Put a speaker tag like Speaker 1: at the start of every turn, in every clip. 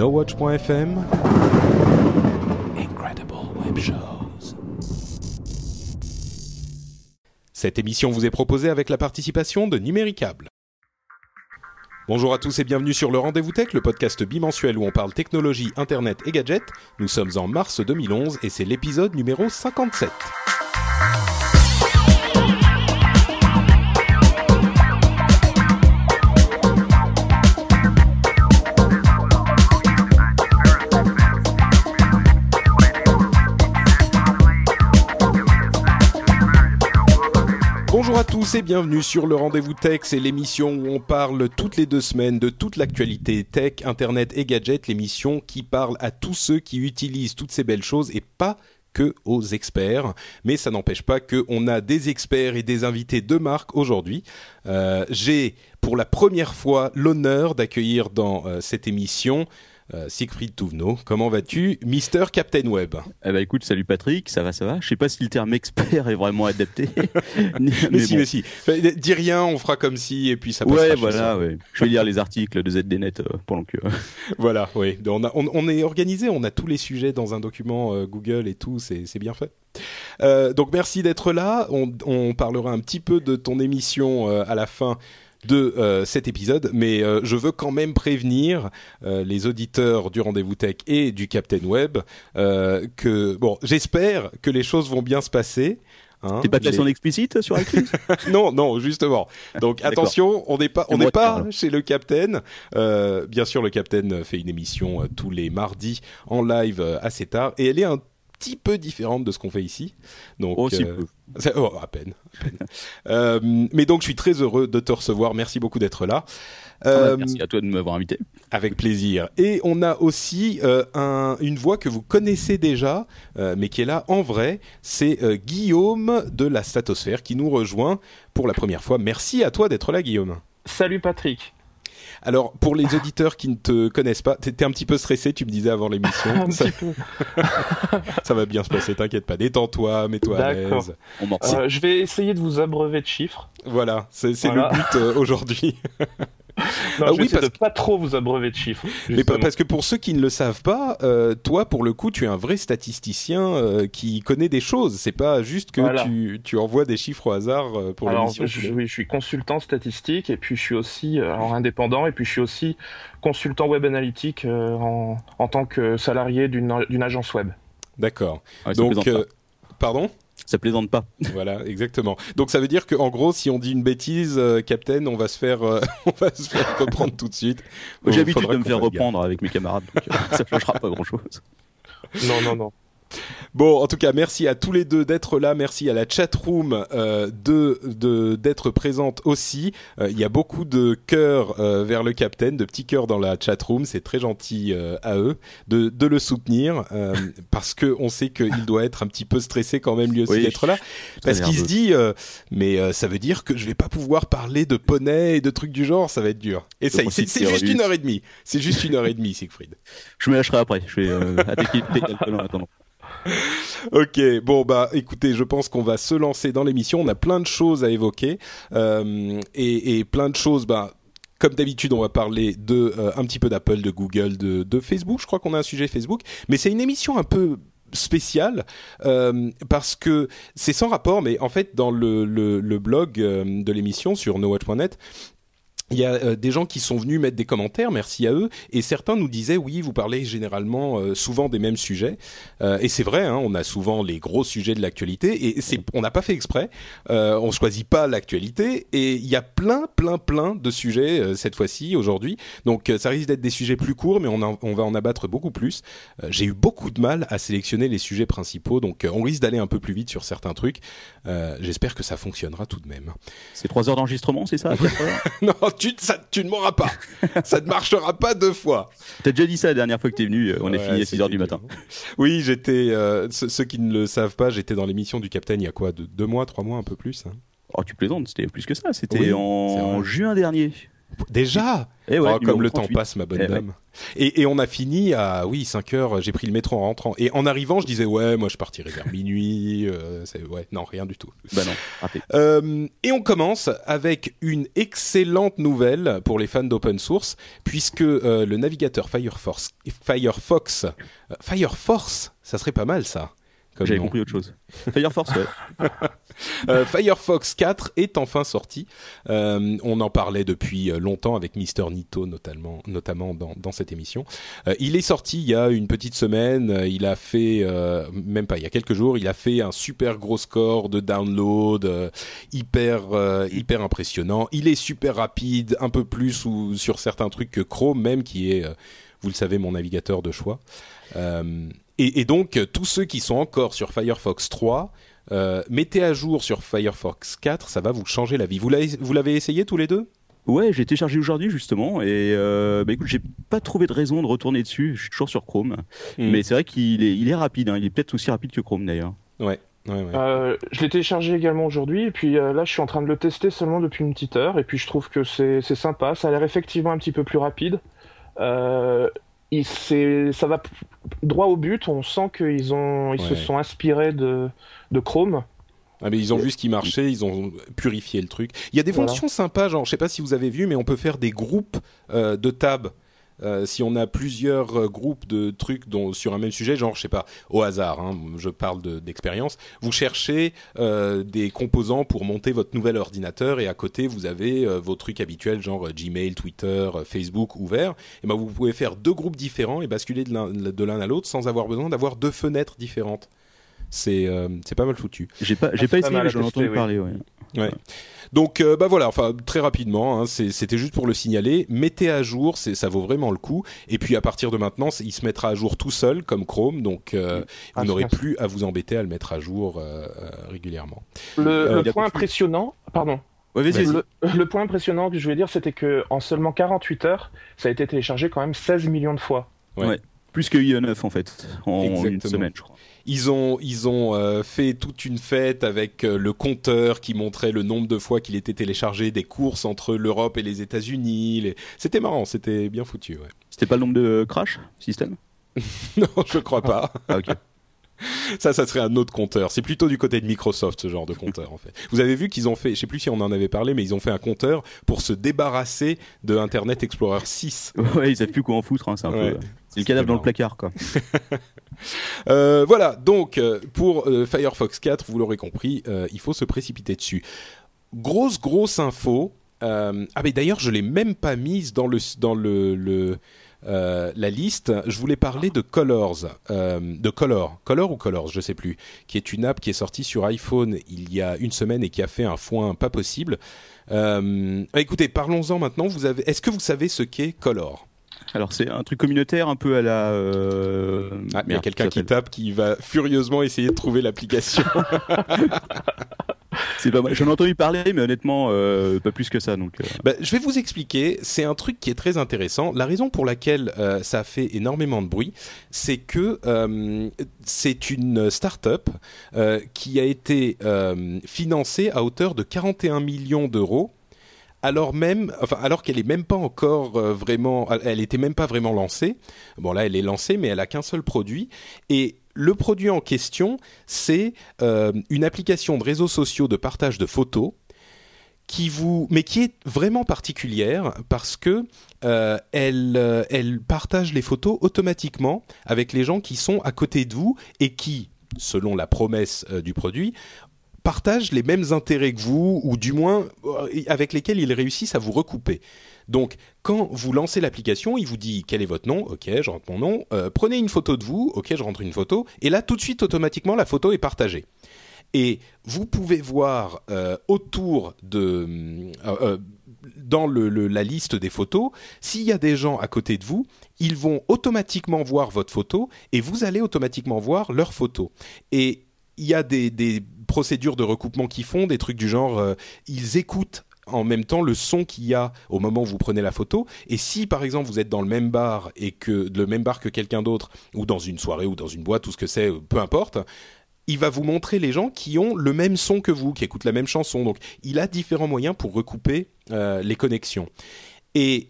Speaker 1: NoWatch.fm Incredible Web Shows Cette émission vous est proposée avec la participation de Numéricable. Bonjour à tous et bienvenue sur le Rendez-vous Tech, le podcast bimensuel où on parle technologie, internet et gadgets. Nous sommes en mars 2011 et c'est l'épisode numéro 57. Tous et bienvenue sur le Rendez-vous Tech, c'est l'émission où on parle toutes les deux semaines de toute l'actualité tech, internet et gadgets, l'émission qui parle à tous ceux qui utilisent toutes ces belles choses et pas que aux experts, mais ça n'empêche pas qu'on a des experts et des invités de marque aujourd'hui. Euh, J'ai pour la première fois l'honneur d'accueillir dans euh, cette émission euh, Siegfried Touvenot. Comment vas-tu, Mister Captain Web
Speaker 2: Eh ben écoute, salut Patrick, ça va, ça va. Je sais pas si le terme expert est vraiment adapté.
Speaker 1: mais, si, mais si. Dis rien, on fera comme si, et puis ça passera.
Speaker 2: Ouais, voilà, ouais. Je vais lire les articles de ZDNet euh, pendant que.
Speaker 1: voilà, oui. On, a, on, on, est organisé, on a tous les sujets dans un document euh, Google et tout, c'est bien fait. Euh, donc merci d'être là. On, on, parlera un petit peu de ton émission à la fin de euh, cet épisode, mais euh, je veux quand même prévenir euh, les auditeurs du Rendez-vous Tech et du Captain Web que, bon, j'espère que les choses vont bien se passer.
Speaker 2: Hein, T'es pas les... en explicite sur iTunes
Speaker 1: Non, non, justement. Donc attention, on n'est pas, on n'est pas chez le Captain. Euh, bien sûr, le Captain fait une émission euh, tous les mardis en live euh, assez tard, et elle est un petit peu différente de ce qu'on fait ici. Donc,
Speaker 2: Aussi peu.
Speaker 1: Oh, à peine. À peine. euh, mais donc, je suis très heureux de te recevoir. Merci beaucoup d'être là.
Speaker 2: Euh, Merci à toi de m'avoir invité.
Speaker 1: Avec plaisir. Et on a aussi euh, un, une voix que vous connaissez déjà, euh, mais qui est là en vrai. C'est Guillaume de la Statosphère qui nous rejoint pour la première fois. Merci à toi d'être là, Guillaume.
Speaker 3: Salut Patrick.
Speaker 1: Alors, pour les auditeurs qui ne te connaissent pas, t'étais un petit peu stressé, tu me disais avant l'émission.
Speaker 3: un
Speaker 1: ça...
Speaker 3: petit peu.
Speaker 1: ça va bien se passer, t'inquiète pas. Détends-toi, mets-toi à l'aise.
Speaker 3: Euh, je vais essayer de vous abreuver de chiffres.
Speaker 1: Voilà, c'est voilà. le but euh, aujourd'hui.
Speaker 3: Non, ah, oui, parce de pas trop vous abreuver de chiffres.
Speaker 1: Mais parce que pour ceux qui ne le savent pas, euh, toi, pour le coup, tu es un vrai statisticien euh, qui connaît des choses. C'est pas juste que
Speaker 3: Voilà.
Speaker 1: tu, tu envoies des chiffres au hasard euh, pour
Speaker 3: Alors,
Speaker 1: l'émission.
Speaker 3: je, oui, je suis consultant statistique et puis je suis aussi alors, indépendant et puis je suis aussi consultant web analytique euh, en, en tant que salarié d'une d'une agence web.
Speaker 1: D'accord. Donc, euh, pardon?
Speaker 2: Ça plaisante pas.
Speaker 1: Voilà, exactement. Donc ça veut dire qu'en gros, si on dit une bêtise, euh, Captain, on va se faire, euh, on va se faire reprendre tout de suite.
Speaker 2: J'ai l'habitude de me faire reprendre avec mes camarades, donc euh, ça changera pas grand-chose.
Speaker 3: Non, non, non.
Speaker 1: Bon, en tout cas, merci à tous les deux d'être là. Merci à la chatroom euh, de de d'être présente aussi. Euh, Il y a beaucoup de cœurs euh, vers le capitaine, de petits cœurs dans la chatroom. C'est très gentil euh, à eux de de le soutenir euh, parce que on sait qu'il doit être un petit peu stressé quand même lui aussi
Speaker 2: Oui,
Speaker 1: d'être là. Parce qu'il se dit, euh, mais euh, ça veut dire que je vais pas pouvoir parler de poney et de trucs du genre. Ça va être dur. Et ça, c'est juste une heure et demie. C'est juste une heure et demie, Siegfried.
Speaker 2: Je me lâcherai après. Je vais euh, attaquer.
Speaker 1: Ok, bon bah écoutez, je pense qu'on va se lancer dans l'émission. On a plein de choses à évoquer euh, et, plein de choses. Bah, comme d'habitude, on va parler de euh, un petit peu d'Apple, de Google, de, Facebook. Je crois qu'on a un sujet Facebook, mais c'est une émission un peu spéciale euh, parce que c'est sans rapport, mais en fait dans le, blog de l'émission sur nowatch.net, il y a euh, des gens qui sont venus mettre des commentaires, merci à eux, et certains nous disaient oui, vous parlez généralement euh, souvent des mêmes sujets, Euh, et c'est vrai, hein, on a souvent les gros sujets de l'actualité, et c'est, on n'a pas fait exprès, euh, on choisit pas l'actualité, et il y a plein, plein, plein de sujets euh, cette fois-ci, aujourd'hui, donc euh, ça risque d'être des sujets plus courts, mais on, en- on va en abattre beaucoup plus. Euh, j'ai eu beaucoup de mal à sélectionner les sujets principaux, donc euh, on risque d'aller un peu plus vite sur certains trucs. Euh, j'espère que ça fonctionnera tout de même.
Speaker 2: C'est trois heures d'enregistrement, c'est ça
Speaker 1: non, tu, ça, tu ne m'auras pas. ça ne marchera pas deux fois.
Speaker 2: T'as déjà dit ça la dernière fois que t'es venu. On est fini à 6
Speaker 1: c'était
Speaker 2: heures du matin.
Speaker 1: Oui, j'étais. euh, ceux, qui ne le savent pas, j'étais dans l'émission du Capitaine il y a quoi, deux, deux mois, trois mois, un peu plus. hein.
Speaker 2: Oh, tu plaisantes, c'était plus que ça. C'était
Speaker 1: Oui,
Speaker 2: en juin dernier.
Speaker 1: Déjà.
Speaker 2: Ouais,
Speaker 1: Oh,
Speaker 2: numéro
Speaker 1: comme le
Speaker 2: 38.
Speaker 1: temps passe, ma bonne
Speaker 2: Eh ouais.
Speaker 1: dame. Et, et on a fini à oui 5 heures. J'ai pris le métro en rentrant. Et en arrivant, je disais ouais, moi je partirai vers minuit. euh, ouais, non, rien du tout.
Speaker 2: Bah non, raté.
Speaker 1: Euh, et on commence avec une excellente nouvelle pour les fans d'open source, puisque euh, le navigateur Firefox, Firefox, Firefox, ça serait pas mal ça.
Speaker 2: J'avais compris autre chose. Fireforce, ouais.
Speaker 1: Euh, Firefox 4 est enfin sorti. Euh, on en parlait depuis euh, longtemps avec Mister Nito notamment, notamment dans, dans cette émission. Euh, il est sorti il y a une petite semaine. Il a fait, même pas, il y a quelques jours, il a fait un super gros score de download, hyper, hyper impressionnant. Il est super rapide, un peu plus ou sur certains trucs que Chrome même, qui est, vous le savez, mon navigateur de choix. Et, et donc, euh, tous ceux qui sont encore sur Firefox 3, euh, mettez à jour sur Firefox 4, ça va vous changer la vie. Vous l'avez, vous l'avez essayé tous les deux?
Speaker 2: Ouais, j'ai téléchargé aujourd'hui justement et euh, bah écoute, j'ai pas trouvé de raison de retourner dessus. Je suis toujours sur Chrome,
Speaker 1: Mm.
Speaker 2: mais c'est vrai qu'il est, il est rapide. hein. Il est peut-être aussi rapide que Chrome d'ailleurs.
Speaker 1: Ouais, ouais, ouais.
Speaker 3: Euh, je l'ai téléchargé également aujourd'hui, et puis euh, là, je suis en train de le tester seulement depuis une petite heure, et puis je trouve que c'est c'est sympa. Ça a l'air effectivement un petit peu plus rapide. Il- ça va droit au but. On sent qu'ils ont, ils se sont inspirés de, de Chrome.
Speaker 1: Ah, mais ils ont vu ce qui marchait, ils ont purifié le truc. Il y a des
Speaker 3: Voilà.
Speaker 1: fonctions sympas, genre, je sais pas si vous avez vu, mais on peut faire des groupes euh, de tabs. Euh, si on a plusieurs euh, groupes de trucs dont, sur un même sujet, genre, je sais pas, au hasard, hein, je parle de- d'expérience, vous cherchez euh, des composants pour monter votre nouvel ordinateur et à côté vous avez euh, vos trucs habituels, genre Gmail, Twitter, Facebook ouverts. Et ben vous pouvez faire deux groupes différents et basculer de l'un à l'autre sans avoir besoin d'avoir deux fenêtres différentes. C'est euh, c'est pas mal foutu.
Speaker 2: J'ai pas, j'ai
Speaker 3: c'est
Speaker 2: pas essayé, mais j'en ai entendu
Speaker 3: oui.
Speaker 2: parler. Ouais.
Speaker 1: Ouais. Donc euh, bah voilà, enfin très rapidement, hein, c'est- c'était juste pour le signaler. Mettez à jour, c'est ça vaut vraiment le coup. Et puis à partir de maintenant, il se mettra à jour tout seul comme Chrome, donc euh,
Speaker 3: Ah,
Speaker 1: vous n'aurez
Speaker 3: c'est-
Speaker 1: plus à vous embêter à le mettre à jour euh, euh, régulièrement.
Speaker 3: Le,
Speaker 1: Euh,
Speaker 3: le
Speaker 2: y
Speaker 3: point
Speaker 2: plus-
Speaker 3: impressionnant, pardon.
Speaker 2: Ouais, vas-y, vas-y.
Speaker 3: Le, le point impressionnant que je voulais dire, c'était que en seulement 48 heures, ça a été téléchargé quand même 16 millions de fois.
Speaker 1: Ouais.
Speaker 2: Plus que IE9 en fait, en une
Speaker 1: Exactement.
Speaker 2: semaine, je crois.
Speaker 1: Ils ont ils ont euh, fait toute une fête avec euh, le compteur qui montrait le nombre de fois qu'il était téléchargé, des courses entre l'Europe et les États-Unis. les- C'était marrant, c'était bien foutu. Ouais.
Speaker 2: C'était pas le nombre de crash système?
Speaker 1: Non, je crois pas.
Speaker 2: Ah ok.
Speaker 1: Ça, ça serait un autre compteur. C'est plutôt du côté de Microsoft, ce genre de compteur, en fait. Vous avez vu qu'ils ont fait, je sais plus si on en avait parlé, mais ils ont fait un compteur pour se débarrasser de Internet Explorer 6.
Speaker 2: Ouais, ils savent plus quoi en foutre. Hein, c'est un
Speaker 1: Ouais.
Speaker 2: peu. C'est le cadavre dans le placard quoi.
Speaker 1: Euh, voilà, donc, euh, pour euh, Firefox 4, vous l'aurez compris, il faut se précipiter dessus. Grosse, grosse info. ah, mais d'ailleurs, je l'ai même pas mise dans le, dans le, la liste. Je voulais parler de Colors, de Color, Color ou Colors, je sais plus, qui est une app qui est sortie sur iPhone il y a une semaine et qui a fait un foin pas possible. Écoutez, parlons-en maintenant. Est-ce que vous savez ce qu'est Color?
Speaker 2: Alors c'est un truc communautaire un peu à la. euh,
Speaker 1: Ah, il y a quelqu'un qui tape, qui va furieusement essayer de trouver l'application.
Speaker 2: C'est pas mal. J'en ai entendu parler, mais honnêtement, euh, pas plus que ça. Donc. euh,
Speaker 1: Bah, je vais vous expliquer. C'est un truc qui est très intéressant. La raison pour laquelle euh, ça a fait énormément de bruit, c'est que c'est une start-up qui a été financée à hauteur de 41 millions d'euros. Alors qu'elle est même pas encore euh, vraiment, elle était même pas vraiment lancée. Bon là, elle est lancée, mais elle a qu'un seul produit. Et le produit en question, c'est euh, une application de réseaux sociaux de partage de photos qui vous, mais qui est vraiment particulière parce que euh, elle, euh, partage les photos automatiquement avec les gens qui sont à côté de vous et qui, selon la promesse euh, du produit, partagent les mêmes intérêts que vous ou du moins euh, avec lesquels ils réussissent à vous recouper. Donc, quand vous lancez l'application, il vous dit quel est votre nom, ok, je rentre mon nom, Euh, prenez une photo de vous, ok, je rentre une photo, et là tout de suite automatiquement la photo est partagée. Et vous pouvez voir euh, autour de dans la liste des photos, s'il y a des gens à côté de vous, ils vont automatiquement voir votre photo et vous allez automatiquement voir leur photo. Et il y a des procédures de recoupement qui font des trucs du genre, euh, ils écoutent en même temps le son qu'il y a au moment où vous prenez la photo. Et si par exemple vous êtes dans le même bar et que le même bar que quelqu'un d'autre, ou dans une soirée ou dans une boîte, ou ce que c'est, peu importe, il va vous montrer les gens qui ont le même son que vous, qui écoutent la même chanson. Donc, il a différents moyens pour recouper euh, les connexions. Et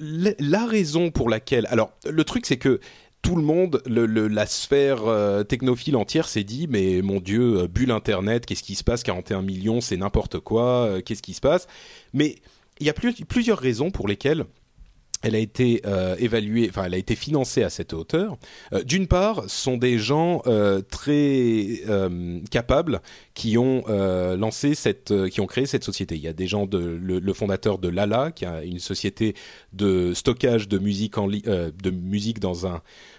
Speaker 1: la raison pour laquelle, alors, le truc c'est que tout le monde, la sphère euh, technophile entière s'est dit mais mon Dieu, euh, bulle Internet, qu'est-ce qui se passe? 41 millions, c'est n'importe quoi, qu'est-ce qui se passe? Mais il y a plusieurs raisons pour lesquelles elle a été euh, évaluée, enfin elle a été financée à cette hauteur. Euh, d'une part, ce sont des gens euh, très capables qui ont lancé cette, qui ont créé cette société. Il y a des gens de le, fondateur de Lala, qui a une société de stockage de musique en de musique dans un euh,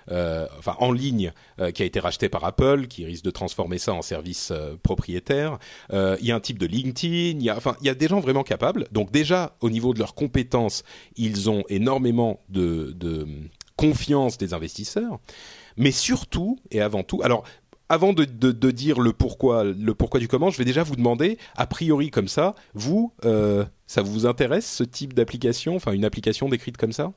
Speaker 1: enfin en ligne, euh, qui a été racheté par Apple, qui risque de transformer ça en service euh, propriétaire. Il y a un type de LinkedIn. Il y a, enfin, il y a des gens vraiment capables. Donc déjà, au niveau de leurs compétences, ils ont énormément de, de confiance des investisseurs. Mais surtout et avant tout, alors avant de, dire le pourquoi, le pourquoi du comment, je vais déjà vous demander, a priori comme ça, vous, euh, ça vous intéresse ce type d'application, enfin une application décrite comme ça?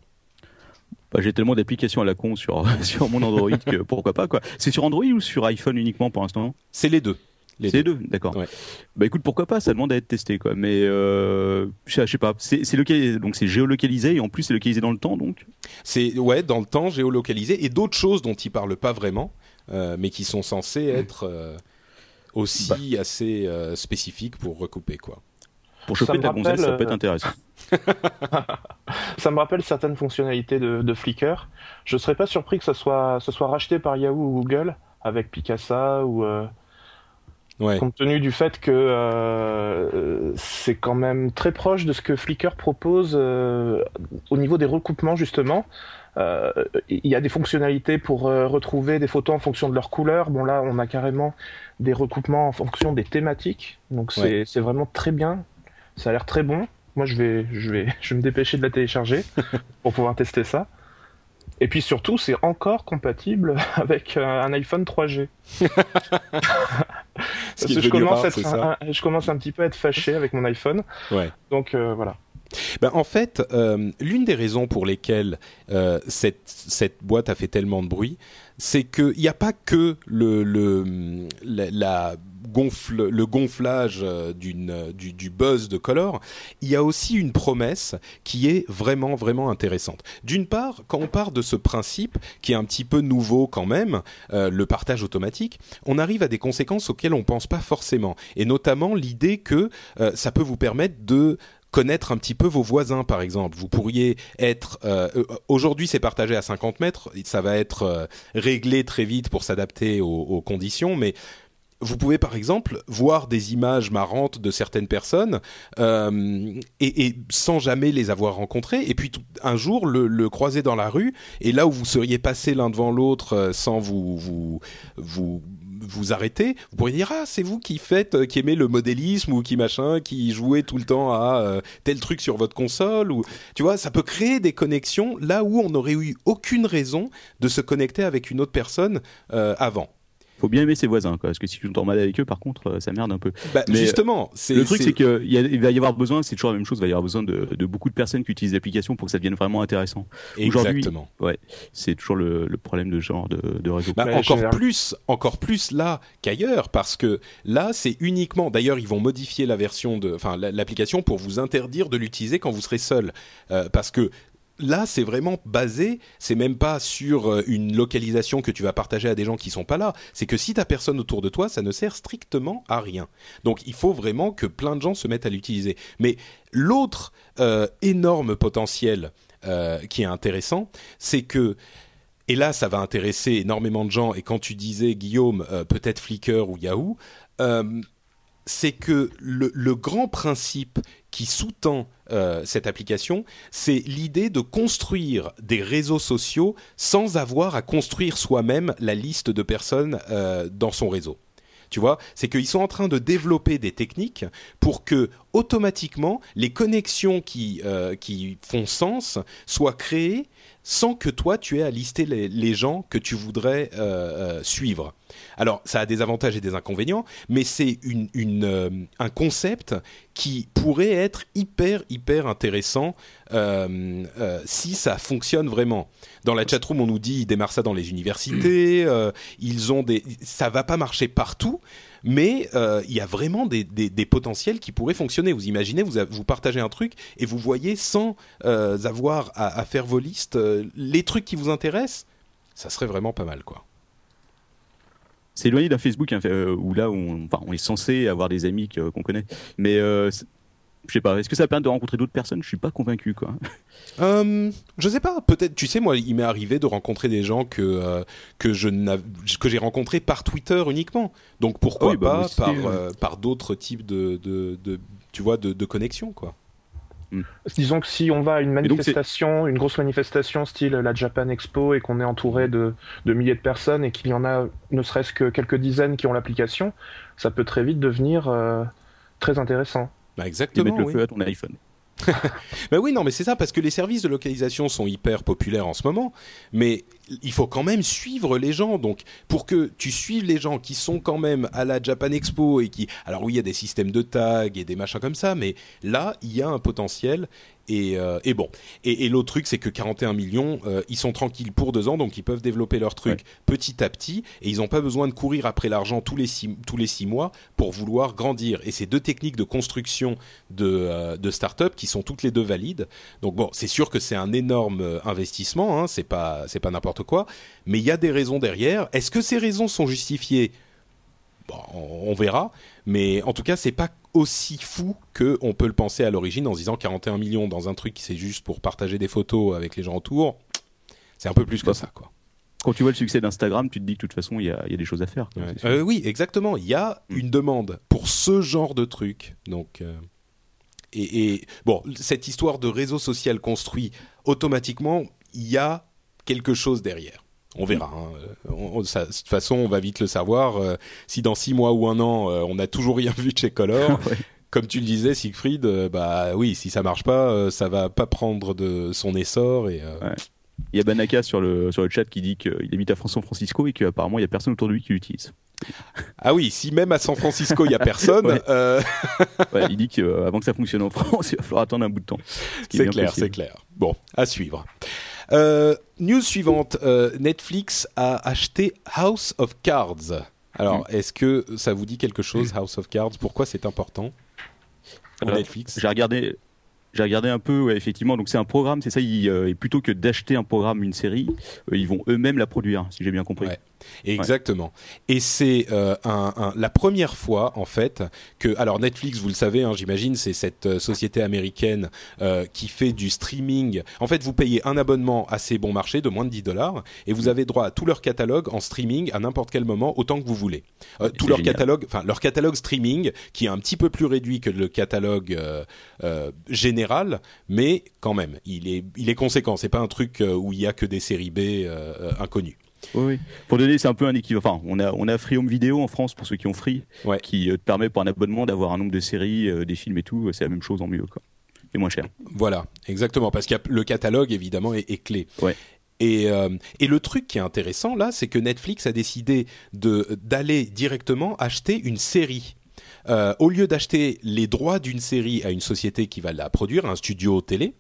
Speaker 2: Bah, j'ai tellement d'applications à la con sur, sur mon Android que pourquoi pas quoi. C'est sur Android ou sur iPhone uniquement pour l'instant?
Speaker 1: C'est les deux.
Speaker 2: C'est les deux, d'accord. Bah écoute, pourquoi pas Ça demande à être testé, quoi. Mais euh, je sais pas. C'est donc c'est géolocalisé et en plus c'est localisé dans le temps, donc?
Speaker 1: C'est ouais, dans le temps, géolocalisé et d'autres choses dont ils parlent pas vraiment, euh, mais qui sont censées être euh, aussi bah. assez euh, spécifiques pour recouper, quoi.
Speaker 2: Pour choper de la gonzesse, ça peut être intéressant.
Speaker 3: ça me rappelle certaines fonctionnalités de, Flickr. Je serais pas surpris que ce soit, ce soit racheté par Yahoo ou Google avec Picasa ou. Euh, compte tenu du fait que euh, c'est quand même très proche de ce que Flickr propose euh, au niveau des recoupements justement. Il y a des fonctionnalités pour retrouver des photos en fonction de leur couleur. Bon là, on a carrément des recoupements en fonction des thématiques. Donc c'est vraiment très bien. Ça a l'air très bon. Moi, je vais, je vais, je vais me dépêcher de la télécharger pour pouvoir tester ça. Et puis surtout, c'est encore compatible avec euh, un iPhone 3G. Parce que je commence, un, je commence un petit peu à être fâché avec mon iPhone. Ouais. Donc euh, voilà.
Speaker 1: Ben, en fait, euh, l'une des raisons pour lesquelles cette, cette boîte a fait tellement de bruit, c'est qu'il n'y a pas que le, gonflage euh, du, buzz de Color, il y a aussi une promesse qui est vraiment, vraiment intéressante. D'une part, quand on part de ce principe, qui est un petit peu nouveau quand même, euh, le partage automatique, on arrive à des conséquences auxquelles on pense pas forcément. Et notamment l'idée que euh, ça peut vous permettre de connaître un petit peu vos voisins, par exemple. Vous pourriez être aujourd'hui c'est partagé à 50 mètres, ça va être réglé très vite pour s'adapter aux, conditions, mais vous pouvez par exemple voir des images marrantes de certaines personnes euh, et, sans jamais les avoir rencontrées, et puis un jour le, le, croiser dans la rue, et là où vous seriez passé l'un devant l'autre euh, sans vous vous vous vous arrêter, vous pourriez dire ah c'est vous qui faites, euh, qui aimez le modélisme ou qui machin, qui jouez tout le temps à euh, tel truc sur votre console ou tu vois ça peut créer des connexions là où on n'aurait eu aucune raison de se connecter avec une autre personne euh, avant
Speaker 2: faut bien aimer ses voisins, quoi, parce que si tu t'en mal avec eux, par contre, euh, ça merde un peu.
Speaker 1: Bah, Mais justement,
Speaker 2: c'est le truc, c'est qu'il il va y avoir besoin, c'est toujours la même chose, il va y avoir besoin de, de beaucoup de personnes qui utilisent l'application pour que ça devienne vraiment intéressant.
Speaker 1: Aujourd'hui,
Speaker 2: ouais, c'est toujours le, le, problème de genre de, de réseau.
Speaker 1: Bah, encore plus, encore plus là qu'ailleurs, parce que là, c'est uniquement. D'ailleurs, ils vont modifier la version de, enfin, l'application pour vous interdire de l'utiliser quand vous serez seul, euh, parce que là, c'est vraiment basé, c'est même pas sur euh, une localisation que tu vas partager à des gens qui sont pas là. C'est que si t'as personne autour de toi, ça ne sert strictement à rien. Donc, il faut vraiment que plein de gens se mettent à l'utiliser. Mais l'autre euh, énorme potentiel euh, qui est intéressant, c'est que et là, ça va intéresser énormément de gens. Et quand tu disais Guillaume, peut-être Flickr ou Yahoo, c'est que le, grand principe qui sous-tend euh, cette application, c'est l'idée de construire des réseaux sociaux sans avoir à construire soi-même la liste de personnes euh, dans son réseau. Tu vois, c'est qu'ils sont en train de développer des techniques pour que automatiquement les connexions qui euh, qui font sens soient créées sans que toi tu aies à lister les, gens que tu voudrais suivre. Alors ça a des avantages et des inconvénients, mais c'est une un concept qui pourrait être hyper hyper intéressant euh, euh, si ça fonctionne vraiment. Dans la chatroom, on nous dit ils démarrent ça dans les universités, euh, ils ont des, ça va pas marcher partout, mais il y a vraiment des, des, potentiels qui pourraient fonctionner. Vous imaginez, vous, vous partagez un truc et vous voyez sans avoir à, à, faire vos listes les trucs qui vous intéressent, ça serait vraiment pas mal, quoi
Speaker 2: c'est éloigné d'un Facebook hein, où là on, enfin, on est censé avoir des amis qu'on connaît. Mais euh, je sais pas, est-ce que ça permet de rencontrer d'autres personnes? Je suis pas convaincu quoi.
Speaker 1: Euh, je sais pas, peut-être. Tu sais, moi, il m'est arrivé de rencontrer des gens que euh, que je que j'ai rencontrés par Twitter uniquement. Donc pourquoi bah, pas par euh, par d'autres types de, de, de, tu vois de, de connexions quoi.
Speaker 3: Hmm. Disons que si on va à une manifestation, une grosse manifestation style la Japan Expo et qu'on est entouré de, de, milliers de personnes et qu'il y en a ne serait-ce que quelques dizaines qui ont l'application, ça peut très vite devenir euh, très intéressant.
Speaker 1: Bah exactement.
Speaker 2: mettre le feu à ton iPhone.
Speaker 1: ben oui, non, mais c'est ça, parce que les services de localisation sont hyper populaires en ce moment, mais il faut quand même suivre les gens. Donc, pour que tu suives les gens qui sont quand même à la Japan Expo et qui, alors oui, il y a des systèmes de tag et des machins comme ça, mais là, il y a un potentiel euh, et, bon. Et, l'autre truc, c'est que 41 millions, euh, ils sont tranquilles pour deux ans, donc ils peuvent développer leur truc petit à petit, et ils n'ont pas besoin de courir après l'argent tous les six, tous les six mois pour vouloir grandir. Et c'est deux techniques de construction de, euh, de start-up qui sont toutes les deux valides. Donc bon, c'est sûr que c'est un énorme investissement, hein, c'est pas c'est pas n'importe quoi, mais il y a des raisons derrière. Est-ce que ces raisons sont justifiées? Bon, on verra, mais en tout cas, c'est pas aussi fou que on peut le penser à l'origine en se disant 41 millions dans un truc qui c'est juste pour partager des photos avec les gens autour. C'est un peu plus que ça, quoi.
Speaker 2: Quand tu vois le succès d'Instagram, tu te dis que de toute façon, il y a, des choses à faire.
Speaker 1: Euh, oui, exactement. Il y a mm. une demande pour ce genre de truc. Donc, euh, et, bon, cette histoire de réseau social construit automatiquement, il y a quelque chose derrière. On verra. Hein. de toute façon, on va vite le savoir. Euh, si dans six mois ou un an, euh, on n'a toujours rien vu de chez Color, comme tu le disais, Siegfried, euh, bah oui, si ça marche pas, ça va pas prendre de son essor et.
Speaker 2: Il y a Banaka sur le sur le chat qui dit qu'il habite à San Francisco et qu'apparemment il y a personne autour de lui qui l'utilise.
Speaker 1: Ah oui, si même à San Francisco il y a personne.
Speaker 2: il dit qu'avant que ça fonctionne en France, il va falloir attendre un bout de temps.
Speaker 1: C'est clair, c'est clair. Bon, à suivre. Euh, news suivante, euh, Netflix a acheté House of Cards. Alors, mm. est-ce que ça vous dit quelque chose, House of Cards? Pourquoi c'est important pour Netflix?
Speaker 2: J'ai regardé, j'ai regardé un peu, ouais, effectivement. Donc c'est un programme, c'est ça. Euh, et plutôt que d'acheter un programme, une série, ils vont eux-mêmes la produire, si j'ai bien compris. Ouais.
Speaker 1: Exactement. Et c'est euh, un, un, la première fois en fait que, alors Netflix, vous le savez, hein, j'imagine, c'est cette euh, société américaine euh, qui fait du streaming. En fait, vous payez un abonnement assez bon marché de moins de 10 dollars et vous avez droit à tout leur catalogue en streaming à n'importe quel moment, autant que vous voulez. Tout leur catalogue, enfin leur catalogue streaming, qui est un petit peu plus réduit que le catalogue général, mais quand même, il est, il est conséquent. C'est pas un truc où il y a que des séries B inconnues.
Speaker 2: Oui, Pour donner, c'est un peu un équivalent. Enfin, on a, on a Free Home Video en France pour ceux qui ont Free, qui euh, te permet pour un abonnement d'avoir un nombre de séries, euh, des films et tout. C'est la même chose en mieux, quoi. Et moins cher.
Speaker 1: Voilà, exactement. Parce que le catalogue, évidemment, est, clé.
Speaker 2: Ouais.
Speaker 1: Et, euh, et, le truc qui est intéressant là, c'est que Netflix a décidé de d'aller directement acheter une série. Au lieu d'acheter les droits d'une série à une société qui va la produire, un studio télé,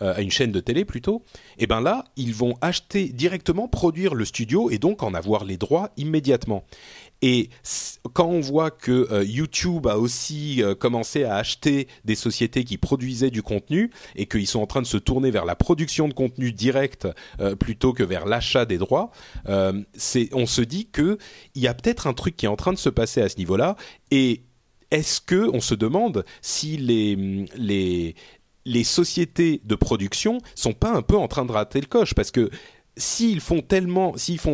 Speaker 1: euh, à une chaîne de télé plutôt, et eh ben là, ils vont acheter directement, produire le studio et donc en avoir les droits immédiatement. Et quand on voit que euh, YouTube a aussi euh, commencé à acheter des sociétés qui produisaient du contenu et qu'ils sont en train de se tourner vers la production de contenu direct plutôt que vers l'achat des droits, on se dit que il y a peut-être un truc qui est en train de se passer à ce niveau-là et est-ce que on se demande si les sociétés de production sont pas un peu en train de rater le coche? Parce que s'ils font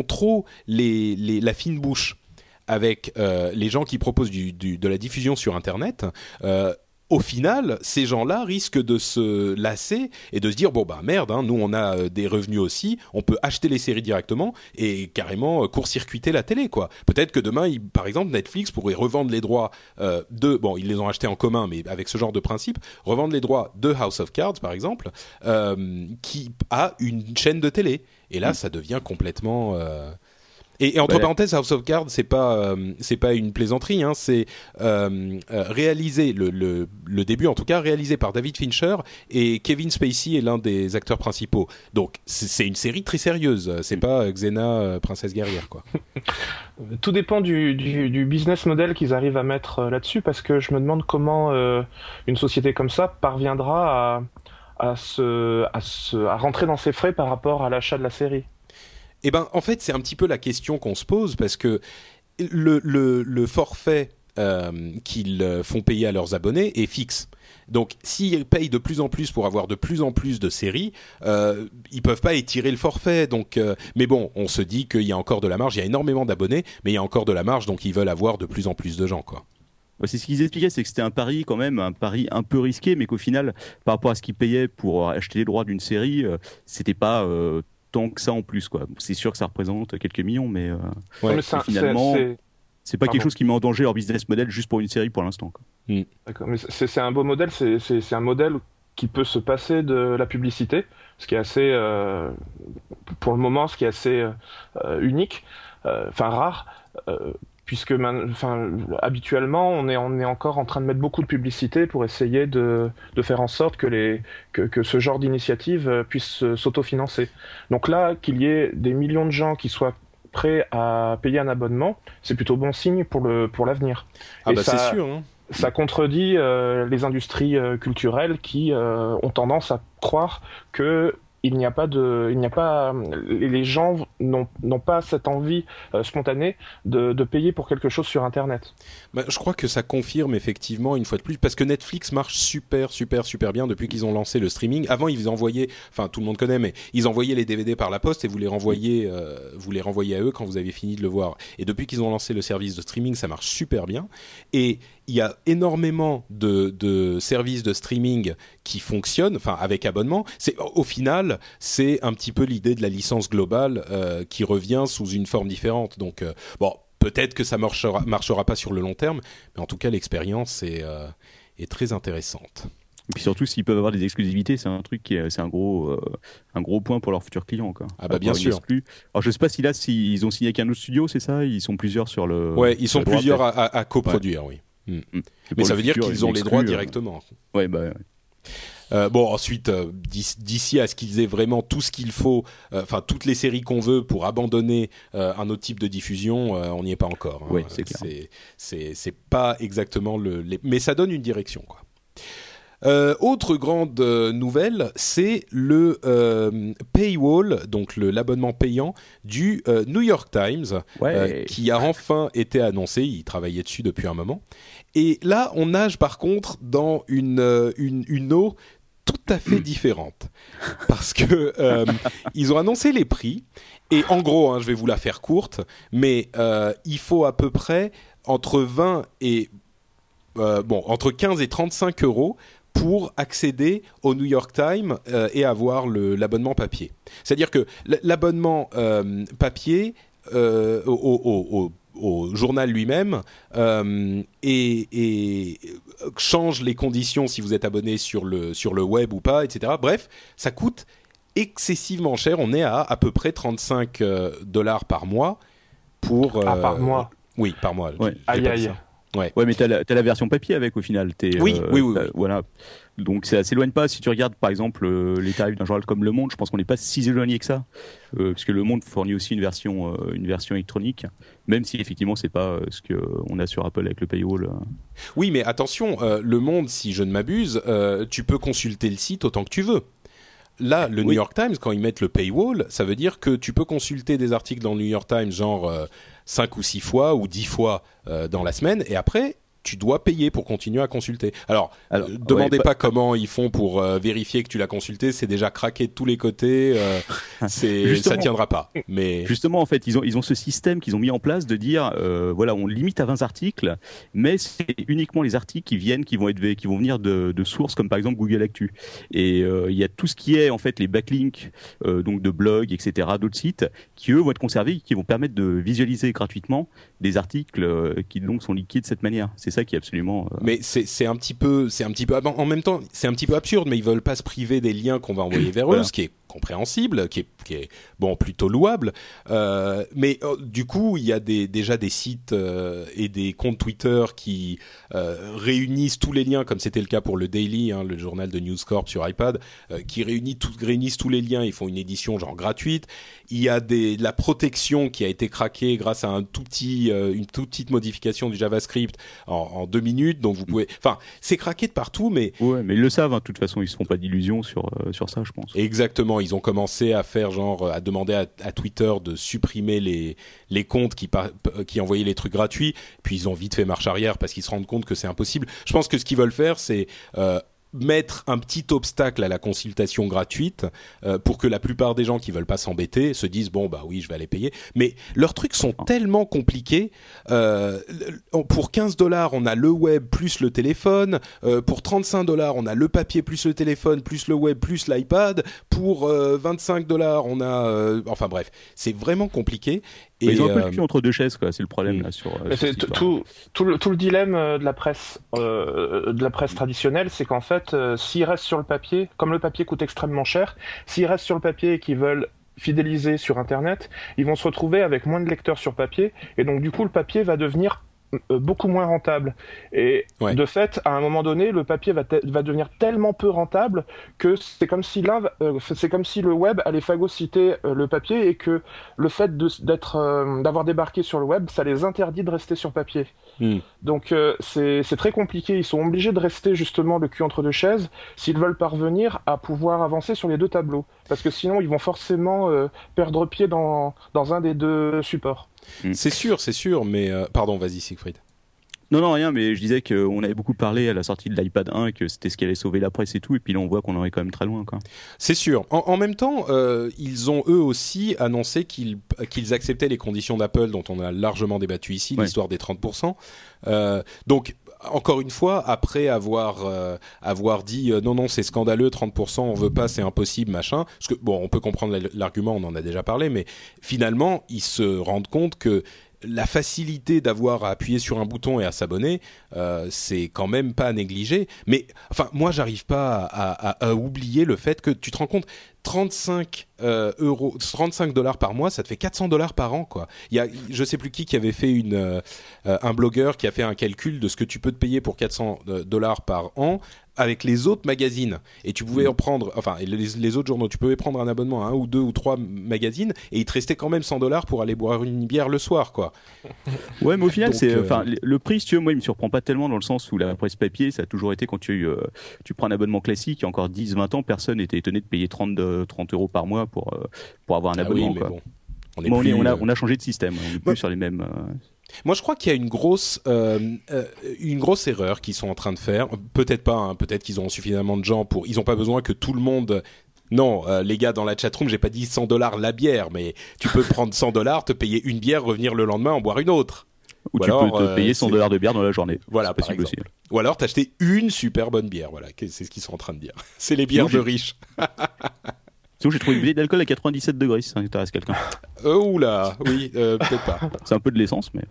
Speaker 1: trop la fine bouche avec euh, les gens qui proposent de la diffusion sur Internet, euh, au final, ces gens-là risquent de se lasser et de se dire bon bah merde, hein, nous on a euh, des revenus aussi, on peut acheter les séries directement et carrément euh, court-circuiter la télé quoi. Peut-être que demain, par exemple, Netflix pourrait revendre les droits euh, de bon, ils les ont achetés en commun, mais avec ce genre de principe, revendre les droits de House of Cards par exemple, qui a une chaîne de télé et là, mm. ça devient complètement Et, entre
Speaker 2: Ouais.
Speaker 1: parenthèses, House of Cards, c'est pas euh, c'est pas une plaisanterie, hein, c'est euh, euh, réalisé le, le le début en tout cas réalisé par David Fincher et Kevin Spacey est l'un des acteurs principaux. Donc c'est une série très sérieuse. C'est pas euh, Xena euh, princesse guerrière quoi.
Speaker 3: Tout dépend du, du, du business model qu'ils arrivent à mettre là-dessus, parce que je me demande comment euh, une société comme ça parviendra à, à, se, à, se, à rentrer dans ses frais par rapport à l'achat de la série.
Speaker 1: Eh ben, en fait, c'est un petit peu la question qu'on se pose parce que le, forfait euh, qu'ils euh, font payer à leurs abonnés est fixe. Donc, s'ils payent de plus en plus pour avoir de plus en plus de séries, euh, ils peuvent pas étirer le forfait. Donc, euh, mais bon, on se dit qu'il y a encore de la marge. Il y a énormément d'abonnés, mais il y a encore de la marge, donc ils veulent avoir de plus en plus de gens, quoi.
Speaker 2: C'est ce qu'ils expliquaient, c'est que c'était un pari quand même, un pari un peu risqué, mais qu'au final, par rapport à ce qu'ils payaient pour acheter les droits d'une série, c'était pas tant que ça en plus. quoi. C'est sûr que ça représente quelques millions, mais euh,
Speaker 1: Ouais,
Speaker 3: mais c'est un-
Speaker 2: finalement-
Speaker 3: c'est-
Speaker 2: pas
Speaker 3: Pardon.
Speaker 2: quelque chose qui met en danger leur business model juste pour une série pour l'instant.
Speaker 3: D'accord, mais c'est c'est un beau modèle, c'est- c'est c'est un modèle qui peut se passer de la publicité, ce qui est assez, euh, pour le moment, ce qui est assez euh, unique, euh, enfin rare, euh, puisque enfin, habituellement, on est, on est encore en train de mettre beaucoup de publicité pour essayer de, de faire en sorte que, les, que, que ce genre d'initiative euh, puisse euh, s'autofinancer. Donc là, qu'il y ait des millions de gens qui soient prêts à payer un abonnement, c'est plutôt bon signe pour le pour l'avenir.
Speaker 1: Ah
Speaker 3: Et
Speaker 1: bah
Speaker 3: ça-
Speaker 1: c'est sûr. Hein.
Speaker 3: ça contredit euh, les industries euh, culturelles qui euh, ont tendance à croire que il n'y a pas de, il n'y a pas, les gens n'ont pas cette envie euh, spontanée de payer pour quelque chose sur Internet.
Speaker 1: Bah, je crois que ça confirme effectivement une fois de plus parce que Netflix marche super super super bien depuis qu'ils ont lancé le streaming. Avant ils envoyaient, enfin tout le monde connaît, mais ils envoyaient les DVD par la poste et vous les renvoyez, euh, vous les renvoyez à eux quand vous avez fini de le voir. Et depuis qu'ils ont lancé le service de streaming, ça marche super bien. Et il y a énormément de, services de streaming qui fonctionnent, enfin avec abonnement. C'est au final, c'est un petit peu l'idée de la licence globale euh, qui revient sous une forme différente. Donc euh, bon, peut-être que ça marchera, marchera pas sur le long terme, mais en tout cas l'expérience est, euh, est très intéressante.
Speaker 2: Et puis surtout, s'ils peuvent avoir des exclusivités, c'est un truc qui est, c'est un gros, euh, un gros point pour leurs futurs clients. Quoi.
Speaker 1: Ah bah, bien sûr.
Speaker 2: Alors je sais pas si là, s'ils ont signé avec un autre studio, c'est ça? Ils sont plusieurs sur le.
Speaker 1: Ouais, ils sont
Speaker 2: droit,
Speaker 1: plusieurs à, à- à coproduire, oui.
Speaker 2: Et
Speaker 1: Mais
Speaker 2: pour
Speaker 1: ça veut dire qu'ils ont les droits
Speaker 2: euh,
Speaker 1: directement.
Speaker 2: Ouais, bah, ouais.
Speaker 1: Euh, bon, ensuite, euh, d'ici à ce qu'ils aient vraiment tout ce qu'il faut, euh, enfin toutes les séries qu'on veut pour abandonner un autre type de diffusion, on n'y est pas encore. hein.
Speaker 2: Ouais, c'est clair.
Speaker 1: C'est- pas exactement le, les- mais ça donne une direction, quoi. Euh, autre grande euh, nouvelle, c'est le euh, paywall, donc l'abonnement payant du New York Times,
Speaker 2: Ouais.
Speaker 1: qui a enfin été annoncé. Il travaillait dessus depuis un moment. Et là, on nage par contre dans une, une, une eau tout à fait différente. Parce que euh, ils ont annoncé les prix. Et en gros, hein, je vais vous la faire courte, mais euh, il faut à peu près entre 20 et euh, bon entre 15 et 35 euros pour accéder au New York Times et avoir l'abonnement papier. C'est-à-dire que l'abonnement papier au- au journal lui-même euh, et, et change les conditions si vous êtes abonné sur le, sur le web ou pas, etc. Bref, ça coûte excessivement cher. On est à à peu près 35 euh, dollars par mois pour...
Speaker 3: Ah,
Speaker 1: euh,
Speaker 3: par mois.
Speaker 1: Oui, par mois.
Speaker 2: Ouais.
Speaker 3: Aïe aïe.
Speaker 1: ça.
Speaker 2: Ouais, mais t'as la, la version papier avec au final. T'es,
Speaker 1: Oui, oui, oui.
Speaker 2: Voilà. Donc ça s'éloigne pas. Si tu regardes par exemple euh, les tarifs d'un journal comme Le Monde, je pense qu'on n'est pas si éloigné que ça, euh, puisque Le Monde fournit aussi une version, euh, une version électronique, même si effectivement c'est pas euh, ce que on a sur Apple avec le paywall. euh.
Speaker 1: Oui, mais attention, euh, Le Monde, si je ne m'abuse, euh, tu peux consulter le site autant que tu veux. Là, le New. York Times, quand ils mettent le paywall, ça veut dire que tu peux consulter des articles dans le New York Times, genre euh, 5 ou 6 fois ou 10 fois euh, dans la semaine, et après, tu dois payer pour continuer à consulter. Alors,
Speaker 2: Alors,
Speaker 1: euh, demandez
Speaker 2: ouais,
Speaker 1: pas comment ils font pour euh, vérifier que tu l'as consulté, c'est déjà craqué de tous les côtés, euh, c'est ça tiendra pas. Mais
Speaker 2: Justement, en fait, ils ont, ils ont ce système qu'ils ont mis en place de dire, euh, voilà, on limite à 20 articles, mais c'est uniquement les articles qui viennent, qui vont être, qui vont venir de, de sources comme par exemple Google Actu. Et il y a tout ce qui est en fait les backlinks, donc de blogs, etc., d'autres sites, qui eux vont être conservés, qui vont permettre de visualiser gratuitement des articles qui donc sont liquidés de cette manière. C'est ça qui est absolument. euh,
Speaker 1: Mais c'est un petit peu, c'est un petit peu, en même temps, c'est un petit peu absurde, mais ils veulent pas se priver des liens qu'on va envoyer vers eux, ce qui est compréhensible, qui est, qui est bon plutôt louable. Euh, mais euh, du coup, il y a des, déjà des sites euh, et des comptes Twitter qui réunissent tous les liens, comme c'était le cas pour le Daily, hein, le journal de News Corp sur iPad, qui réunit tout, réunissent tous les liens. Ils font une édition genre gratuite. Il y a des, de la protection qui a été craquée grâce à un tout petit, une toute petite modification du JavaScript en, en deux minutes. Donc vous pouvez, enfin, c'est craqué de partout, mais
Speaker 2: Ouais, mais ils le savent. hein, de toute façon, ils se font pas d'illusions sur sur ça, je pense.
Speaker 1: Exactement, ils ont commencé à faire genre à demander à, Twitter de supprimer les les comptes qui par- qui envoyaient les trucs gratuits, puis ils ont vite fait marche arrière parce qu'ils se rendent compte que c'est impossible. Je pense que ce qu'ils veulent faire c'est euh, mettre un petit obstacle à la consultation gratuite euh, pour que la plupart des gens qui veulent pas s'embêter se disent bon bah oui je vais aller payer mais leurs trucs sont tellement compliqués euh, pour 15 dollars on a le web plus le téléphone euh, pour 35 dollars on a le papier plus le téléphone plus le web plus l'iPad pour euh, 25 dollars on a euh, enfin bref c'est vraiment compliqué et
Speaker 2: Mais ils ont un peu
Speaker 1: euh,
Speaker 2: le cul entre deux chaises, quoi. C'est le problème
Speaker 1: Mm.
Speaker 2: là sur. euh,
Speaker 3: tout, tout, tout le, tout le dilemme euh, de la presse, euh, de la presse traditionnelle, c'est qu'en fait, euh, s'ils restent sur le papier, comme le papier coûte extrêmement cher, s'ils restent sur le papier et qu'ils veulent fidéliser sur Internet, ils vont se retrouver avec moins de lecteurs sur papier, et donc du coup, le papier va devenir euh, beaucoup moins rentable. Et
Speaker 1: Ouais.
Speaker 3: de fait, à un moment donné, le papier va, devenir tellement peu rentable que c'est comme si l'un, euh, c'est comme si le web allait phagocyter euh, le papier et que le fait d'être, euh, d'avoir débarqué sur le web, ça les interdit de rester sur papier.
Speaker 1: Hmm.
Speaker 3: Donc euh, c'est c'est très compliqué. Ils sont obligés de rester justement le cul entre deux chaises s'ils veulent parvenir à pouvoir avancer sur les deux tableaux, parce que sinon ils vont forcément euh, perdre pied dans dans un des deux supports.
Speaker 1: c'est sûr c'est sûr mais euh, pardon vas-y Siegfried
Speaker 2: Non, non, rien, mais je disais qu'on avait beaucoup parlé à la sortie de l'iPad 1 que c'était ce qui allait sauver la presse et tout, et puis là on voit qu'on en est quand même très loin.
Speaker 1: C'est sûr. En, en même temps, euh, ils ont eux aussi annoncé qu'ils acceptaient les conditions d'Apple dont on a largement débattu ici,
Speaker 2: Ouais.
Speaker 1: l'histoire des 30%. Euh, donc, encore une fois, après avoir euh, avoir dit euh, non non c'est scandaleux 30% on veut pas c'est impossible machin parce que bon on peut comprendre l'argument on en a déjà parlé mais finalement ils se rendent compte que la facilité d'avoir à appuyer sur un bouton et à s'abonner, euh, c'est quand même pas à négliger. Mais enfin, moi, j'arrive pas à, oublier le fait que tu te rends compte, 35 euh, euros, 35 dollars par mois, ça te fait 400 dollars par an, quoi. Il y a, je sais plus qui qui avait fait une, euh, euh, un blogueur qui a fait un calcul de ce que tu peux te payer pour 400 dollars par an avec les autres magazines et tu pouvais en prendre enfin les, les autres journaux tu pouvais prendre un abonnement à un ou deux ou trois magazines et il te restait quand même 100 dollars pour aller boire une bière le soir quoi
Speaker 2: Ouais, mais au final, c'est,
Speaker 1: euh,
Speaker 2: enfin, le- le prix, si tu veux, moi, il me surprend pas tellement dans le sens où la presse papier, ça a toujours été quand tu, euh, tu prends un abonnement classique, il y a encore 10, 20 ans, personne n'était étonné de payer 30, de- 30 euros par mois pour, euh, pour avoir un
Speaker 1: Ah oui,
Speaker 2: abonnement,
Speaker 1: mais
Speaker 2: quoi.
Speaker 1: bon on est
Speaker 2: Bon, on,
Speaker 1: plus,
Speaker 2: est- on a,
Speaker 1: euh,
Speaker 2: on a changé de système, on est plus sur les mêmes.
Speaker 1: Moi, je crois qu'il y a une grosse, euh, euh, une grosse erreur qu'ils sont en train de faire. Peut-être pas. hein, Peut-être qu'ils ont suffisamment de gens pour. Ils n'ont pas besoin que tout le monde. Non, euh, les gars dans la chatroom, j'ai pas dit 100 dollars la bière, mais tu peux prendre 100 dollars, te payer une bière, revenir le lendemain en boire une autre.
Speaker 2: Ou
Speaker 1: Ou
Speaker 2: tu
Speaker 1: alors,
Speaker 2: peux te payer 100
Speaker 1: c'est-
Speaker 2: dollars de bière dans la journée.
Speaker 1: Voilà,
Speaker 2: c'est possible aussi.
Speaker 1: Ou alors t'acheter une super bonne bière. Voilà, c'est ce qu'ils sont en train de dire. C'est les bières de riches.
Speaker 2: Sinon, j'ai trouvé une bouteille d'alcool à 97 degrés, si ça intéresse quelqu'un.
Speaker 1: Euh, oula, oui, euh, peut-être pas.
Speaker 2: C'est un peu de l'essence, mais.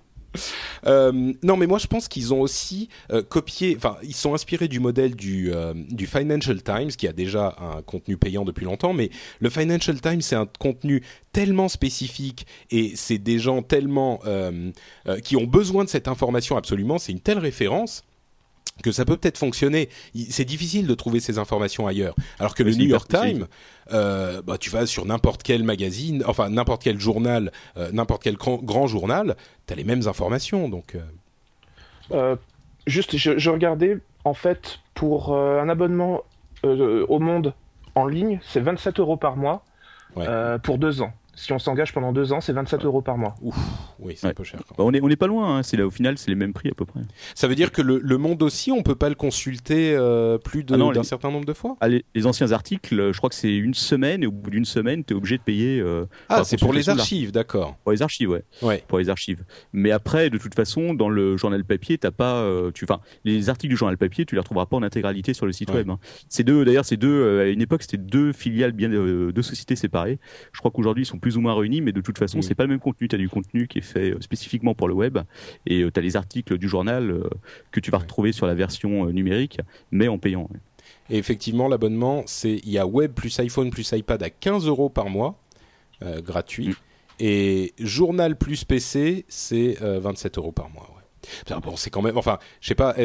Speaker 1: Euh, non, mais moi je pense qu'ils ont aussi euh, copié, enfin ils sont inspirés du modèle du, euh, du Financial Times qui a déjà un contenu payant depuis longtemps, mais le Financial Times c'est un contenu tellement spécifique et c'est des gens tellement qui ont besoin de cette information absolument, c'est une telle référence que ça peut peut-être fonctionner. C'est difficile de trouver ces informations ailleurs. Alors que
Speaker 2: Oui,
Speaker 1: le New York. Times, euh, bah, tu vas sur n'importe quel magazine, enfin n'importe quel journal, euh, n'importe quel grand, grand journal, tu as les mêmes informations. Donc, euh,
Speaker 3: Euh, juste, je, je regardais en fait pour euh, un abonnement euh, au Monde en ligne, c'est 27 euros par mois
Speaker 1: Ouais.
Speaker 3: euh, pour deux ans. Si on s'engage pendant deux ans, c'est 27 euros par mois.
Speaker 1: oui, c'est
Speaker 2: Ouais.
Speaker 1: un peu cher. quand même.
Speaker 2: Bah, on est, on est pas loin, hein. c'est là, au final, c'est les mêmes prix à peu près.
Speaker 1: Ça veut dire que le, le Monde aussi, on peut pas le consulter euh, plus
Speaker 2: Ah
Speaker 1: d'un certain nombre de fois?
Speaker 2: Ah, les, les anciens articles, je crois que c'est une semaine, et au bout d'une semaine, tu es obligé de payer. euh,
Speaker 1: Ah, c'est pour les archives, d'accord.
Speaker 2: Pour les archives, ouais.
Speaker 1: Ouais.
Speaker 2: Pour les archives. Mais après, de toute façon, dans le journal papier, t'as pas, euh, tu, enfin, les articles du journal papier, tu les retrouveras pas en intégralité sur le site
Speaker 1: Ouais.
Speaker 2: web. hein. C'est deux, d'ailleurs, c'est deux. euh, à une époque, c'était deux filiales bien, euh, deux sociétés séparées. Je crois qu'aujourd'hui, ils sont plus ou moins réunis, mais de toute façon,
Speaker 1: Mm.
Speaker 2: c'est pas le même contenu. T'as du contenu qui est fait euh, spécifiquement pour le web, et euh, t'as les articles du journal euh, que tu vas retrouver sur la version numérique, mais en payant.
Speaker 1: Et effectivement, l'abonnement, c'est il y a web plus iPhone plus iPad à 15 euros par mois, euh, gratuit. Mm. Et journal plus PC, c'est 27 euros par mois. Bon, c'est quand même. Enfin, je sais pas.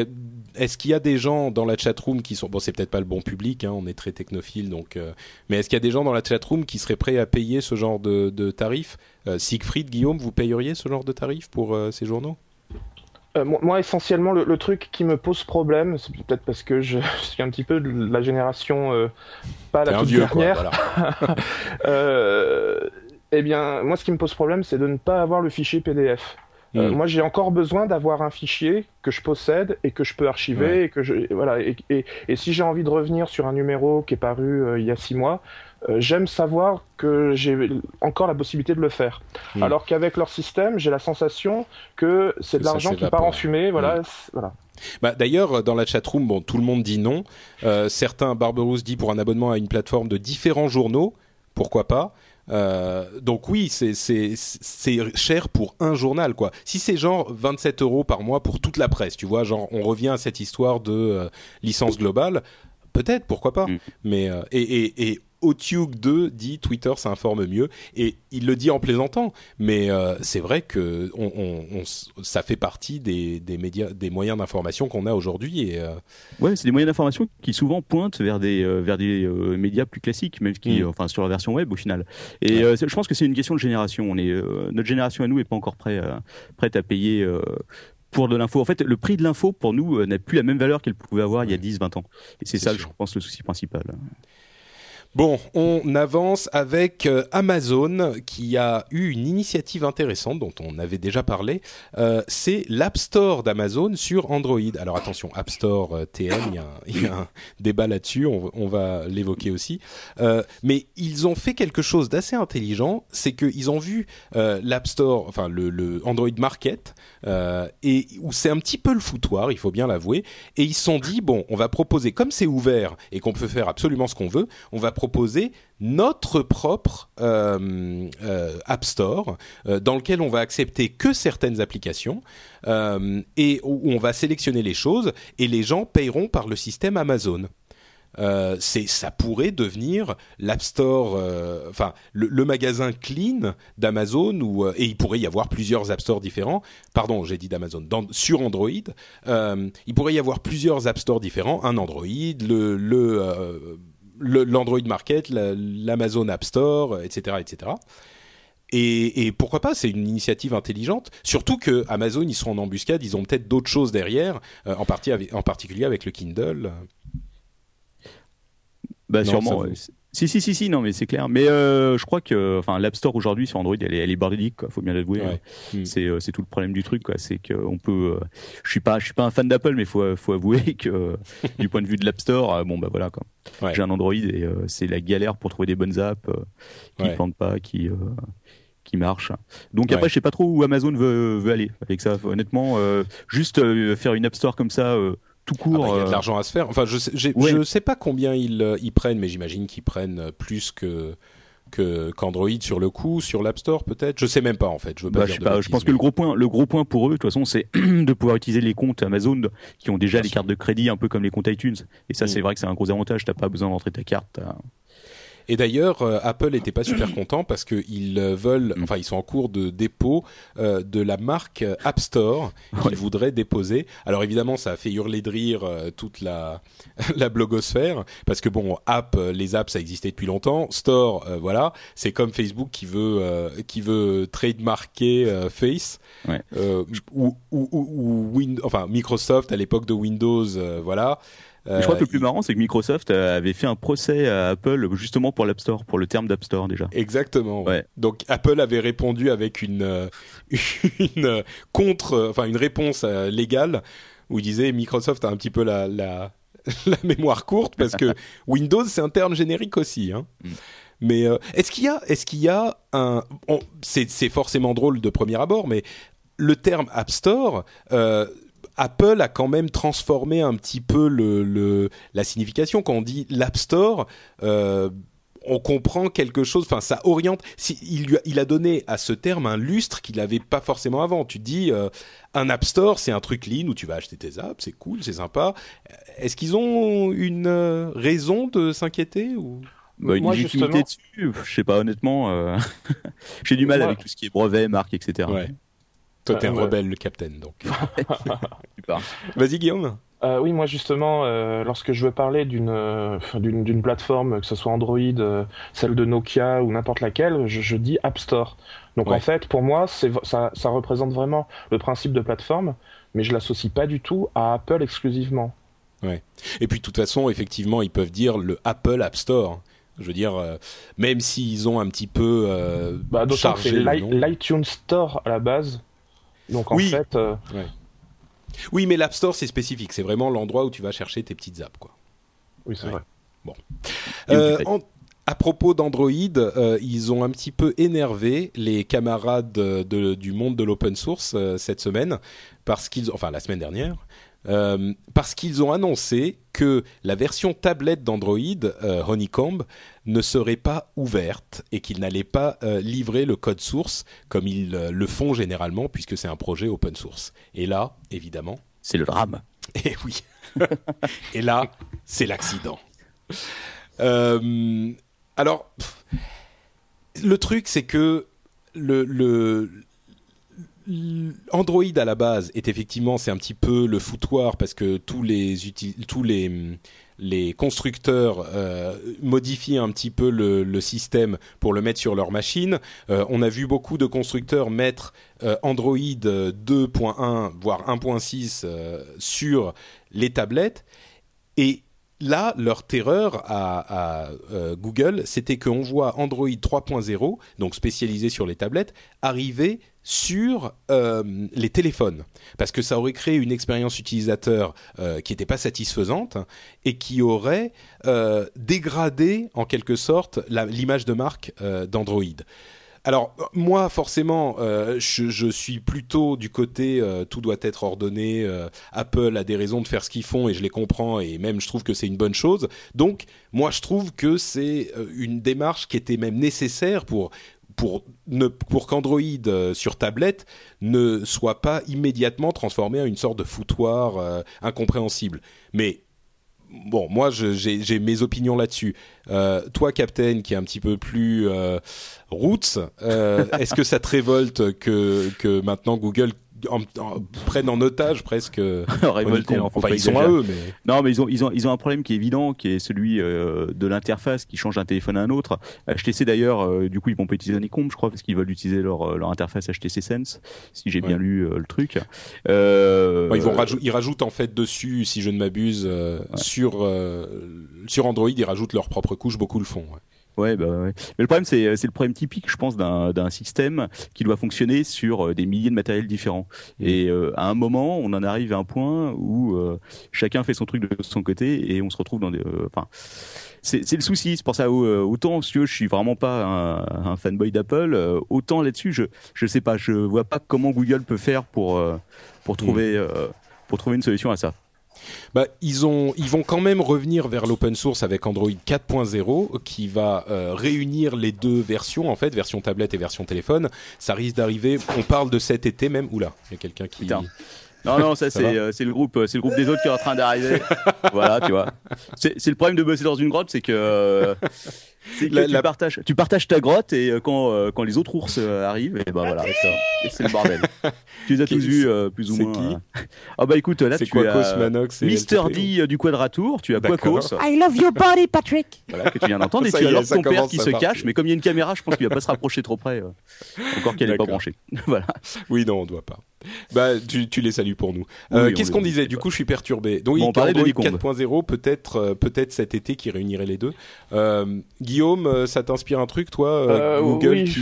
Speaker 1: Est-ce qu'il y a des gens dans la chatroom qui sont. Bon, c'est peut-être pas le bon public. Hein, on est très technophile, donc. Euh, mais est-ce qu'il y a des gens dans la chatroom qui seraient prêts à payer ce genre de, de tarif euh, Siegfried, Guillaume, vous payeriez ce genre de tarif pour euh, ces journaux?
Speaker 3: Moi, essentiellement, le, truc qui me pose problème, c'est peut-être parce que je, suis un petit peu de la génération pas la toute vieux, dernière. Quoi, eh bien, moi, ce qui me pose problème, c'est de ne pas avoir le fichier PDF. Euh, mm. moi, j'ai encore besoin d'avoir un fichier que je possède et que je peux archiver et que je voilà. Et, et, si j'ai envie de revenir sur un numéro qui est paru euh, il y a six mois, euh, j'aime savoir que j'ai encore la possibilité de le faire. Mm. Alors qu'avec leur système, j'ai la sensation que c'est de l'argent qui part en fumée. Voilà, mm. voilà.
Speaker 1: Bah, D'ailleurs, dans la chatroom, bon, tout le monde dit non. certains, Barberousse dit pour un abonnement à une plateforme de différents journaux, pourquoi pas euh, donc oui, c'est cher pour un journal quoi. Si c'est genre 27 euros par mois pour toute la presse, tu vois, genre on revient à cette histoire de euh, licence globale, peut-être, pourquoi pas. Mm. Mais euh, et, et, et Otiug 2 dit Twitter s'informe mieux et il le dit en plaisantant, mais euh, c'est vrai que on, ça fait partie des, des médias, des moyens d'information qu'on a aujourd'hui. Et euh,
Speaker 2: ouais, c'est des moyens d'information qui souvent pointent vers des euh, vers des médias plus classiques, même qui, mm. enfin sur la version web au final. Et je pense que c'est une question de génération. On est notre génération à nous est pas encore prêt, prête à payer pour de l'info. En fait, le prix de l'info pour nous n'a plus la même valeur qu'elle pouvait avoir il y a 10-20 ans. Et c'est ça, je pense, le souci principal.
Speaker 1: Bon, on avance avec euh, Amazon qui a eu une initiative intéressante dont on avait déjà parlé. Euh, c'est l'App Store d'Amazon sur Android. Alors attention, App Store euh, TM, il y, a un débat là-dessus, on, va l'évoquer aussi. mais ils ont fait quelque chose d'assez intelligent, c'est qu'ils ont vu l'App Store, enfin le, Android Market, et où c'est un petit peu le foutoir, il faut bien l'avouer, et ils se sont dit bon, on va proposer comme c'est ouvert et qu'on peut faire absolument ce qu'on veut, on va notre propre euh, euh, App Store euh, dans lequel on va accepter que certaines applications et où on va sélectionner les choses et les gens payeront par le système Amazon. c'est ça pourrait devenir l'App Store, enfin le, magasin clean d'Amazon et il pourrait y avoir plusieurs App Store différents. Pardon, j'ai dit d'Amazon sur Android. il pourrait y avoir plusieurs App Store différents, un Android, le l'Android Market, l'Amazon App Store, etc., etc. Et, pourquoi pas C'est une initiative intelligente. Surtout que Amazon, ils sont en embuscade, ils ont peut-être d'autres choses derrière, euh, en, partie en particulier avec le Kindle.
Speaker 2: Bah sûrement. Si, si, si, si, non, mais c'est clair. Mais euh, je crois que, enfin, l'App Store aujourd'hui sur Android, elle est, elle est quoi. Faut bien l'avouer. Hein. Hmm. C'est, euh, c'est tout le problème du truc, quoi. C'est qu'on peut. Euh, je suis pas, je suis pas un fan d'Apple, mais faut, faut avouer que du point de vue de l'App Store, bon bah voilà, quoi. J'ai un Android et c'est la galère pour trouver des bonnes apps qui ne vendent pas, qui qui marchent. Donc après, je sais pas trop où Amazon veut, veut aller avec ça. Honnêtement, juste faire une App Store comme ça tout court.
Speaker 1: Ah bah, il y a de euh, l'argent à se faire. Enfin, je sais, je sais pas combien ils, euh, ils prennent, mais j'imagine qu'ils prennent plus que qu'Android sur le coup, sur l'App Store peut-être. Je sais même pas en fait. Je, veux
Speaker 2: pas
Speaker 1: bah,
Speaker 2: je, pense que le gros point, le gros point pour eux, de toute façon, c'est de pouvoir utiliser les comptes Amazon qui ont déjà les cartes de crédit, un peu comme les comptes iTunes. Et ça, mm. c'est vrai que c'est un gros avantage. T'as pas besoin d'entrer ta carte.
Speaker 1: Et d'ailleurs, euh, Apple n'était pas super content parce qu'ils euh, veulent, mm. enfin, ils sont en cours de dépôt euh, de la marque App Store qu'ils voudraient déposer. Alors évidemment, ça a fait hurler de rire toute la la blogosphère parce que bon, app, les apps, ça existait depuis longtemps. Store, voilà, c'est comme Facebook qui veut qui veut trademarker Face ouais. ou, ou, ou, enfin Microsoft à l'époque de Windows, voilà
Speaker 2: je crois que le plus marrant, c'est que Microsoft avait fait un procès à Apple justement pour l'App Store, pour le terme d'App Store déjà.
Speaker 1: Exactement. Ouais. Donc Apple avait répondu avec une euh, une contre, enfin une réponse euh, légale où il disait Microsoft a un petit peu la la, la mémoire courte parce que Windows c'est un terme générique aussi. Hein. Mm. Mais euh, est-ce qu'il y a, est-ce qu'il y a un, c'est forcément drôle de premier abord, mais le terme App Store, euh, Apple a quand même transformé un petit peu le, la signification. Quand on dit l'App Store, euh, on comprend quelque chose. Enfin, ça oriente. Si, il, lui a, il a donné à ce terme un lustre qu'il n'avait pas forcément avant. Tu dis, euh, un App Store, c'est un truc lean où tu vas acheter tes apps, c'est cool, c'est sympa. Est-ce qu'ils ont une euh, raison de s'inquiéter ou?
Speaker 2: Bah, une
Speaker 3: Moi,
Speaker 2: légitimité
Speaker 3: justement-
Speaker 2: dessus, je sais pas honnêtement. euh, J'ai du mal avec tout ce qui est brevet, marque, etc.
Speaker 1: Ouais. Toi, t'es
Speaker 3: Euh,
Speaker 1: un
Speaker 3: ouais.
Speaker 1: rebelle, le capitaine. Donc, vas-y, Guillaume.
Speaker 3: Euh, oui, moi justement, euh, lorsque je veux parler d'une euh, d'une d'une plateforme, que ce soit Android, euh, celle de Nokia ou n'importe laquelle, je, je dis App Store. Donc
Speaker 1: Ouais.
Speaker 3: en fait, pour moi, ça, ça représente vraiment le principe de plateforme, mais je l'associe pas du tout à Apple exclusivement.
Speaker 1: Et puis, de toute façon, effectivement, ils peuvent dire le Apple App Store. Je veux dire, euh, même s'ils ont un petit peu euh,
Speaker 3: Bah,
Speaker 1: chargé le
Speaker 3: l'i-
Speaker 1: nom.
Speaker 3: l'iTunes Store à la base. Donc en
Speaker 1: Oui.
Speaker 3: fait, euh,
Speaker 1: Oui, mais l'App Store, c'est spécifique. C'est vraiment l'endroit où tu vas chercher tes petites apps, quoi.
Speaker 3: oui, c'est
Speaker 1: Ouais.
Speaker 3: vrai.
Speaker 2: Où
Speaker 1: Euh, en- à propos d'Android, euh, ils ont un petit peu énervé les camarades de- du monde de l'open source cette semaine, parce qu'ils, enfin la semaine dernière, euh, parce qu'ils ont annoncé que la version tablette d'Android, euh, Honeycomb, ne serait pas ouverte et qu'ils n'allaient pas euh, livrer le code source comme ils le font généralement, puisque c'est un projet open source. Et là, évidemment,
Speaker 2: C'est le drame.
Speaker 1: et oui. Et là, c'est l'accident. Alors, le truc, c'est que le, le, Android à la base est effectivement, c'est un petit peu le foutoir parce que tous les tous les constructeurs euh, modifient un petit peu le, système pour le mettre sur leur machine. Euh, on a vu beaucoup de constructeurs mettre euh, Android euh, 2.1 voire 1.6 euh, sur les tablettes et là leur terreur à, Google c'était qu'on voit Android 3.0 donc spécialisé sur les tablettes arriver sur euh, les téléphones parce que ça aurait créé une expérience utilisateur euh, qui n'était pas satisfaisante et qui aurait euh, dégradé en quelque sorte l'image de marque d'Android. Alors moi forcément je, suis plutôt du côté tout doit être ordonné Apple a des raisons de faire ce qu'ils font et je les comprends et même je trouve que c'est une bonne chose donc moi je trouve que c'est une démarche qui était même nécessaire pour pour ne pour qu'Android euh, sur tablette ne soit pas immédiatement transformé en une sorte de foutoir euh, incompréhensible mais bon, moi, j'ai mes opinions là-dessus. Euh, toi, Captain, qui est un petit peu plus roots, est-ce que ça te révolte que, que maintenant Google en, en- otage presque
Speaker 2: Révolté, hein, faut
Speaker 1: Enfin, ils sont à eux, mais
Speaker 2: Non, mais ils ont, ils ont, ils ont un problème qui est évident, qui est celui euh, de l'interface qui change d'un téléphone à un autre. HTC d'ailleurs, euh, du coup, ils vont pas utiliser Honeycomb, je crois, parce qu'ils veulent utiliser leur, euh, leur interface HTC Sense, si j'ai bien lu euh, le truc. Euh,
Speaker 1: Bon, ils, vont rajou- ils rajoutent en fait dessus, si je ne m'abuse, euh, sur, euh, sur Android, ils rajoutent leur propre couche, beaucoup le font. ouais.
Speaker 2: Ouais, bah ouais. Mais le problème, c'est c'est le problème typique, je pense, d'un d'un système qui doit fonctionner sur euh, des milliers de matériels différents. Et euh, à un moment, on en arrive à un point où euh, chacun fait son truc de son côté et on se retrouve dans des. euh, Enfin, c'est c'est le souci. C'est pour ça euh, autant, veux, je suis vraiment pas un, un fanboy d'Apple. euh, autant là-dessus, je je sais pas, je vois pas comment Google peut faire pour euh, pour trouver euh, pour trouver une solution à ça.
Speaker 1: Bah, ils, ont, ils vont quand même revenir vers l'open source avec Android 4.0 qui va euh, réunir les deux versions, en fait, version tablette et version téléphone. Ça risque d'arriver, on parle de cet été même. Oula, il y a quelqu'un qui...
Speaker 2: Putain. Non, non, ça,
Speaker 1: Ça
Speaker 2: c'est
Speaker 1: va
Speaker 2: euh, c'est le groupe, euh, c'est le groupe des autres qui est en train d'arriver. voilà, tu vois. C'est c'est le problème de bosser dans une grotte, c'est que, euh, c'est que
Speaker 1: La-
Speaker 2: tu
Speaker 1: la-
Speaker 2: partages, tu partages ta grotte et euh, quand euh, quand les autres ours euh, arrivent, et ben voilà, ça, et c'est le bordel. tu les as tous vus euh, plus ou
Speaker 1: c'est
Speaker 2: moins.
Speaker 1: qui
Speaker 2: euh. Ah bah écoute, là
Speaker 1: C'est
Speaker 2: tu
Speaker 1: Quacos,
Speaker 2: as
Speaker 1: Manox et
Speaker 2: Mister
Speaker 1: LTP.
Speaker 2: D euh, du Quadratour, tu as. Quacos,
Speaker 4: I love your body, Patrick.
Speaker 2: voilà, que tu viens d'entendre, et
Speaker 1: Ça
Speaker 2: tu
Speaker 1: y
Speaker 2: as alors ton père qui se
Speaker 1: partir.
Speaker 2: cache, mais comme il y a une caméra, je pense qu'il va pas se rapprocher trop près. euh. Encore qu'elle n'est pas branchée. voilà.
Speaker 1: Oui, non, on doit pas. Bah, tu, tu les salues pour nous.
Speaker 2: Oui,
Speaker 1: Euh, Qu'est-ce
Speaker 2: on
Speaker 1: qu'on disait? Du coup, je suis perturbé. Donc, oui,
Speaker 2: parlait de
Speaker 1: Android
Speaker 2: Honeycomb.
Speaker 1: 4.0, peut-être, peut-être cet été qui réunirait les deux. Euh, Guillaume, euh, ça t'inspire un truc, toi, euh,
Speaker 3: Euh,
Speaker 1: Google
Speaker 3: oui.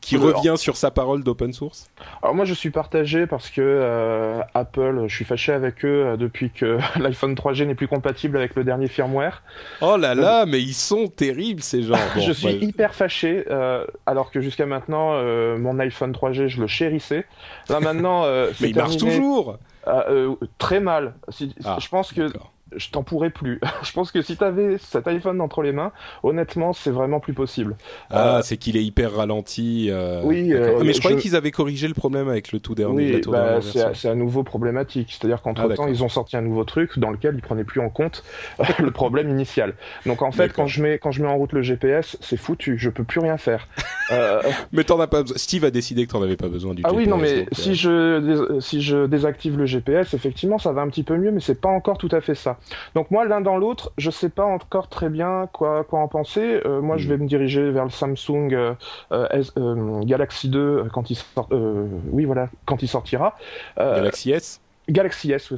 Speaker 1: qui, revient sur sa parole d'open source?
Speaker 3: Alors moi je suis partagé parce que euh, Apple, je suis fâché avec eux depuis que l'iPhone 3G n'est plus compatible avec le dernier firmware.
Speaker 1: Oh là là, mais ils sont terribles ces gens. Bon,
Speaker 3: je suis
Speaker 1: ouais.
Speaker 3: hyper fâché euh, alors que jusqu'à maintenant euh, mon iPhone 3G je le chérissais. Là maintenant
Speaker 1: Mais il marche toujours.
Speaker 3: Euh, très mal. Si-
Speaker 1: Ah,
Speaker 3: je pense que. Je t'en pourrais plus. je pense que si tu avais cet iPhone entre les mains, honnêtement, c'est vraiment plus possible.
Speaker 1: Ah, c'est qu'il est hyper ralenti.
Speaker 3: Oui,
Speaker 1: mais je croyais qu'ils avaient corrigé le problème avec le tout dernier.
Speaker 3: Oui, bah, c'est à nouveau problématique. C'est-à-dire qu'entre temps, ah, ils ont sorti un nouveau truc dans lequel ils prenaient plus en compte le problème initial. Donc en fait, quand je mets quand je mets en route le GPS, c'est foutu. Je peux plus rien faire.
Speaker 1: Euh... mais t'en as pas besoin. Steve a décidé que t'en avais pas besoin du
Speaker 3: ah
Speaker 1: GPS.
Speaker 3: Ah oui, non, mais si euh, je si je désactive le GPS, effectivement, ça va un petit peu mieux, mais c'est pas encore tout à fait ça. Donc moi, l'un dans l'autre, je sais pas encore très bien quoi quoi en penser. Euh, moi, je hmm. vais me diriger vers le Samsung euh, Galaxy 2 quand il sort. oui, voilà, quand il sortira.
Speaker 1: Galaxy S.
Speaker 3: Galaxy S,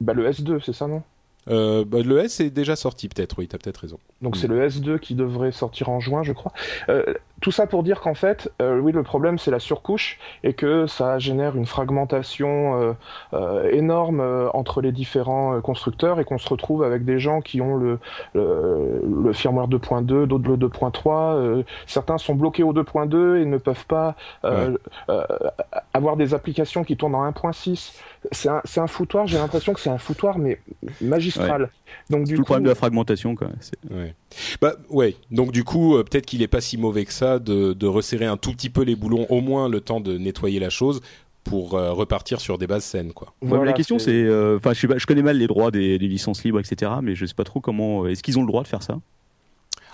Speaker 3: bah, le S2, c'est ça, non?
Speaker 1: Euh, bah, le S est déjà sorti peut-être, oui, tu as peut-être raison.
Speaker 3: Donc c'est le S2 qui devrait sortir en juin, je crois. Euh, tout ça pour dire qu'en fait, euh, oui, le problème c'est la surcouche et que ça génère une fragmentation énorme entre les différents constructeurs et qu'on se retrouve avec des gens qui ont le, le, firmware 2.2, d'autres le 2.3. certains sont bloqués au 2.2 et ne peuvent pas avoir des applications qui tournent en 1.6. C'est un, un, foutoir, j'ai l'impression que c'est un foutoir, mais magistral.
Speaker 2: Donc, du tout le problème de la fragmentation, quoi.
Speaker 1: Ouais. Bah, ouais. Donc, du coup, euh, peut-être qu'il est pas si mauvais que ça de, de, resserrer un tout petit peu les boulons, au moins le temps de nettoyer la chose pour euh, repartir sur des bases saines, quoi.
Speaker 2: la question, c'est, euh, enfin, je, je, connais mal les droits des, des, licences libres, etc., mais je sais pas trop comment. Est-ce qu'ils ont le droit de faire ça?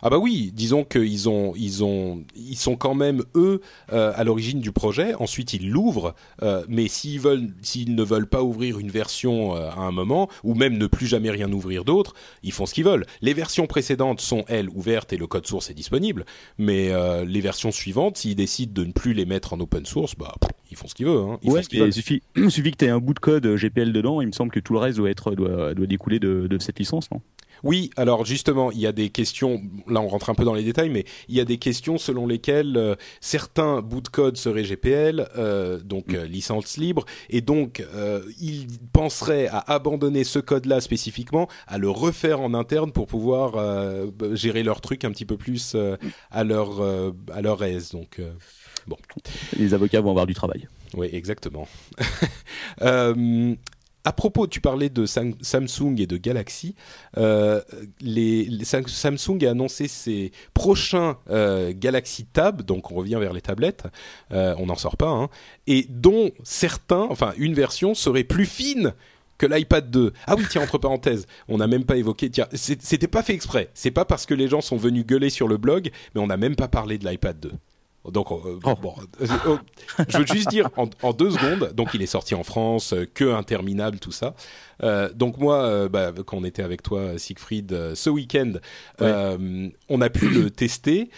Speaker 1: Ah bah oui, disons qu'ils ont, ils ont, ils sont quand même eux euh, à l'origine du projet. Ensuite, ils l'ouvrent, euh, mais s'ils veulent, s'ils ne veulent pas ouvrir une version euh, à un moment, ou même ne plus jamais rien ouvrir d'autre, ils font ce qu'ils veulent. Les versions précédentes sont elles ouvertes et le code source est disponible, mais les versions suivantes, s'ils décident de ne plus les mettre en open source, bah ils font ce qu'ils veulent. Hein.
Speaker 2: ouais, il suffit, suffit que tu aies un bout de code GPL dedans. Il me semble que tout le reste doit être doit, doit découler de, de cette licence, non?
Speaker 1: Oui, alors justement, il y a des questions, là on rentre un peu dans les détails, mais il y a des questions selon lesquelles euh, certains bouts de code seraient GPL, euh, donc mm. euh, licence libre, et donc ils penseraient à abandonner ce code-là spécifiquement, à le refaire en interne pour pouvoir gérer leur truc un petit peu plus à leur à leur aise. Donc bon.
Speaker 2: Les avocats vont avoir du travail.
Speaker 1: Oui, exactement. à propos, tu parlais de Samsung et de Galaxy. Euh, Samsung a annoncé ses prochains euh, Galaxy Tab, donc on revient vers les tablettes, euh, on n'en sort pas, hein, et dont certains, enfin une version serait plus fine que l'iPad 2. Ah oui, tiens, entre parenthèses, on n'a même pas évoqué. Tiens, c'était pas fait exprès. C'est pas parce que les gens sont venus gueuler sur le blog, mais on n'a même pas parlé de l'iPad 2. Donc, euh, oh. bon, euh, oh, je veux juste dire en, deux secondes. Donc, il est sorti en France, euh, que interminable, tout ça. Euh, donc moi, bah, quand on était avec toi, Siegfried, ce week-end, on a pu le tester.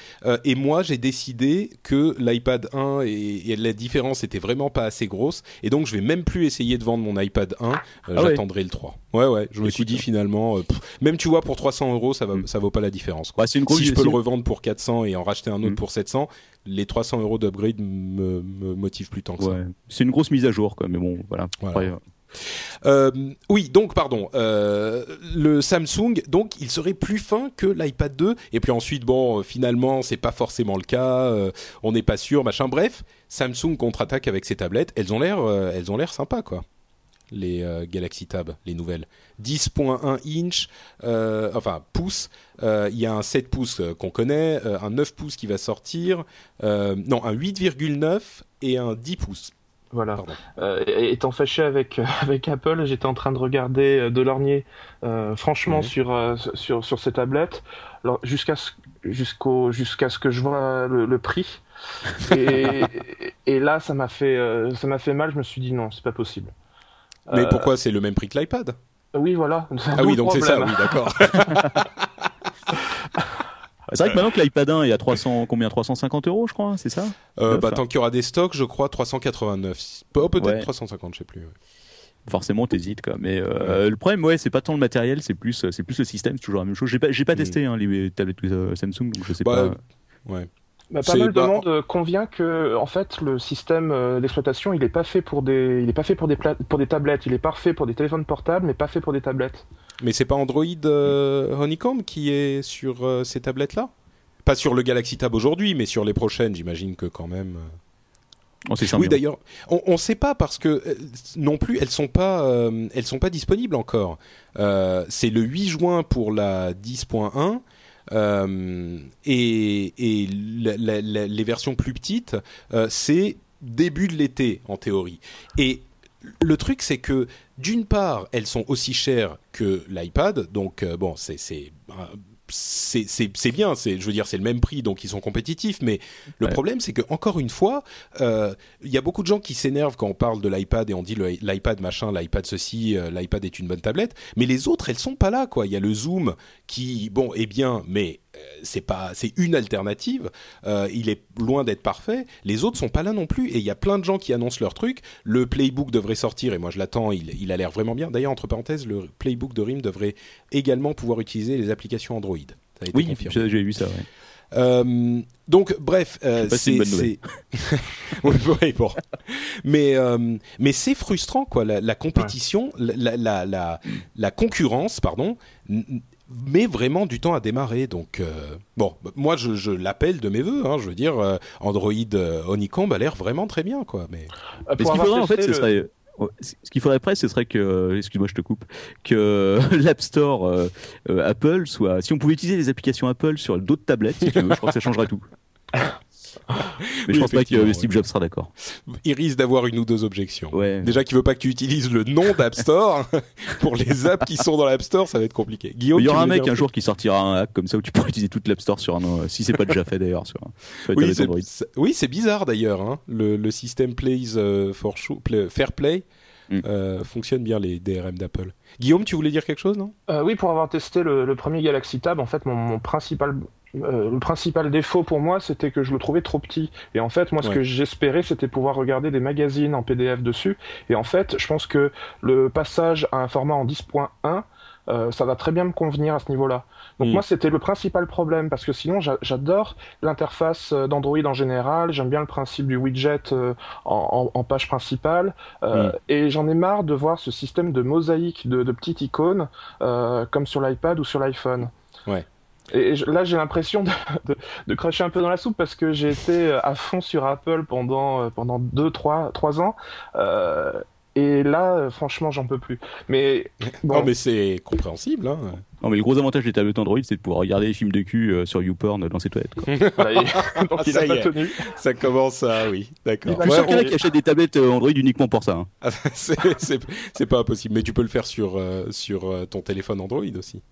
Speaker 1: et moi, j'ai décidé que l'iPad 1 et, la différence était vraiment pas assez grosse. Et donc, je vais même plus essayer de vendre mon iPad 1. Ah j'attendrai le 3. Ouais, ouais. Je me suis dit finalement, même tu vois, pour 300 euros, ça va, mm. ça vaut pas la différence. Quoi. Une si je peux le revendre pour 400 et en racheter un autre mm. pour 700, les 300 euros d'upgrade me, me motivent plus tant que ça.
Speaker 2: C'est une grosse mise à jour, quoi. Mais bon, voilà.
Speaker 1: Euh, oui, donc pardon, euh, le Samsung, donc il serait plus fin que l'iPad 2. Et puis ensuite, bon, finalement, c'est pas forcément le cas. Euh, on n'est pas sûr, machin. Bref, Samsung contre-attaque avec ses tablettes. Elles ont l'air, elles ont l'air sympas, quoi. Les Galaxy Tab, les nouvelles. 10.1 inch, enfin pouces. Il y a un 7 pouces qu'on connaît, un 9 pouces qui va sortir, non, un 8,9 et un 10 pouces.
Speaker 3: Voilà. Euh, étant fâché avec avec Apple, j'étais en train de regarder euh, de lorgner euh, franchement sur, euh, sur sur ces tablettes, jusqu'à ce jusqu'au jusqu'à ce que je vois le, prix. Et, et là, ça m'a fait ça m'a fait mal. Je me suis dit non, c'est pas possible.
Speaker 1: Mais pourquoi c'est le même prix que l'iPad?
Speaker 3: Oui, voilà.
Speaker 1: Ah oui, donc c'est ça. Oui, d'accord.
Speaker 2: C'est vrai que maintenant que l'iPad 1 est à 300, combien? 350 euros, je crois, c'est ça?
Speaker 1: Euh, bah, Tant qu'il y aura des stocks, je crois 389. peut-être 350, je sais plus.
Speaker 2: Forcément, t'hésites quoi. Mais euh, le problème, ouais, c'est pas tant le matériel, c'est plus, c'est plus le système, c'est toujours la même chose. J'ai pas, j'ai pas mm. testé hein, les tablettes euh, Samsung, donc je sais bah,
Speaker 1: pas. Ouais.
Speaker 3: Bah, pas mal de monde convient que en fait le système d'exploitation il est pas fait pour des il est pas fait pour des pour des tablettes il est parfait pour des téléphones portables mais pas fait pour des tablettes
Speaker 1: mais c'est pas Android euh, Honeycomb qui est sur euh, ces tablettes-là? Pas sur le Galaxy Tab aujourd'hui, mais sur les prochaines, j'imagine que quand même. oui, d'ailleurs, on ne sait pas parce que euh, non plus, elles sont pas, euh, elles sont pas disponibles encore. Euh, c'est le 8 juin pour la 10.1. et, et les versions plus petites, c'est début de l'été en théorie. Et le truc, c'est que d'une part, elles sont aussi chères que l'iPad, donc bon, c'est c'est bien, c'est je veux dire c'est le même prix donc ils sont compétitifs mais le problème c'est que encore une fois euh, il y a beaucoup de gens qui s'énervent quand on parle de l'iPad et on dit l'iPad machin, l'iPad ceci, euh, l'iPad est une bonne tablette, mais les autres elles sont pas là quoi. Il y a le Zoom qui bon est bien mais c'est pas c'est une alternative. Euh, il est loin d'être parfait. Les autres sont pas là non plus. Et il y a plein de gens qui annoncent leur truc. Le playbook devrait sortir et moi je l'attends. Il, il, a l'air vraiment bien. D'ailleurs entre parenthèses, le playbook de RIM devrait également pouvoir utiliser les applications Android.
Speaker 2: oui, j'ai vu ça. Ouais.
Speaker 1: Euh, donc bref,
Speaker 2: euh, c'est
Speaker 1: oui, bon. mais euh, mais c'est frustrant quoi. La, la compétition, la, la concurrence, pardon, met vraiment du temps à démarrer. Donc, euh, bon, moi, je, je l'appelle de mes voeux. Hein, je veux dire, euh, Android euh, Honeycomb a l'air vraiment très bien, quoi. Mais,
Speaker 2: mais ce qu'il faudrait, en fait, ce serait ce qu'il faudrait presque, ce serait que, excuse-moi, je te coupe, que l'App Store Apple soit, si on pouvait utiliser les applications Apple sur d'autres tablettes, si tu veux, je crois que ça changerait tout. Mais je pense pas que Steve Jobs sera d'accord.
Speaker 1: Il risque d'avoir une ou deux objections. Déjà qu'il veut pas que tu utilises le nom d'App Store pour les apps qui sont dans l'App Store, ça va être compliqué.
Speaker 2: Guillaume, il y aura un mec un jour qui sortira un app comme ça où tu pourras utiliser toute l'App Store sur un si c'est pas déjà fait d'ailleurs sur,
Speaker 1: oui, c'est bizarre d'ailleurs hein. le, le, système Plays euh, for Fair Play mm. euh, fonctionne bien les DRM d'Apple. Guillaume, tu voulais dire quelque chose, non?
Speaker 3: Euh, Oui, pour avoir testé le, premier Galaxy Tab, en fait, mon, mon principal euh, le principal défaut pour moi, c'était que je le trouvais trop petit. Et en fait, moi, ce que j'espérais, c'était pouvoir regarder des magazines en PDF dessus. Et en fait, je pense que le passage à un format en 10.1, euh, ça va très bien me convenir à ce niveau-là. Donc mm. moi, c'était le principal problème, parce que sinon, j'adore l'interface euh, d'Android en général, j'aime bien le principe du widget en, page principale, mm. et j'en ai marre de voir ce système de mosaïque de, de petites icônes, comme sur l'iPad ou sur l'iPhone.
Speaker 1: Ouais.
Speaker 3: Et là, j'ai l'impression de, de, de, cracher un peu dans la soupe parce que j'ai été euh, à fond sur Apple pendant euh, pendant deux, trois, trois ans. Euh, et là, euh, franchement, j'en peux plus. Mais
Speaker 1: bon. non, mais c'est compréhensible. Hein.
Speaker 2: Non, mais le gros avantage des tablettes Android, c'est de pouvoir regarder les films de cul sur YouPorn dans ses toilettes. Quoi.
Speaker 3: Donc il a pas tenu.
Speaker 1: Ça commence à, oui, d'accord.
Speaker 2: Je suis sûr qui achète des tablettes Android uniquement pour ça. Hein.
Speaker 1: Ah, c'est pas impossible, mais tu peux le faire sur sur ton téléphone Android aussi.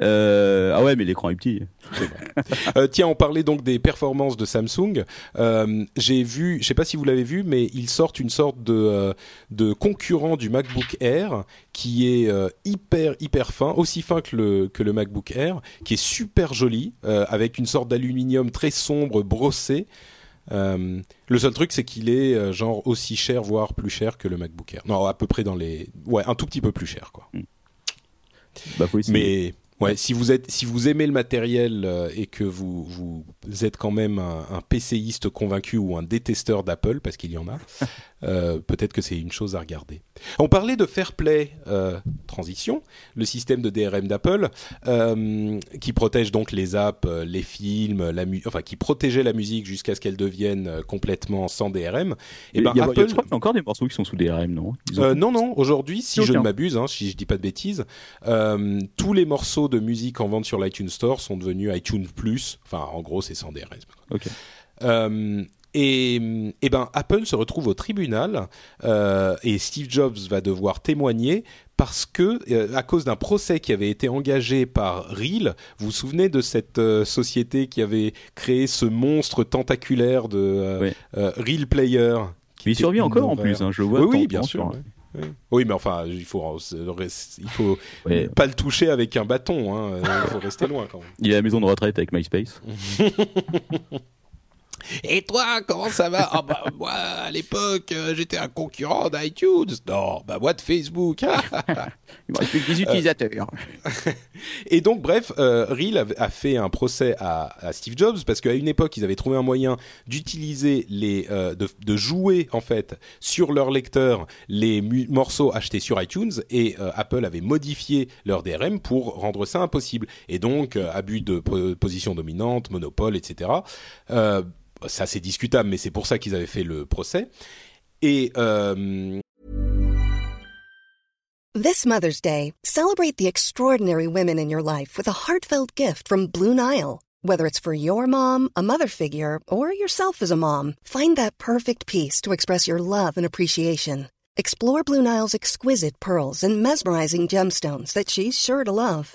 Speaker 2: Euh, ah ouais, mais l'écran est petit.
Speaker 1: euh, tiens, on parlait donc des performances de Samsung. Euh, J'ai vu, je sais pas si vous l'avez vu, mais ils sortent une sorte de, de concurrent du MacBook Air qui est hyper hyper fin, aussi fin que le que le MacBook Air, qui est super joli, avec une sorte d'aluminium très sombre brossé. le seul truc, c'est qu'il est, genre aussi cher, voire plus cher que le MacBook Air. Non, à peu près dans les, ouais, un tout petit peu plus cher, quoi. Mm.
Speaker 2: Bah, oui,
Speaker 1: mais Ouais, si vous êtes, si vous aimez le matériel euh, et que vous, vous êtes quand même un, un PCiste convaincu ou un détesteur d'Apple, parce qu'il y en a, euh, peut-être que c'est une chose à regarder. On parlait de Fair Play euh, Transition, le système de DRM d'Apple, euh, qui protège donc les apps, euh, les films, la enfin qui protégeait la musique jusqu'à ce qu'elle devienne complètement sans DRM.
Speaker 2: Et, ben Apple, y a, je crois qu'il y a encore des morceaux qui sont sous DRM, non?
Speaker 1: Non, non. Aujourd'hui, si je ne m'abuse, hein, si je dis pas de bêtises, tous les morceaux de musique en vente sur l'iTunes Store sont devenus iTunes Plus. Enfin, en gros, c'est sans DRM.
Speaker 2: Ok.
Speaker 1: Euh, et, et, ben Apple se retrouve au tribunal euh, et Steve Jobs va devoir témoigner parce que euh, à cause d'un procès qui avait été engagé par Reel, vous vous souvenez de cette euh, société qui avait créé ce monstre tentaculaire de euh, Reel Player?
Speaker 2: Qui il survit encore en plus, hein, je vois.
Speaker 1: Oui, oui bien sûr. Oui. oui. mais enfin, il faut, il faut ouais. pas le toucher avec un bâton. Hein. Il faut rester loin quand même.
Speaker 2: Il est à la maison de retraite avec MySpace.
Speaker 1: Et toi, comment ça va? Oh, bah, Moi, à l'époque, euh, j'étais un concurrent d'iTunes. Non, bah moi de Facebook.
Speaker 2: Il me reste plus que 10 utilisateurs.
Speaker 1: et donc, bref, euh, Reel a, a, fait un procès à, à Steve Jobs parce qu'à une époque, ils avaient trouvé un moyen d'utiliser les, euh, de, de, jouer en fait sur leur lecteur les morceaux achetés sur iTunes et euh, Apple avait modifié leur DRM pour rendre ça impossible. Et donc, euh, abus de position dominante, monopole, etc. Ça c'est discutable, mais c'est pour ça qu'ils avaient fait le procès. Et euh,
Speaker 4: This Mother's Day, celebrate the extraordinary women in your life with a heartfelt gift from Blue Nile. Whether it's for your mom, a mother figure, or yourself as a mom, find that perfect piece to express your love and appreciation. Explore Blue Nile's exquisite pearls and mesmerizing gemstones that she's sure to love.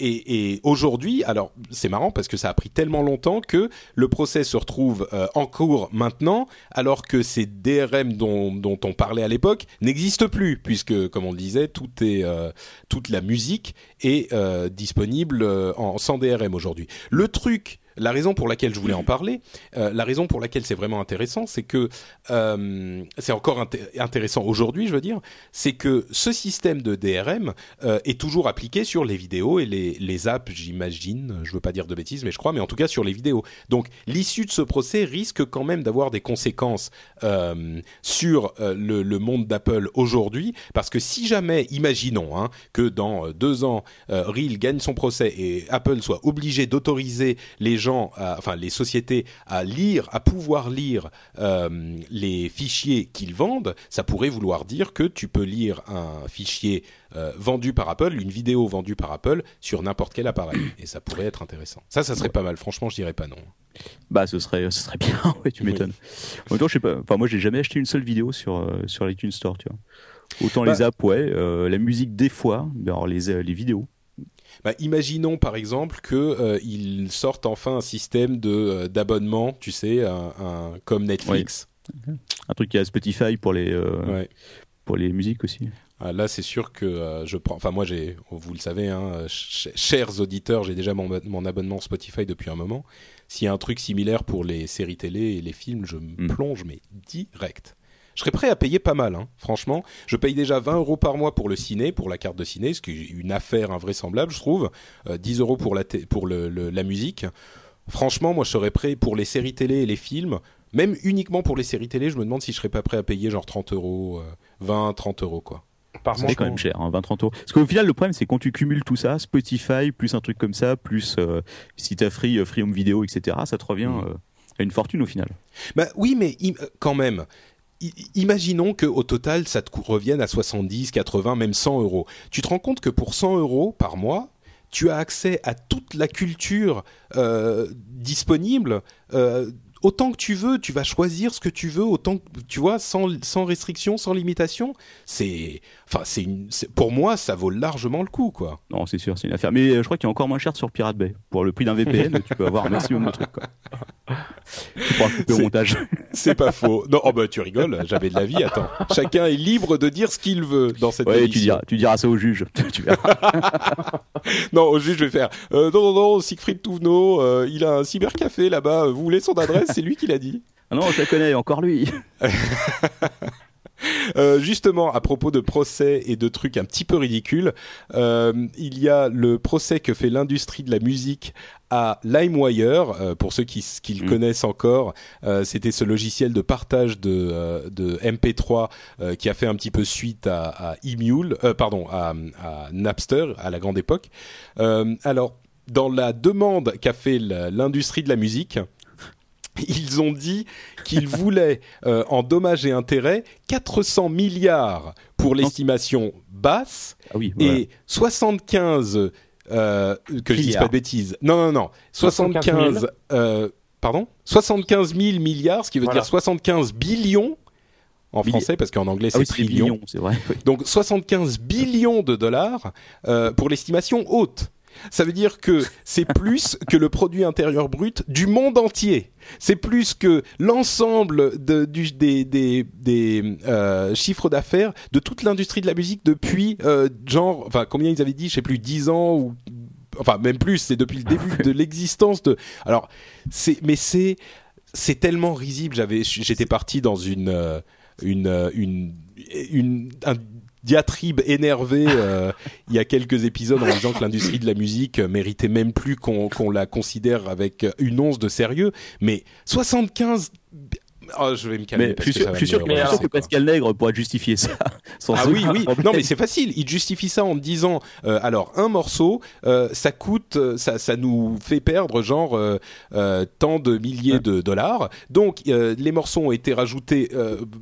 Speaker 1: Et, aujourd'hui, alors c'est marrant parce que ça a pris tellement longtemps que le procès se retrouve euh, en cours maintenant, alors que ces DRM dont, on parlait à l'époque n'existent plus, puisque comme on le disait, euh, toute la musique est euh, disponible en, sans DRM aujourd'hui. Le truc la raison pour laquelle je voulais en parler, euh, la raison pour laquelle c'est vraiment intéressant, c'est que euh, c'est encore inté- intéressant aujourd'hui, je veux dire, c'est que ce système de DRM euh, est toujours appliqué sur les vidéos et les, les apps, j'imagine. Je veux pas dire de bêtises, mais je crois, mais en tout cas sur les vidéos. Donc l'issue de ce procès risque quand même d'avoir des conséquences sur le, monde d'Apple aujourd'hui, parce que si jamais, imaginons hein, que dans deux ans, Reel gagne son procès et Apple soit obligé d'autoriser les gens, à- enfin les sociétés à lire, à pouvoir lire euh, les fichiers qu'ils vendent, ça pourrait vouloir dire que tu peux lire un fichier euh, vendu par Apple, une vidéo vendue par Apple sur n'importe quel appareil, et ça pourrait être intéressant. Ça, ça serait pas mal. Franchement, je dirais pas non.
Speaker 2: Bah, ce serait, ce serait bien. ouais, tu
Speaker 1: Oui.
Speaker 2: m'étonnes. En même temps, je sais pas. Enfin, moi, j'ai jamais acheté une seule vidéo sur euh, sur l'iTunes Store, tu vois. Autant
Speaker 1: Bah-
Speaker 2: les apps, ouais. euh, la musique des fois, mais alors les les vidéos.
Speaker 1: Bah, imaginons par exemple que euh, ils sortent enfin un système de euh, d'abonnement, tu sais, un, un- comme Netflix.
Speaker 2: Un truc qui a Spotify pour les euh,
Speaker 1: Ouais.
Speaker 2: pour les musiques aussi.
Speaker 1: Ah, là, c'est sûr que euh, je prends. Enfin, moi, j'ai, vous le savez, hein, ch- chers auditeurs, j'ai déjà mon, mon abonnement Spotify depuis un moment. S'il y a un truc similaire pour les séries télé et les films, je me
Speaker 2: Mm.
Speaker 1: plonge, mais direct. Je serais prêt à payer pas mal, hein, franchement. Je paye déjà 20 euros par mois pour le ciné, pour la carte de ciné, ce qui est une affaire invraisemblable, je trouve. Euh, 10 euros pour, la, pour le, le- la musique. Franchement, moi, je serais prêt pour les séries télé et les films. Même uniquement pour les séries télé, je me demande si je serais pas prêt à payer genre 30 euros, euh, 20, 30 euros, quoi.
Speaker 3: Par.
Speaker 2: C'est quand même cher, hein, 20-30 euros. Parce qu'au final, le problème, c'est quand tu cumules tout ça, Spotify, plus un truc comme ça, plus euh, si t'as Free, euh, Free Home Video, etc., ça te revient
Speaker 1: Mm.
Speaker 2: euh, à une fortune au final.
Speaker 1: Bah oui, mais euh, quand même. Imaginons que au total ça te revienne à 70, 80, même 100 euros. Tu te rends compte que pour 100 euros par mois, tu as accès à toute la culture euh, disponible. euh, autant que tu veux, tu vas choisir ce que tu veux, autant que tu vois, sans, sans restriction, sans limitation. C'est, enfin, c'est pour moi, ça vaut largement le coup, quoi.
Speaker 2: Non, c'est sûr, c'est une affaire. Mais euh, je crois qu'il y a encore moins cher sur Pirate Bay. Pour le prix d'un VPN, tu peux avoir un maximum de trucs. Quoi. Tu pourras couper au montage.
Speaker 1: C'est pas faux. Non, oh bah tu rigoles, jamais de la vie. Attends, chacun est libre de dire ce qu'il veut dans cette
Speaker 2: Ouais, tu diras, tu diras ça au juge. tu verras.
Speaker 1: Non, au juge, je vais faire. Euh, non, non, non, Siegfried Touvenot, euh, il a un cybercafé là-bas. Vous voulez son adresse? C'est lui qui l'a dit.
Speaker 2: Ah non, je la connais, encore lui.
Speaker 1: Euh, justement, à propos de procès et de trucs un petit peu ridicules, euh, il y a le procès que fait l'industrie de la musique à LimeWire. Euh, pour ceux qui, qui le
Speaker 2: Mm.
Speaker 1: connaissent encore, c'était ce logiciel de partage de, euh, de MP3 euh, qui a fait un petit peu suite à, à Emule, pardon, à, à Napster à la grande époque. Alors, dans la demande qu'a fait l'industrie de la musique, ils ont dit qu'ils voulaient, euh, en dommages et intérêts, 400 milliards pour l'estimation basse
Speaker 2: Ah oui, voilà.
Speaker 1: et 75, euh, que je dise pas de bêtises. Non, non, non. 75, euh, pardon? 75 000 milliards, ce qui veut
Speaker 3: Voilà.
Speaker 1: dire 75 billions en français, parce qu'en anglais
Speaker 2: Ah oui,
Speaker 1: c'est
Speaker 2: millions, c'est vrai. oui.
Speaker 1: Donc 75 billions de dollars euh, pour l'estimation haute. Ça veut dire que c'est plus que le produit intérieur brut du monde entier. C'est plus que l'ensemble des, euh, chiffres d'affaires de toute l'industrie de la musique depuis euh, genre, enfin combien ils avaient dit, je sais plus, 10 ans ou enfin même plus, c'est depuis le début de l'existence de. Alors c'est, mais c'est c'est tellement risible. J'avais, j'étais parti dans une euh, une une une un diatribe énervé euh, il y a quelques épisodes en disant que l'industrie de la musique méritait même plus qu'on qu'on la considère avec une once de sérieux. Mais 75 Oh, je vais me calmer.
Speaker 2: Mais je suis sûr, je suis sûr que, Pascal Nègre pourrait justifier ça.
Speaker 1: Sans ah oui, oui. Non, mais c'est facile. Il justifie ça en disant, euh, alors un morceau, euh, ça coûte, euh, ça, ça nous fait perdre genre euh, tant de milliers de dollars. Donc les morceaux ont été rajoutés.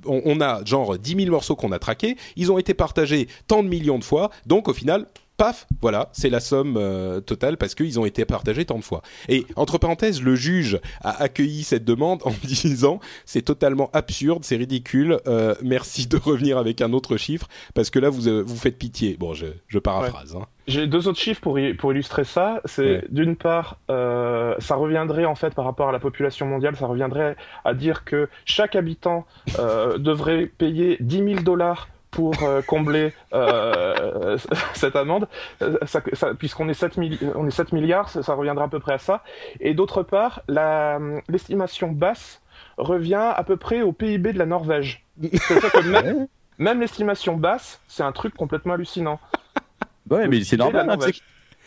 Speaker 1: On, on, a genre 10 000 morceaux qu'on a traqués. Ils ont été partagés tant de millions de fois. Donc au final, paf, voilà, c'est la somme euh, totale parce qu'ils ont été partagés tant de fois. Et entre parenthèses, le juge a accueilli cette demande en disant c'est totalement absurde, c'est ridicule, euh, merci de revenir avec un autre chiffre parce que là vous euh, vous faites pitié. Bon, je, je paraphrase. Hein.
Speaker 3: J'ai deux autres chiffres pour, pour illustrer ça. C'est ouais. d'une part, euh, ça reviendrait en fait par rapport à la population mondiale, ça reviendrait à dire que chaque habitant euh, devrait payer 10 000 dollars pour euh, combler euh, cette amende, euh, ça, ça, puisqu'on est 7, on est 7 milliards, ça, ça, reviendra à peu près à ça. Et d'autre part, l'estimation basse revient à peu près au PIB de la Norvège. Que même, même l'estimation basse, c'est un truc complètement hallucinant.
Speaker 2: Ouais, mais c'est normal. Hein,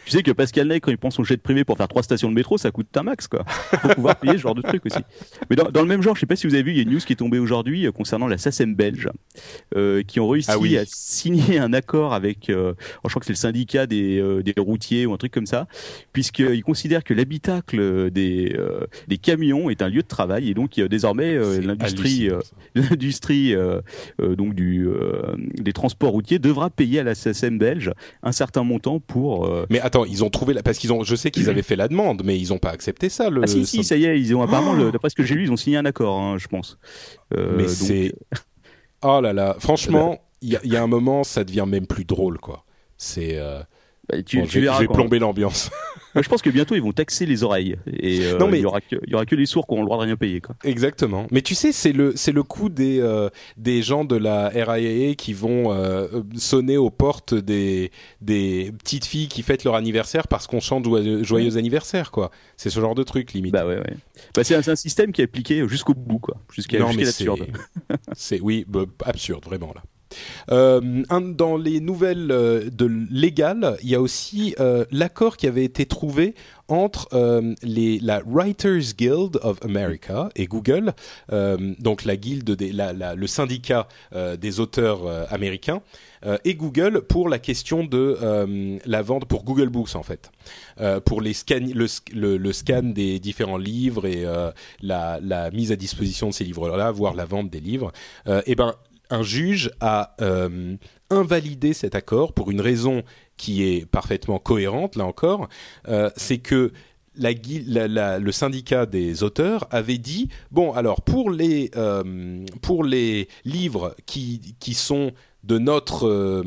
Speaker 2: tu sais que Pascal Ney, quand il prend son jet privé pour faire trois stations de métro, ça coûte un max, quoi. Faut pouvoir payer ce genre de truc aussi. Mais dans, dans, le même genre, je sais pas si vous avez vu, il y a une news qui est tombée aujourd'hui euh, concernant la SACEM belge, euh, qui ont réussi ah oui. à signer un accord avec, euh, je crois que c'est le syndicat des, euh, des routiers ou un truc comme ça, puisqu'ils considèrent que l'habitacle des, euh, des camions est un lieu de travail et donc désormais l'industrie, l'industrie donc du, des transports routiers devra payer à la SACEM belge un certain montant pour.
Speaker 1: Mais attends, ils ont trouvé la... parce qu'ils ont, je sais qu'ils avaient fait la demande, mais ils n'ont pas accepté ça. Le...
Speaker 2: Ah si si, ça y est, ils ont apparemment, oh d'après ce que j'ai lu, ils ont signé un accord, hein, je pense.
Speaker 1: Euh, mais donc... c'est, oh là là, franchement, il y, y, a un moment, ça devient même plus drôle, quoi. C'est euh...
Speaker 2: Bah, tu,
Speaker 1: bon, tu je, vais plomber l'ambiance.
Speaker 2: Je pense que bientôt ils vont taxer les oreilles et euh, non, mais... il y aura que il y aura que les sourds qui auront le droit de rien payer quoi.
Speaker 1: Exactement. Mais tu sais c'est le c'est le coup des euh, des gens de la RIAA qui vont euh, sonner aux portes des des petites filles qui fêtent leur anniversaire parce qu'on chante joyeux, joyeux anniversaire quoi. C'est ce genre de truc limite.
Speaker 2: Bah ouais ouais. Bah c'est un, un, système qui est appliqué jusqu'au bout quoi, jusqu'à jusqu'à l'absurde.
Speaker 1: c'est oui bah, absurde vraiment là. Euh, dans les nouvelles euh, de légales, il y a aussi euh, l'accord qui avait été trouvé entre les, la Writers Guild of America et Google, donc la guilde le syndicat des auteurs américains, et Google pour la question de la vente pour Google Books en fait, pour les scan, le, scan des différents livres et la, mise à disposition de ces livres-là, voire la vente des livres. et ben un juge a euh, invalidé cet accord pour une raison qui est parfaitement cohérente, là encore, euh, c'est que le syndicat des auteurs avait dit bon alors pour les euh, pour les livres qui qui sont de notre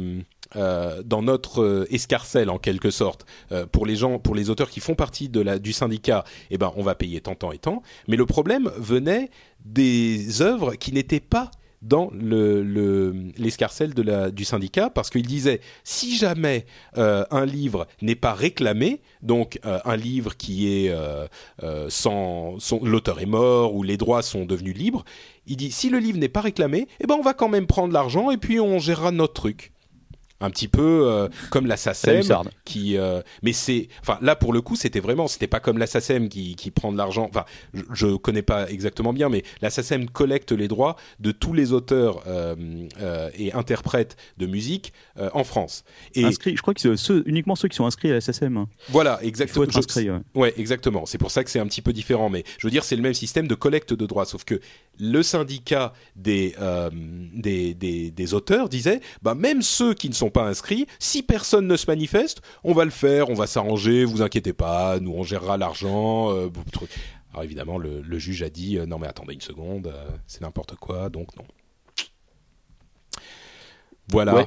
Speaker 1: dans notre escarcelle en quelque sorte pour les gens pour les auteurs qui font partie de la du syndicat eh ben on va payer tant tant et tant. Mais le problème venait des œuvres qui n'étaient pas dans le, le, l'escarcelle du syndicat parce qu'il disait si jamais euh, un livre n'est pas réclamé, donc euh, un livre qui est euh, sans, l'auteur est mort ou les droits sont devenus libres, il dit si le livre n'est pas réclamé, eh ben on va quand même prendre l'argent et puis on gérera notre truc un petit peu euh, comme la SACEM qui euh, mais c'est enfin là pour le coup c'était vraiment c'était pas comme la SACEM qui, qui prend de l'argent. Enfin je, je connais pas exactement bien mais la SACEM collecte les droits de tous les auteurs euh, et interprètes de musique en France.
Speaker 2: Et inscrit je crois que c'est ceux, uniquement ceux qui sont inscrits à la SACEM
Speaker 1: voilà exactement.
Speaker 2: inscrit, ouais
Speaker 1: exactement. C'est pour ça que c'est un petit peu différent mais je veux dire c'est le même système de collecte de droits sauf que le syndicat des euh, des, des, des auteurs disait bah même ceux qui ne sont pas inscrits. Si personne ne se manifeste, on va le faire, on va s'arranger, vous inquiétez pas, nous on gérera l'argent. Euh, Alors évidemment, le, juge a dit euh, non mais attendez une seconde, c'est n'importe quoi, donc non. Voilà.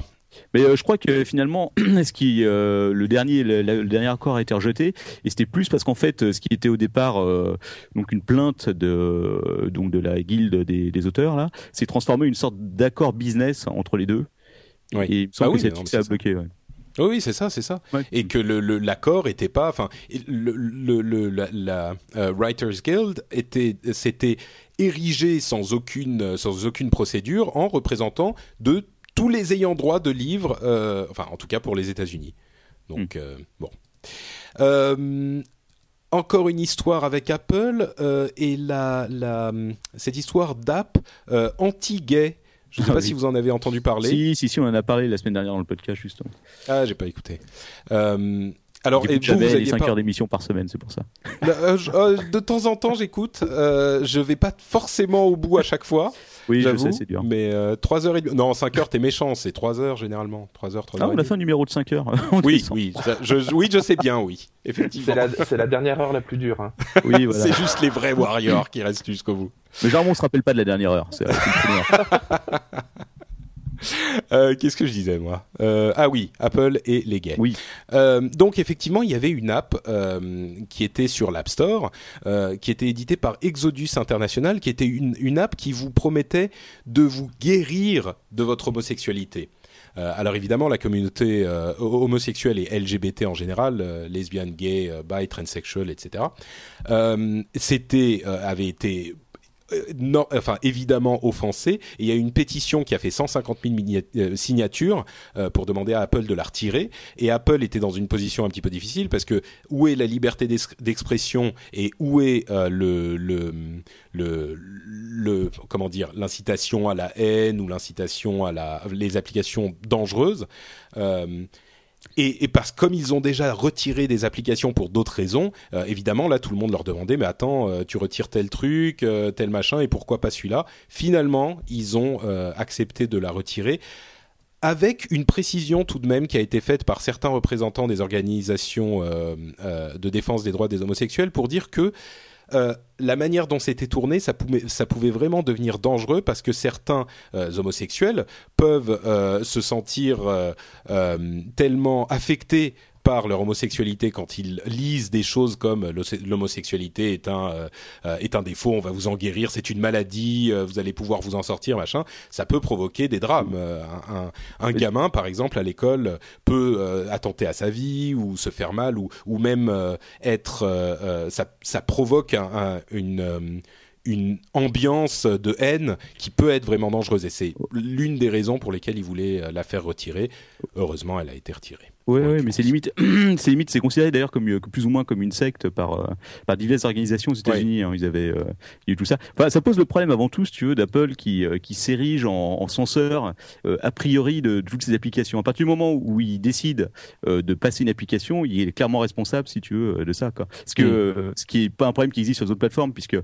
Speaker 2: Mais euh, je crois que finalement, ce qui, euh, le dernier, le, le, dernier accord a été rejeté, et c'était plus parce qu'en fait, ce qui était au départ euh, donc une plainte de donc de la guilde des, des auteurs là, s'est transformé en une sorte d'accord business entre les deux.
Speaker 1: Oui.
Speaker 2: Et
Speaker 1: Bah oui,
Speaker 2: c'est bloqué. Ouais.
Speaker 1: Oui, oui, c'est ça, c'est ça.
Speaker 2: Ouais.
Speaker 1: Et que le- le- l'accord était pas, enfin, le, le- le- la, la, euh, Writers Guild était, s'était érigé sans aucune, sans aucune procédure en représentant de tous les ayants droit de livres, euh, enfin, en tout cas pour les États-Unis. Donc euh, bon. Euh, encore une histoire avec Apple et la, la, cette histoire d'app anti-gay. Je ne sais
Speaker 2: Ah
Speaker 1: pas
Speaker 2: oui.
Speaker 1: si vous en avez entendu parler.
Speaker 2: Si, si, si, on en a parlé la semaine dernière dans le podcast justement.
Speaker 1: Ah, j'ai pas écouté. Euh, alors, et vous, vous
Speaker 2: les
Speaker 1: aviez
Speaker 2: 5
Speaker 1: pas-
Speaker 2: heures d'émission par semaine, c'est pour ça.
Speaker 1: Euh, je- euh, de temps en temps, j'écoute. Euh, je vais pas forcément au bout à chaque fois,
Speaker 2: Oui, je sais, c'est dur.
Speaker 1: Mais euh, 3 heures et demie- Non, 5 heures, t'es méchant. C'est 3 heures généralement. 3 heures, 3
Speaker 2: Ah,
Speaker 1: heures.
Speaker 2: on
Speaker 1: et
Speaker 2: a fait un numéro de 5 heures. On
Speaker 1: Oui, oui, ça, je, oui, je sais bien, oui,
Speaker 3: C'est
Speaker 1: effectivement.
Speaker 3: la, c'est la dernière heure la plus dure. hein.
Speaker 2: Oui, voilà.
Speaker 1: C'est juste les vrais warriors qui restent jusqu'au bout.
Speaker 2: Mais généralement, on se rappelle pas de la dernière heure. C'est.
Speaker 1: Euh, Qu'est-ce que je disais moi? Euh, Ah oui, Apple et les gays.
Speaker 2: Oui.
Speaker 1: Euh, donc effectivement, il y avait une app qui était sur l'App Store, qui était éditée par Exodus International, qui était une, une app qui vous promettait de vous guérir de votre homosexualité. Alors évidemment, la communauté homosexuelle et LGBT en général, lesbiennes, gays, bi, transsexual, etc., c'était avait été non, enfin évidemment offensé. Il y a une pétition qui a fait 150 000 mini- euh, signatures euh, pour demander à Apple de la retirer. Et Apple était dans une position un petit peu difficile parce que où est la liberté d'ex- d'expression et où est euh, le, le, le, comment dire l'incitation à la haine ou l'incitation à la les applications dangereuses. Euh, et, et parce que comme ils ont déjà retiré des applications pour d'autres raisons, euh, évidemment là tout le monde leur demandait mais attends euh, tu retires tel truc, euh, tel machin et pourquoi pas celui-là? Finalement ils ont accepté de la retirer avec une précision tout de même qui a été faite par certains représentants des organisations de défense des droits des homosexuels pour dire que euh, la manière dont c'était tourné, ça pouvait, vraiment devenir dangereux parce que certains euh, homosexuels peuvent euh, se sentir tellement affectés par leur homosexualité quand ils lisent des choses comme l'homose- l'homosexualité est un euh, euh, est un défaut, on va vous en guérir, c'est une maladie, euh, vous allez pouvoir vous en sortir, machin. Ça peut provoquer des drames. Un, un- un gamin, par exemple, à l'école, peut euh, attenter à sa vie ou se faire mal ou ou même être ça ça provoque un- un- une une ambiance de haine qui peut être vraiment dangereuse et c'est l'une des raisons pour lesquelles ils voulaient euh, la faire retirer. Heureusement, elle a été retirée.
Speaker 2: Ouais,
Speaker 1: En
Speaker 2: ouais, mais c'est limite, c'est limite, c'est considéré d'ailleurs comme euh, plus ou moins comme une secte par euh, par diverses organisations aux États-Unis. hein, ils avaient, euh, eu tout ça. Enfin, ça pose le problème avant tout, si tu veux, d'Apple qui euh, qui s'érige en, en censeur euh, a priori de, de toutes ces applications. À partir du moment où il décide euh, de passer une application, il est clairement responsable, si tu veux, de ça. Quoi. Ce que
Speaker 1: Mm.
Speaker 2: ce qui est pas un problème qui existe sur les autres plateformes, puisque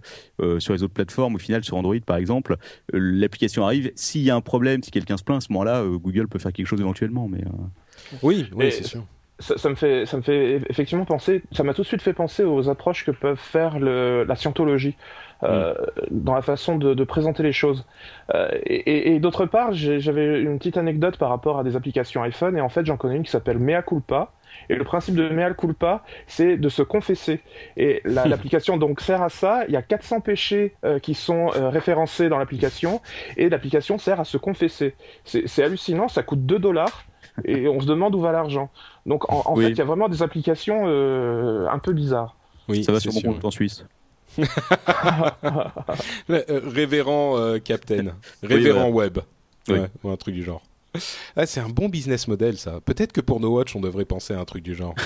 Speaker 2: sur les autres plateformes, au final, sur Android par exemple, l'application arrive. S'il y a un problème, si quelqu'un se plaint, à ce moment-là, Google peut faire quelque chose éventuellement, mais
Speaker 1: Oui, oui, c'est sûr.
Speaker 3: Ça, ça me fait, ça me fait effectivement penser, ça m'a tout de suite fait penser aux approches que peuvent faire le, la scientologie euh, dans la façon de, de présenter les choses. Euh, et d'autre part, j'avais une petite anecdote par rapport à des applications iPhone, et en fait, j'en connais une qui s'appelle Mea Culpa. Et le principe de Mea Culpa, c'est de se confesser. Et la- l'application donc sert à ça. Il y a 400 péchés euh, qui sont euh, référencés dans l'application, et l'application sert à se confesser. C'est c'est hallucinant, ça coûte 2 dollars. Et on se demande où va l'argent. Donc en, en
Speaker 2: Oui.
Speaker 3: fait, il y a vraiment des applications euh, un peu bizarres.
Speaker 1: Oui,
Speaker 2: ça va sur mon compte en Suisse.
Speaker 1: Euh, euh, révérend euh, Captain, révérend web,
Speaker 2: Oui.
Speaker 1: Ouais, ou un truc du genre. Ah, c'est un bon business model ça. Peut-être que pour No Watch on devrait penser à un truc du genre.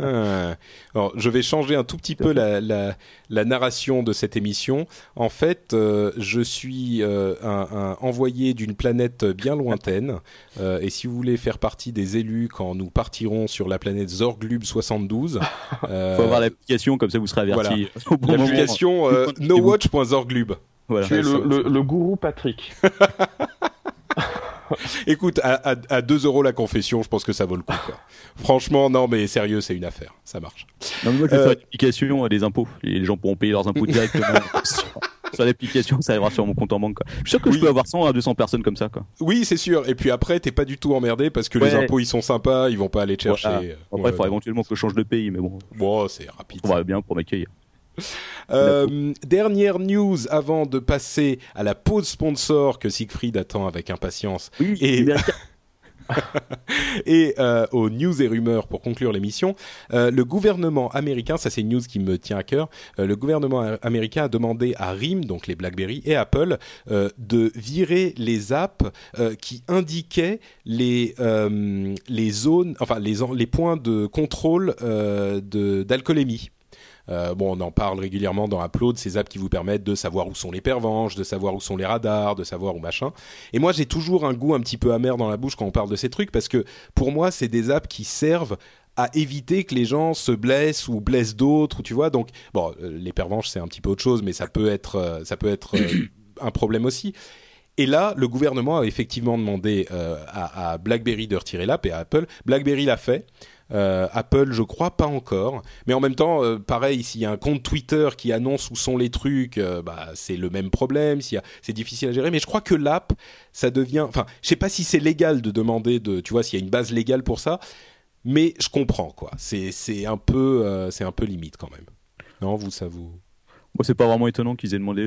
Speaker 1: Ah. Alors, je vais changer un tout petit peu la, la, la narration de cette émission. En fait, euh, je suis euh, un, un envoyé d'une planète bien lointaine. Euh, et si vous voulez faire partie des élus quand nous partirons sur la planète Zorglub 72, euh,
Speaker 2: faut avoir l'application, comme ça vous serez averti moment.
Speaker 1: l'application euh, nowatch.zorglub.
Speaker 2: Voilà.
Speaker 3: Tu es le, le gourou Patrick.
Speaker 1: Écoute, à, à, à 2 euros la confession, je pense que ça vaut le coup. Quoi. Franchement, non, mais sérieux, c'est une affaire. Ça marche.
Speaker 2: Non, mais moi, je vais
Speaker 1: Euh,
Speaker 2: faire une application à des impôts. Les gens pourront payer leurs impôts directement. sur l'application, ça arrivera sur mon compte en banque. Quoi. Je suis sûr que je peux avoir 100 à 200 personnes comme ça. Quoi.
Speaker 1: Oui, c'est sûr. Et puis après, t'es pas du tout emmerdé parce que les impôts ils sont sympas, ils vont pas aller te chercher.
Speaker 2: Après, il faudra éventuellement que je change de pays, mais bon.
Speaker 1: Bon, c'est rapide.
Speaker 2: On va bien pour m'accueillir.
Speaker 1: Euh, dernière news avant de passer à la pause sponsor que Siegfried attend avec impatience.
Speaker 2: Oui,
Speaker 1: et et euh, aux news et rumeurs pour conclure l'émission. Euh, le gouvernement américain, ça c'est une news qui me tient à cœur, euh, le gouvernement américain a demandé à RIM, donc les BlackBerry et Apple, de virer les apps qui indiquaient les les zones, enfin les les points de contrôle d'alcoolémie. Euh, bon, on en parle régulièrement dans Upload, ces apps qui vous permettent de savoir où sont les pervenches, de savoir où sont les radars, de savoir où machin. Et moi, j'ai toujours un goût un petit peu amer dans la bouche quand on parle de ces trucs parce que pour moi, c'est des apps qui servent à éviter que les gens se blessent ou blessent d'autres, tu vois. Donc, bon, euh, les pervenches, c'est un petit peu autre chose, mais ça peut être, euh, ça peut être un problème aussi. Et là, le gouvernement a effectivement demandé à, à, BlackBerry de retirer l'app et à Apple. BlackBerry l'a fait. Euh, Apple, je crois pas encore. Mais en même temps, euh, pareil, s'il y a un compte Twitter qui annonce où sont les trucs, euh, bah, c'est le même problème. C'est difficile à gérer. Mais je crois que l'app, ça devient. Enfin, je sais pas si c'est légal de demander de. Tu vois, s'il y a une base légale pour ça. Mais je comprends quoi. C'est un peu c'est un peu limite quand même. Non, vous ça vous.
Speaker 2: Moi, c'est pas vraiment étonnant qu'ils aient demandé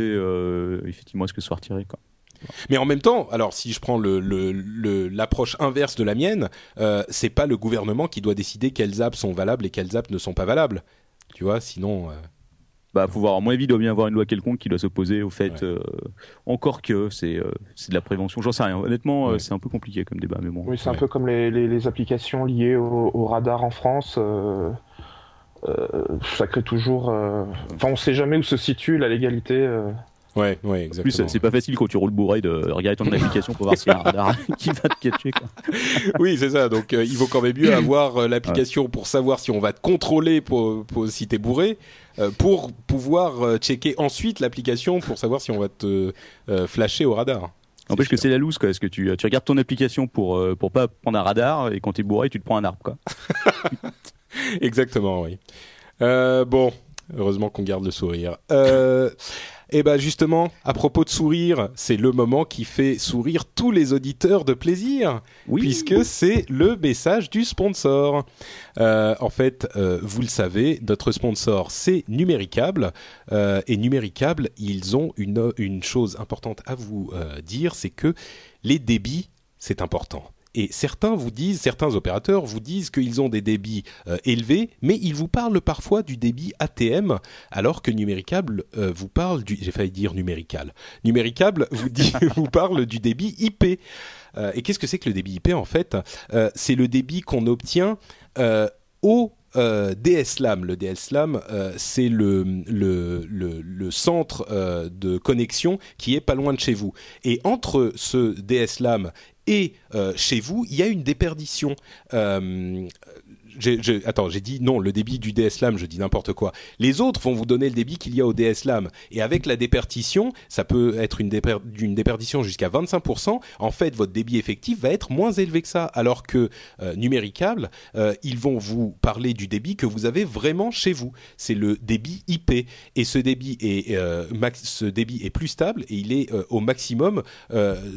Speaker 2: effectivement à ce que ce soit retiré quoi.
Speaker 1: Mais en même temps, alors si je prends l'approche le, inverse de la mienne, euh, c'est pas le gouvernement qui doit décider quelles apps sont valables et quelles apps ne sont pas valables. Tu vois, sinon. Euh...
Speaker 2: Bah, faut voir. À mon avis, il doit bien avoir une loi quelconque qui doit s'opposer au fait. Euh, encore que c'est euh, c'est de la prévention. J'en sais rien. Honnêtement, euh, c'est un peu compliqué comme débat, mais bon.
Speaker 3: Oui, c'est un peu comme les, les, les, applications liées au, au radar en France. ça crée toujours. Enfin, on sait jamais où se situe la légalité.
Speaker 1: Ouais, ouais, exactement.
Speaker 2: plus, c'est pas facile quand tu roules bourré de regarder ton application pour voir s'il y a un radar qui va te catcher. Quoi.
Speaker 1: oui, c'est ça. Donc, euh, il vaut quand même mieux avoir euh, l'application pour savoir si on va te contrôler pour, pour si t'es bourré, euh, pour pouvoir checker ensuite l'application pour savoir si on va te flasher au radar.
Speaker 2: N'empêche que c'est la loose, quoi. Est-ce que tu, tu regardes ton application pour, pour pas prendre un radar et quand t'es bourré, tu te prends un arbre, quoi.
Speaker 1: Exactement, oui. bon, heureusement qu'on garde le sourire. Euh, et eh ben justement, à propos de sourire, c'est le moment qui fait sourire tous les auditeurs de plaisir,
Speaker 2: oui.
Speaker 1: puisque c'est le message du sponsor. Euh, en fait, euh, vous le savez, notre sponsor c'est Numéricable, euh, et Numéricable, ils ont une, une chose importante à vous dire, c'est que les débits, c'est important. Et certains vous disent, certains opérateurs vous disent qu'ils ont des débits euh, élevés, mais ils vous parlent parfois du débit ATM, alors que Numéricable euh, vous parle du, j'ai failli dire numérical, Numéricable vous dit, vous parle du débit IP. Euh, et qu'est-ce que c'est que le débit IP en fait? C'est le débit qu'on obtient au euh, DSLAM. Le DSLAM, euh, c'est le, le, le, le, centre euh, de connexion qui est pas loin de chez vous. Et entre ce DSLAM et euh, chez vous, il y a une déperdition. Euh, attends, j'ai dit non, le débit du DSLAM, je dis n'importe quoi. Les autres vont vous donner le débit qu'il y a au DSLAM. Et avec la déperdition, ça peut être une, déper, une déperdition jusqu'à 25%. En fait, votre débit effectif va être moins élevé que ça. Alors que euh, numéricable, euh, ils vont vous parler du débit que vous avez vraiment chez vous. C'est le débit IP. Et ce débit est, euh, ce débit est plus stable et il est euh, au maximum,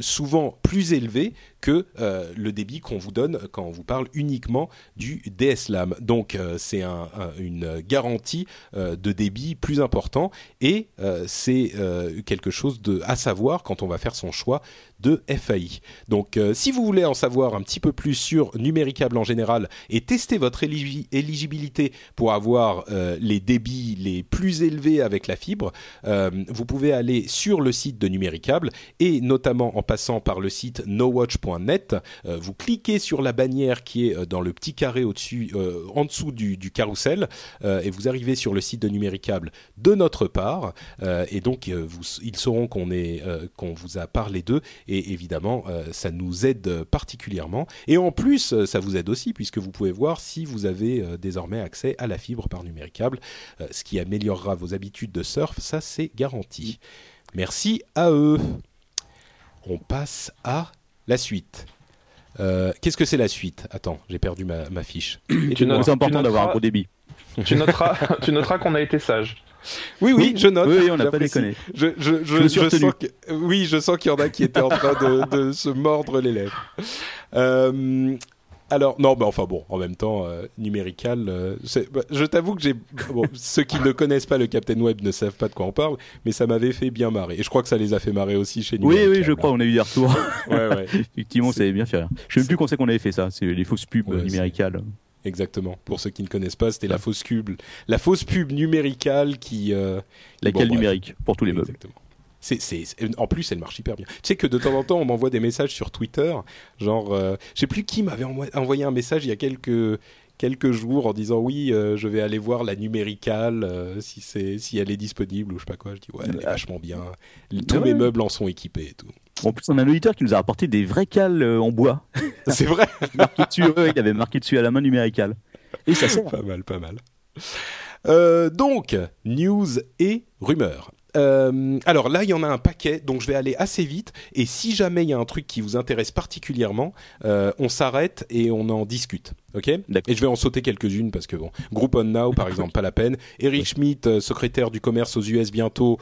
Speaker 1: souvent plus élevé que euh, le débit qu'on vous donne quand on vous parle uniquement du DSLAM. Donc euh, c'est un, un, une garantie euh, de débit plus important et c'est quelque chose à savoir quand on va faire son choix de FAI. Donc euh, si vous voulez en savoir un petit peu plus sur Numéricable en général et tester votre éligibilité pour avoir euh, les débits les plus élevés avec la fibre, euh, vous pouvez aller sur le site de Numéricable et notamment en passant par le site nowatch.net, vous cliquez sur la bannière qui est dans le petit carré en dessous du, du carrousel et vous arrivez sur le site de Numéricable de notre part et donc vous, ils sauront qu'on vous a parlé d'eux et évidemment euh, ça nous aide particulièrement. Et en plus euh, ça vous aide aussi puisque vous pouvez voir si vous avez euh, désormais accès à la fibre par numéricable ce qui améliorera vos habitudes de surf ça c'est garanti. Merci à eux. On passe à la suite. Euh, qu'est-ce que c'est la suite? Attends, j'ai perdu ma, ma fiche.
Speaker 2: C'est important d'avoir un gros débit.
Speaker 3: Tu noteras, tu noteras qu'on a été sage.
Speaker 1: Oui, oui, je note.
Speaker 2: Oui, on n'a pas déconné.
Speaker 1: Je, je, je,
Speaker 2: Je
Speaker 1: je sens que, oui, je sens qu'il y en a qui étaient en train de, de se mordre les lèvres. Euh, alors, non, mais enfin bon, en même temps, euh, numérical, euh, bah, je t'avoue que j'ai. Bon, ceux qui ne connaissent pas le Captain Web ne savent pas de quoi on parle, mais ça m'avait fait bien marrer. Et je crois que ça les a fait marrer aussi chez
Speaker 2: Oui,
Speaker 1: Numérical.
Speaker 2: oui, je crois, on a eu des retours.
Speaker 1: Ouais, ouais,
Speaker 2: Effectivement, ça avait bien fait rire. Je sais même plus quand c'est qu'on avait fait ça. C'est les fausses pubs
Speaker 1: Ouais,
Speaker 2: numéricales.
Speaker 1: Exactement. Pour ceux qui ne connaissent pas, c'était la fausse pub, la fausse pub numéricale qui. euh,
Speaker 2: Laquelle
Speaker 1: bon,
Speaker 2: numérique pour tous les meubles.
Speaker 1: Exactement. C'est, c'est, c'est- en plus, elle marche hyper bien. Tu sais que de temps en temps, on m'envoie des messages sur Twitter, genre, euh, je sais plus qui m'avait envoyé, un message il y a quelques quelques jours en disant oui, euh, je vais aller voir la numéricale euh, si c'est si elle est disponible ou je sais pas quoi. Je dis ouais, elle est vachement bien. Tous
Speaker 2: Ah
Speaker 1: mes
Speaker 2: ouais.
Speaker 1: meubles en sont équipés et tout.
Speaker 2: En plus, on a un auditeur qui nous a rapporté des vrais cales euh, en bois.
Speaker 1: c'est vrai.
Speaker 2: marqué dessus, ouais, il avait marqué dessus à la main numéricale. Et ça sert.
Speaker 1: pas mal, pas mal. Euh, donc, news et rumeurs. Euh, alors là, il y en a un paquet, donc je vais aller assez vite. Et si jamais il y a un truc qui vous intéresse particulièrement, euh, on s'arrête et on en discute. Ok? Et je vais en sauter quelques-unes parce que bon, Groupon Now, par exemple, pas la peine. Eric Schmidt, secrétaire du commerce aux US bientôt.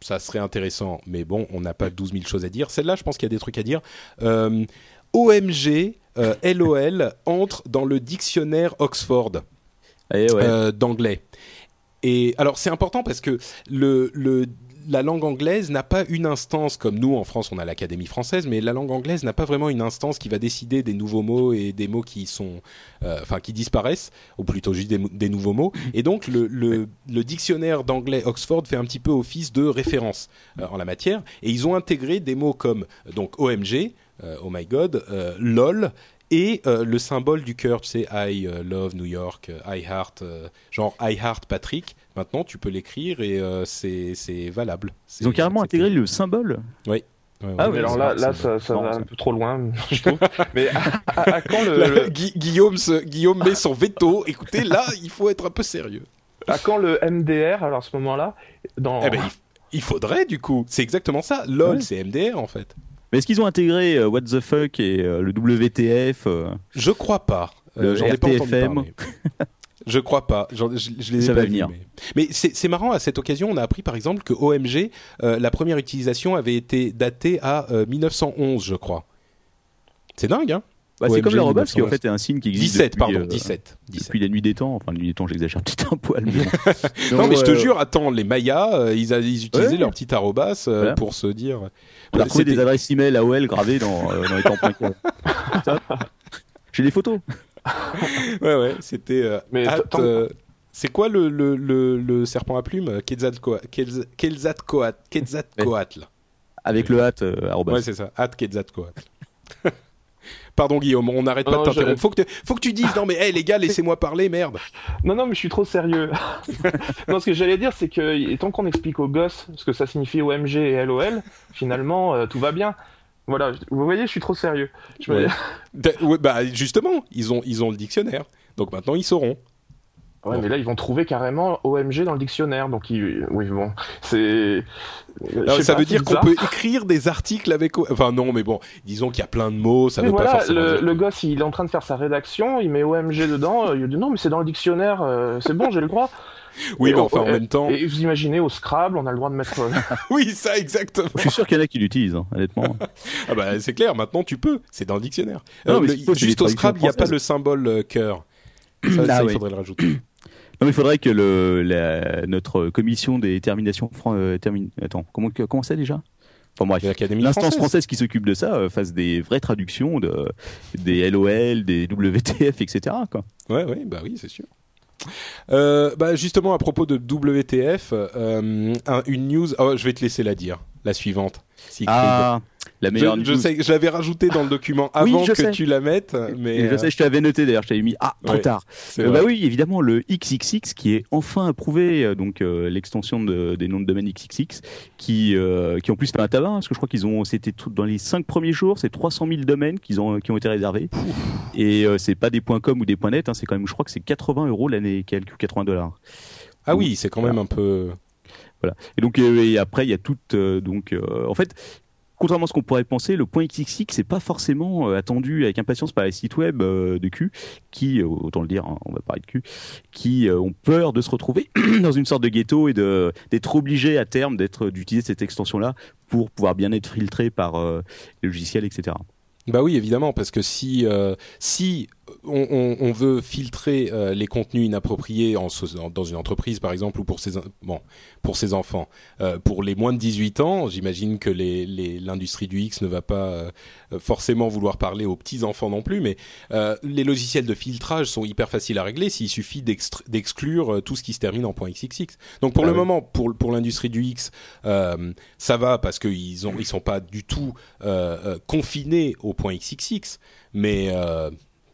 Speaker 1: Ça serait intéressant, mais bon, on n'a pas 12 000 choses à dire. Celle-là, je pense qu'il y a des trucs à dire. Euh, OMG, euh, LOL entre dans le dictionnaire Oxford
Speaker 2: Eh ouais.
Speaker 1: euh, d'anglais. Et alors c'est important parce que le, le, la langue anglaise n'a pas une instance comme nous en France on a l'Académie française, mais la langue anglaise n'a pas vraiment une instance qui va décider des nouveaux mots et des mots qui sont, euh, enfin qui disparaissent, ou plutôt juste des, nouveaux mots. Et donc le, dictionnaire d'anglais Oxford fait un petit peu office de référence euh, en la matière, et ils ont intégré des mots comme donc OMG, euh, Oh my God, LOL et le symbole du cœur, tu sais, I love New York, I heart, genre I heart Patrick. Maintenant, tu peux l'écrire et euh, c'est c'est valable.
Speaker 2: Ils ont carrément intégré le symbole.
Speaker 1: Ouais, ouais,
Speaker 2: Ah
Speaker 1: ouais,
Speaker 2: oui,
Speaker 3: Mais alors là, ça, ça
Speaker 2: Non,
Speaker 3: va un peu trop loin, je trouve. Mais à, à- à quand le,
Speaker 1: Là,
Speaker 3: le-
Speaker 1: Gui- Guillaume, se- Guillaume met son veto. Écoutez, là, il faut être un peu sérieux.
Speaker 3: à quand le MDR Alors à ce moment-là, dans
Speaker 1: Eh ben, il, il faudrait du coup. C'est exactement ça. LOL,
Speaker 2: Ouais.
Speaker 1: c'est MDR en fait.
Speaker 2: Mais est-ce qu'ils ont intégré euh, What the fuck et euh, le WTF euh,
Speaker 1: Je crois pas.
Speaker 2: Le
Speaker 1: J'en ai pas entendu parler. Je crois pas. Je, je les ai
Speaker 2: Ça
Speaker 1: pas
Speaker 2: va
Speaker 1: vus,
Speaker 2: venir.
Speaker 1: Mais, mais c'est marrant. À cette occasion, on a appris par exemple que OMG, euh, la première utilisation avait été datée à euh, 1911, je crois. C'est dingue, hein
Speaker 2: bah, C'est comme l'arrobase qui en
Speaker 1: 1911.
Speaker 2: fait est un signe qui existe
Speaker 1: 17,
Speaker 2: depuis,
Speaker 1: pardon,
Speaker 2: euh,
Speaker 1: 17. 17.
Speaker 2: Depuis la nuit des temps, enfin la nuit des temps j'exagère peut-être un poil. Mais.
Speaker 1: Non, mais je te
Speaker 2: euh,
Speaker 1: jure, attends, les Mayas, euh, ils, utilisaient
Speaker 2: Ouais.
Speaker 1: leur petit arrobas euh,
Speaker 2: Voilà.
Speaker 1: pour se dire.
Speaker 2: On a retrouvé des adresses email AOL gravées dans, euh, dans les temps.com. Ça, J'ai des photos.
Speaker 1: Ouais, ouais, c'était. euh,
Speaker 3: Mais
Speaker 1: at,
Speaker 3: tant-
Speaker 1: euh, c'est quoi le, le, le, le serpent à plumes Quetzalcoatl. Quetzal- Quetzalcoatl. Quetzalcoatl?
Speaker 2: Avec le hâte, euh.
Speaker 1: Ouais, c'est ça. At Quetzalcoatl. Pardon Guillaume, on n'arrête pas
Speaker 3: Non,
Speaker 1: de t'interrompre.
Speaker 3: je-
Speaker 1: Faut que, tu- faut que tu dises non mais hey, les gars, laissez-moi parler, merde.
Speaker 3: Non, non, mais je suis trop sérieux. non, ce que j'allais dire, c'est que tant qu'on explique aux gosses ce que ça signifie OMG et LOL, finalement, euh, tout va bien. Voilà, vous voyez, je suis trop sérieux. Je
Speaker 1: ouais, bah justement, ils ont ils ont le dictionnaire. Donc maintenant ils sauront.
Speaker 3: Ouais, mais là, ils vont trouver carrément OMG dans le dictionnaire. Donc, ils- oui, bon, c'est.
Speaker 1: Alors, ça
Speaker 3: pas,
Speaker 1: veut dire qu'on peut écrire des articles avec enfin non mais bon, disons qu'il y a plein de mots, ça
Speaker 3: Mais
Speaker 1: veut pas forcément
Speaker 3: le,
Speaker 1: dire-
Speaker 3: le gosse, il est en train de faire sa rédaction, il met OMG dedans, euh, il dit non, mais c'est dans le dictionnaire, euh, c'est bon, j'ai le droit.
Speaker 1: Oui,
Speaker 3: Et
Speaker 1: mais
Speaker 3: on-
Speaker 1: enfin en même temps,
Speaker 3: Et vous imaginez au Scrabble, on a le droit de mettre. euh,
Speaker 1: oui, ça exactement.
Speaker 2: Je suis sûr qu'il y en a qui l'utilisent, hein, honnêtement.
Speaker 1: Ah bah c'est clair, maintenant tu peux, c'est dans le dictionnaire.
Speaker 2: Non, mais
Speaker 1: le- juste au Scrabble, il n'y a pas le symbole euh, cœur. Ça,
Speaker 2: Ah
Speaker 1: ça, il
Speaker 2: oui.
Speaker 1: faudrait le rajouter.
Speaker 2: Non, mais il faudrait que le, la- notre commission des terminations. fran- euh, termine- Attends, comment, comment c'est déjà? Enfin L'instance
Speaker 1: française.
Speaker 2: française qui s'occupe de ça euh, fasse des vraies traductions de, des LOL, des WTF, etc. Quoi.
Speaker 1: Ouais, ouais, bah oui, c'est sûr. Euh, bah justement à propos de WTF, euh, un- une news. Oh, je vais te laisser la dire, la suivante. Siegfried.
Speaker 2: Ah, la meilleure
Speaker 1: je, je
Speaker 2: news.
Speaker 1: sais, je l'avais rajouté dans le document
Speaker 2: Oui,
Speaker 1: avant
Speaker 2: je
Speaker 1: que
Speaker 2: sais.
Speaker 1: tu la mettes, mais
Speaker 2: Et je
Speaker 1: euh,
Speaker 2: sais, je t'avais noté d'ailleurs, je t'avais mis ah trop
Speaker 1: Ouais,
Speaker 2: tard. Euh, bah oui, évidemment le XXX qui est enfin approuvé, euh, donc euh, l'extension de- des noms de domaine XXX, qui euh, qui en plus fait un tabac, hein, parce que je crois qu'ils ont, c'était tout dans les cinq premiers jours, c'est 300 000 domaines qu'ils ont qui ont été réservés, et euh, c'est pas des points .com ou des points .net, hein, c'est quand même, je crois que c'est 80 euros l'année, quelques ou 80 dollars.
Speaker 1: Ah oui, c'est quand même un peu.
Speaker 2: Et donc euh, et après il y a toute euh, donc euh, en fait contrairement à ce qu'on pourrait penser, le point XXX c'est pas forcément attendu avec impatience par les sites web de cul qui, autant le dire, hein, on va parler de cul, qui ont peur de se retrouver dans une sorte de ghetto et de d'être obligés à terme d'être d'utiliser cette extension-là pour pouvoir bien être filtré par les logiciels, etc.
Speaker 1: Bah oui, évidemment, parce que si si on, veut filtrer euh, les contenus inappropriés en, dans une entreprise, par exemple, ou pour ses, bon, pour ses enfants. Euh, pour les moins de 18 ans, j'imagine que l'industrie du X ne va pas euh, forcément vouloir parler aux petits-enfants non plus, mais les logiciels de filtrage sont hyper faciles à régler s'il suffit d'exclure tout ce qui se termine en .xxx. Donc pour ah le moment, pour, pour l'industrie du X, ça va parce qu'ils ne ils sont pas du tout confinés au .xxx, mais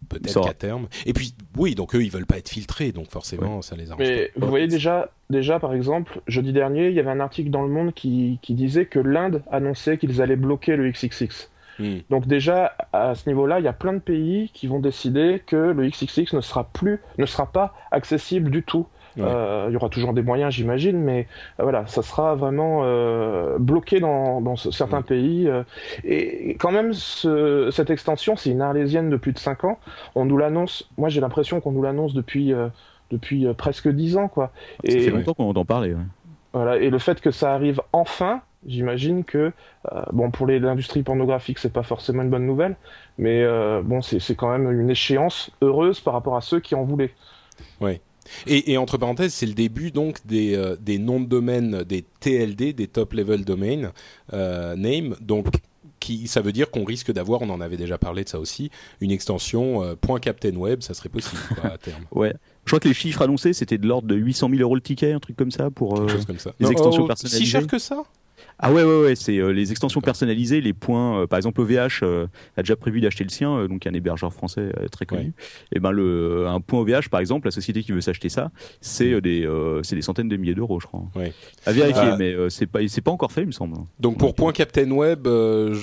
Speaker 1: peut-être qu'à terme. Et puis, oui, donc eux, ils veulent pas être filtrés, donc forcément, ça les arrange.
Speaker 3: Mais vous voyez déjà, déjà, par exemple, jeudi dernier, il y avait un article dans Le Monde qui, qui disait que l'Inde annonçait qu'ils allaient bloquer le XXX. Hmm. Donc déjà, à ce niveau-là, il y a plein de pays qui vont décider que le XXX ne sera plus, ne sera pas accessible du tout. Euh, il y aura toujours des moyens, j'imagine, mais euh, voilà, ça sera vraiment euh, bloqué dans, dans certains pays. et quand même, ce, cette extension, c'est une arlésienne de plus de 5 ans. On nous l'annonce. Moi, j'ai l'impression qu'on nous l'annonce depuis depuis presque 10 ans, quoi.
Speaker 2: Et, ça fait longtemps qu'on entend parler.
Speaker 3: Voilà, et le fait que ça arrive enfin, j'imagine que bon pour l'industrie pornographique c'est pas forcément une bonne nouvelle mais bon c'est quand même une échéance heureuse par rapport à ceux qui en voulaient.
Speaker 1: Oui. Et, entre parenthèses, c'est le début donc des, euh, des noms de domaine, des TLD, des top level domain euh, name. Donc qui, ça veut dire qu'on risque d'avoir, on en avait déjà parlé de ça aussi, une extension euh, .captain web, ça serait possible à terme.
Speaker 2: ouais. Je crois que les chiffres annoncés, c'était de l'ordre de 800 000 euros le ticket, un truc comme ça pour
Speaker 1: euh,
Speaker 2: chose
Speaker 1: comme ça.
Speaker 2: les extensions personnalisées.
Speaker 1: Si cher que ça
Speaker 2: ah ouais, ouais, ouais, c'est euh, les extensions personnalisées, les points. Euh, par exemple, OVH euh, a déjà prévu d'acheter le sien, donc un hébergeur français très connu. Et ben le un point OVH, par exemple, la société qui veut s'acheter ça, c'est des c'est des centaines de milliers d'euros, je crois.
Speaker 1: Ouais.
Speaker 2: À vérifier, ah. mais c'est pas c'est pas encore fait, il me semble.
Speaker 1: Donc pour point Captain Web,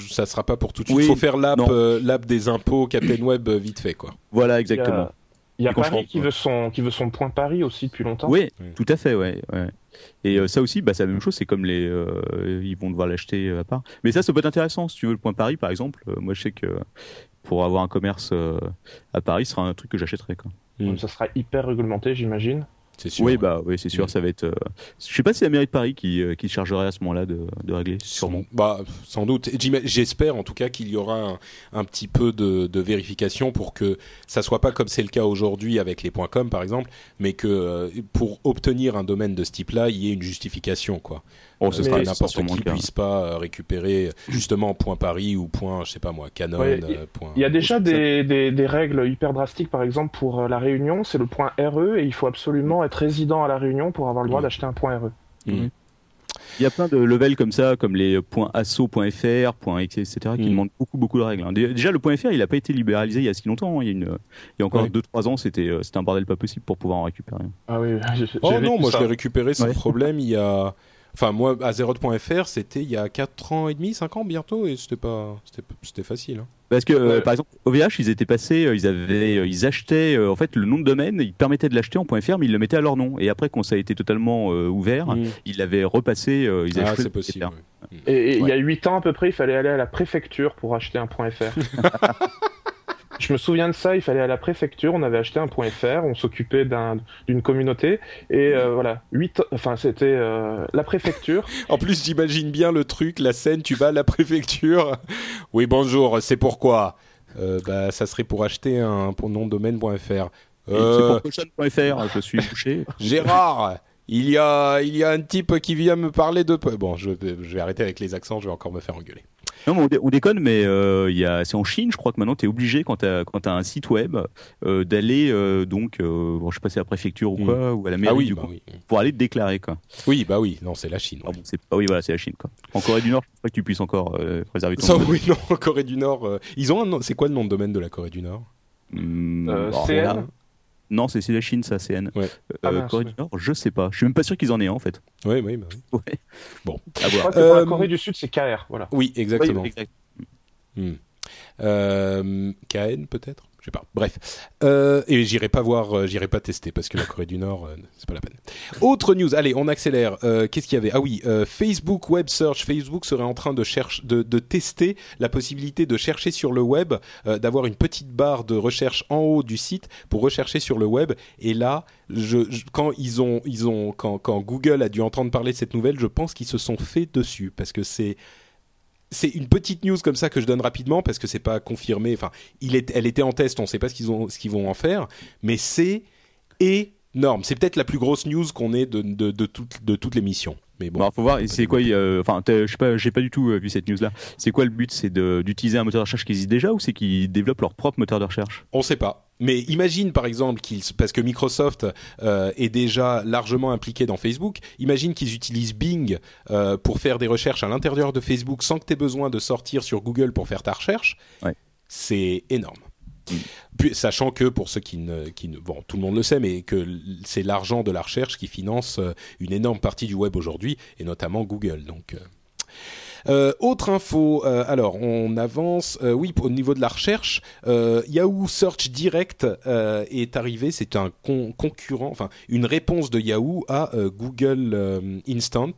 Speaker 1: ça sera pas pour tout de suite. Il faut faire l'app l'app des impôts Captain Web vite fait, quoi.
Speaker 2: Voilà, exactement.
Speaker 3: Il y a Paris qui veut son qui veut son point Paris aussi depuis longtemps.
Speaker 2: Oui, tout à fait, ouais. ouais. Et euh, ça aussi, bah, c'est la même chose. C'est comme les, euh, ils vont devoir l'acheter euh, à part. Mais ça, ça peut être intéressant. Si tu veux le point Paris, par exemple, moi, je sais que pour avoir un commerce à Paris, ce sera un truc que j'achèterais.
Speaker 3: Ça sera hyper réglementé, j'imagine.
Speaker 2: Oui, bah, oui, c'est sûr, mm. ça va être. Euh... Je sais pas si la mairie de Paris qui, euh, qui chargerait à ce moment-là de, de régler, sûrement.
Speaker 1: Bah, sans doute. J'espère en tout cas qu'il y aura un, un, petit peu de, de, vérification pour que ça soit pas comme c'est le cas aujourd'hui avec les .com par exemple, mais que euh, pour obtenir un domaine de ce type-là, il y ait une justification, quoi. Oh, ce sera n'importe qui puisse pas euh, récupérer justement point Paris ou point, je sais pas moi, Canon.
Speaker 3: Il y, a déjà des, des, des, règles hyper drastiques, par exemple pour la Réunion, c'est le point RE et il faut absolument être résident à la Réunion pour avoir le droit d'acheter un point RE.
Speaker 2: Mhm. Il y a plein de levels comme ça, comme les points asso.fr, points etc., qui mhm. demandent beaucoup, beaucoup de règles. Hein. Déjà, le point .fr, il n'a pas été libéralisé il y a si longtemps. Hein. Il, y a une, il y a encore 2-3 ans, c'était, euh, c'était un bordel pas possible pour pouvoir en récupérer.
Speaker 3: Ah oui,
Speaker 1: oh non, moi je l'ai récupéré sans problème il y a Enfin, moi, à Zerot.fr, c'était il y a 4 ans et demi, 5 ans bientôt, et c'était pas, c'était facile. Hein.
Speaker 2: Parce que, euh, par exemple, OVH, ils étaient passés, euh, ils avaient, euh, ils achetaient, en fait, le nom de domaine, ils permettaient de l'acheter en .fr, mais ils le mettaient à leur nom. Et après, quand ça a été totalement ouvert, mm. ils l'avaient repassé, ils
Speaker 1: ah, c'est possible.
Speaker 3: Et il y a 8 ans à peu près, il fallait aller à la préfecture pour acheter un .fr. Je me souviens de ça, il fallait à la préfecture, on avait acheté un point .fr, on s'occupait d'une communauté et euh, voilà, 8 enfin c'était euh, la préfecture.
Speaker 1: en plus, j'imagine bien le truc, la scène, tu vas à la préfecture. Oui, bonjour, c'est pourquoi? Euh, bah ça serait pour acheter un pour nom domaine.fr.
Speaker 2: Euh... C'est pour .fr, je suis touché.
Speaker 1: Gérard il y a, il y a un type qui vient me parler de. Bon, je, je vais arrêter avec les accents, je vais encore me faire engueuler.
Speaker 2: Non, mais on, déconne, mais euh, y a, c'est en Chine, je crois que maintenant tu es obligé quand tu as, un site web euh, d'aller euh, donc, euh, bon, je sais pas si à la préfecture ou mm. quoi, ou à la mairie
Speaker 1: ah oui,
Speaker 2: du
Speaker 1: bah oui.
Speaker 2: pour aller te déclarer quoi.
Speaker 1: Oui, bah oui, non, c'est la Chine.
Speaker 2: Ah bon, c'est, ah oui, voilà, c'est la Chine quoi. En Corée du Nord, je pas que tu puisses encore euh, réserver ton.
Speaker 1: Ça, oui, non, en Corée du Nord, ils ont un, c'est quoi le nom de domaine de la Corée du Nord?
Speaker 2: Mmh, CN non, c'est la Chine, ça, CN.
Speaker 1: Ouais.
Speaker 2: Euh, ah, Corée du Nord, je sais pas. Je suis même pas sûr qu'ils en aient un, en fait.
Speaker 1: Oui, oui, bah oui.
Speaker 2: Ouais.
Speaker 1: Bon,
Speaker 3: à voir. Je crois que pour la Corée du Sud, c'est KR, voilà.
Speaker 1: Oui, exactement. Oui, exact. Hmm. Euh, KN peut-être? Bref, euh, et j'irai pas voir, euh, j'irai pas tester parce que la Corée du Nord, euh, c'est pas la peine. Autre news, allez, on accélère. Qu'est-ce qu'il y avait? Ah oui, Facebook Web Search. Facebook serait en train de chercher, de, de tester la possibilité de chercher sur le web, d'avoir une petite barre de recherche en haut du site pour rechercher sur le web. Et là, quand ils ont, ils ont, quand, quand Google a dû entendre parler de cette nouvelle, je pense qu'ils se sont fait dessus parce que c'est c'est une petite news comme ça que je donne rapidement parce que c'est pas confirmé. Enfin, il est, elle était en test, on sait pas ce qu'ils ont, ce qu'ils vont en faire, mais c'est énorme. C'est peut-être la plus grosse news qu'on ait de, de, de, toute, de toute l'émission. Mais bon,
Speaker 2: Bon, faut voir, c'est quoi, euh, enfin, je sais pas, j'ai pas du tout euh, vu cette news-là. C'est quoi le but? C'est d'utiliser un moteur de recherche qui existe déjà ou c'est qu'ils développent leur propre moteur de recherche?
Speaker 1: On sait pas. Mais imagine par exemple qu'ils, parce que Microsoft euh, est déjà largement impliqué dans Facebook, imagine qu'ils utilisent Bing euh, pour faire des recherches à l'intérieur de Facebook sans que tu aies besoin de sortir sur Google pour faire ta recherche.
Speaker 2: Ouais.
Speaker 1: C'est énorme. Puis, sachant que pour ceux qui ne, qui ne, bon, tout le monde le sait, mais que c'est l'argent de la recherche qui finance euh, une énorme partie du web aujourd'hui, et notamment Google. Donc, euh, euh, autre info, euh, alors on avance. euh, oui, au niveau de la recherche, Yahoo Search Direct est arrivé. C'est un con- concurrent, enfin une réponse de Yahoo à Google Instant,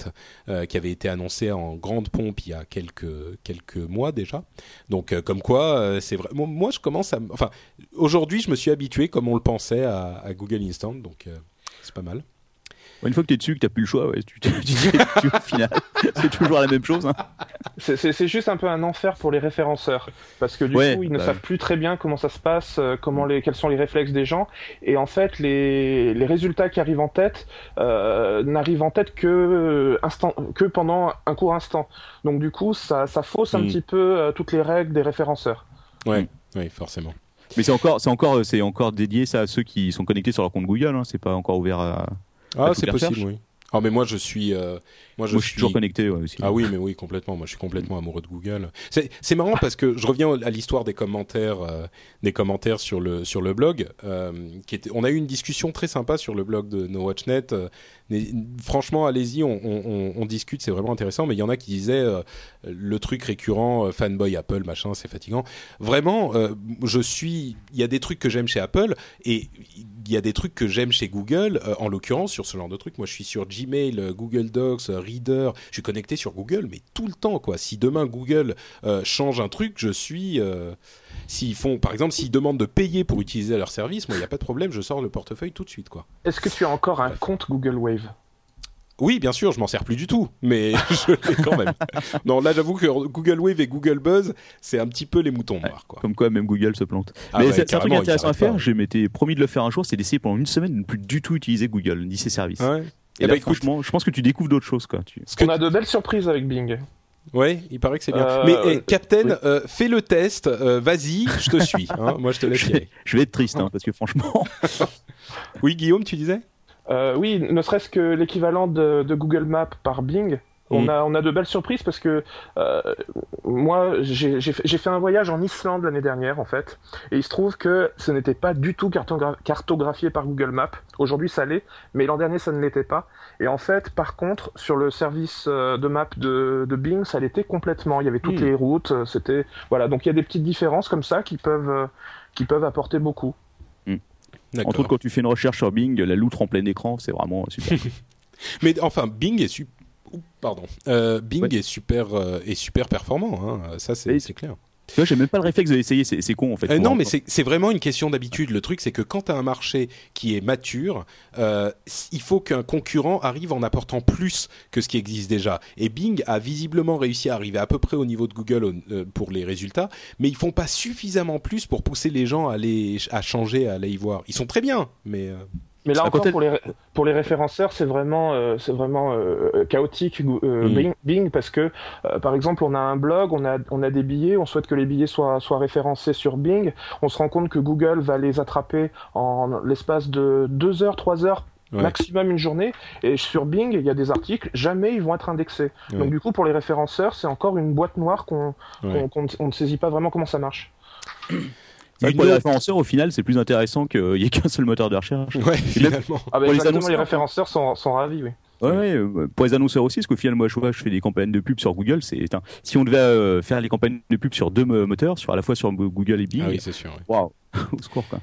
Speaker 1: qui avait été annoncé en grande pompe il y a quelques quelques mois déjà. Donc comme quoi, c'est vrai. Moi, je commence à, enfin aujourd'hui, je me suis habitué, comme on le pensait, à, Google Instant. Donc c'est pas mal.
Speaker 2: Ouais, Une fois que t'es dessus, que t'as plus le choix, ouais, tu, tu, tu, tu- au final, c'est toujours la même chose. Hein.
Speaker 3: C'est- juste un peu un enfer pour les référenceurs parce que du
Speaker 2: Ouais,
Speaker 3: coup ils ne
Speaker 2: bah
Speaker 3: savent plus très bien comment ça se passe, euh, comment les quels sont les réflexes des gens et en fait les, les résultats qui arrivent en tête euh, n'arrivent en tête que euh, instant que pendant un court instant. Donc du coup ça, ça fausse un
Speaker 1: Mm.
Speaker 3: petit peu euh, toutes les règles des référenceurs.
Speaker 1: Ouais, oui, forcément.
Speaker 2: Mais c'est encore, c'est encore, c'est encore dédié ça à ceux qui sont connectés sur leur compte Google. Hein. C'est pas encore ouvert à.
Speaker 1: Ah, c'est possible, oui. Ah, mais moi je suis, euh, moi je
Speaker 2: Moi, je suis toujours connecté ouais, aussi.
Speaker 1: Ah oui, mais oui, complètement. Moi, je suis complètement amoureux de Google. C'est marrant parce que je reviens à l'histoire des commentaires, euh, des commentaires sur le sur le blog. euh, qui était, on a eu une discussion très sympa sur le blog de NoWatchNet. euh, mais, franchement, allez-y, on, on, on- on discute, c'est vraiment intéressant. Mais il y en a qui disaient le truc récurrent, fanboy Apple, machin, c'est fatigant. Vraiment, je suis. Il y a des trucs que j'aime chez Apple et y a des trucs que j'aime chez Google. euh, en l'occurrence, sur ce genre de trucs, moi, je suis sur Gmail, euh, Google Docs, euh, Reader. Je suis connecté sur Google, mais tout le temps, quoi. Si demain Google euh, change un truc, je suis. S'ils font, par exemple, s'ils demandent de payer pour utiliser leur service, moi, il n'y a pas de problème, je sors le portefeuille tout de suite, quoi.
Speaker 3: Est-ce que tu as encore un compte Google Wave?
Speaker 1: Oui, bien sûr, je m'en sers plus du tout, mais je l'ai quand même. non, là, j'avoue que Google Wave et Google Buzz, c'est un petit peu les moutons noirs, quoi.
Speaker 2: Comme quoi, même Google se plante.
Speaker 1: Ah
Speaker 2: mais
Speaker 1: ouais,
Speaker 2: c'est un truc intéressant à faire.
Speaker 1: pas.
Speaker 2: Je m'étais promis de le faire un jour, c'est d'essayer pendant une semaine de ne plus du tout utiliser Google ni ses services.
Speaker 1: Ouais.
Speaker 2: Et
Speaker 1: Eh
Speaker 2: là,
Speaker 1: ben, écoute,
Speaker 2: franchement, je pense que tu découvres d'autres choses, quoi. Tu...
Speaker 3: On a de belles surprises avec Bing.
Speaker 1: Ouais, il paraît que c'est bien.
Speaker 3: Euh,
Speaker 1: Mais eh, Captain,
Speaker 3: oui.
Speaker 1: euh, fais le test. euh, Vas-y, je te suis. hein. Moi, je te laisse
Speaker 2: vais, je vais être triste, hein, parce que franchement,
Speaker 1: Oui, Guillaume, tu disais?
Speaker 3: Euh, oui, ne serait-ce que l'équivalent de, de Google Maps par Bing. On,
Speaker 1: Mhm.
Speaker 3: a, on a de belles surprises parce que euh, moi, j'ai fait un voyage en Islande l'année dernière, en fait, et il se trouve que ce n'était pas du tout cartogra- cartographié par Google Maps. Aujourd'hui, ça l'est, mais l'an dernier, ça ne l'était pas. Et en fait, par contre, sur le service euh, de map de, de Bing, ça l'était complètement. Il y avait toutes
Speaker 1: Mhm.
Speaker 3: les routes, c'était voilà. Donc il y a des petites différences comme ça qui peuvent qui peuvent apporter beaucoup.
Speaker 2: Entre autres, quand tu fais une recherche sur Bing, la loutre en plein écran, c'est vraiment super.
Speaker 1: Mais enfin, Bing est super. Pardon. Euh, Bing
Speaker 2: Ouais.
Speaker 1: est super euh, est super performant. Hein. Ça, c'est clair.
Speaker 2: Tu vois, j'ai même pas le réflexe de l'essayer, c'est c'est con en fait.
Speaker 1: Euh, non, mais c'est vraiment une question d'habitude. Le truc, c'est que quand tu as un marché qui est mature, euh, il faut qu'un concurrent arrive en apportant plus que ce qui existe déjà. Et Bing a visiblement réussi à arriver à peu près au niveau de Google euh, pour les résultats, mais ils font pas suffisamment plus pour pousser les gens à, aller, à changer, à aller y voir. Ils sont très bien, mais euh,
Speaker 3: Mais là encore,
Speaker 2: côté
Speaker 3: pour les, pour les référenceurs, c'est vraiment, euh, c'est vraiment euh, chaotique euh,
Speaker 1: Mm.
Speaker 3: Bing, Bing, parce que, par exemple, on a un blog, on a, on a des billets, on souhaite que les billets soient, soient référencés sur Bing. On se rend compte que Google va les attraper en l'espace de deux heures, trois heures.
Speaker 1: Ouais.
Speaker 3: maximum une journée et sur Bing il y a des articles jamais ils vont être indexés
Speaker 1: Ouais.
Speaker 3: donc du coup pour les référenceurs c'est encore une boîte noire qu'on
Speaker 1: Ouais.
Speaker 3: ne- saisit pas vraiment comment ça marche
Speaker 1: Une
Speaker 2: pour les référenceurs, au final, c'est plus intéressant qu'il y ait qu'un seul moteur de recherche.
Speaker 1: ouais, finalement.
Speaker 3: ah bah
Speaker 2: Pour les
Speaker 3: les,
Speaker 2: annonceurs,
Speaker 3: référenceurs sont, sont ravis oui
Speaker 2: Ouais, ouais, euh, pour les annonceurs aussi, parce qu'au final, moi, je vois, je fais des campagnes de pub sur Google. C'est un- si on devait euh, faire les campagnes de pub sur deux mo- moteurs, sur à la fois sur Google et Bing,
Speaker 1: Ah oui, c'est sûr. ouais.
Speaker 2: waouh, Au secours, quoi.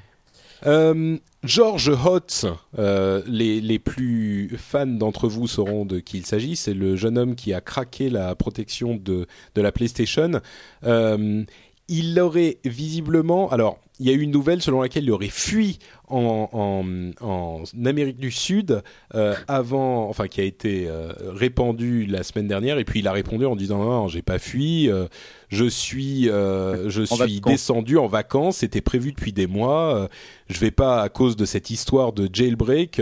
Speaker 1: Euh, George Hotz, euh, les, les plus fans d'entre vous sauront de qui il s'agit. C'est le jeune homme qui a craqué la protection de, de la PlayStation. Euh, il aurait visiblement, alors il y a eu une nouvelle selon laquelle il aurait fui en, en, en Amérique du Sud euh, avant, enfin qui a été euh, répandue la semaine dernière, et puis il a répondu en disant non, j'ai pas fui, euh, je suis, je
Speaker 2: En
Speaker 1: suis
Speaker 2: vacances.
Speaker 1: descendu en vacances, c'était prévu depuis des mois, je vais pas à cause de cette histoire de jailbreak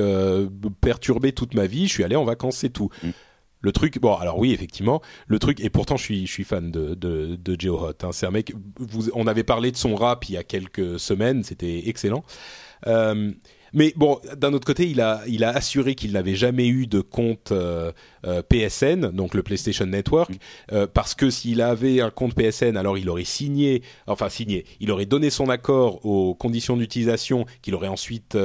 Speaker 1: perturber toute ma vie, je suis allé en vacances, c'est tout.
Speaker 2: Mm.
Speaker 1: Le truc, bon, alors oui, effectivement, le truc, et pourtant je suis, fan de, de. Hein, c'est un mec, vous, on avait parlé de son rap il y a quelques semaines, c'était excellent. Euh, mais bon, d'un autre côté, il a, il a assuré qu'il n'avait jamais eu de compte euh, euh, PSN, donc le PlayStation Network, euh, parce que s'il avait un compte PSN, alors il aurait signé, enfin signé, il aurait donné son accord aux conditions d'utilisation, qu'il aurait ensuite,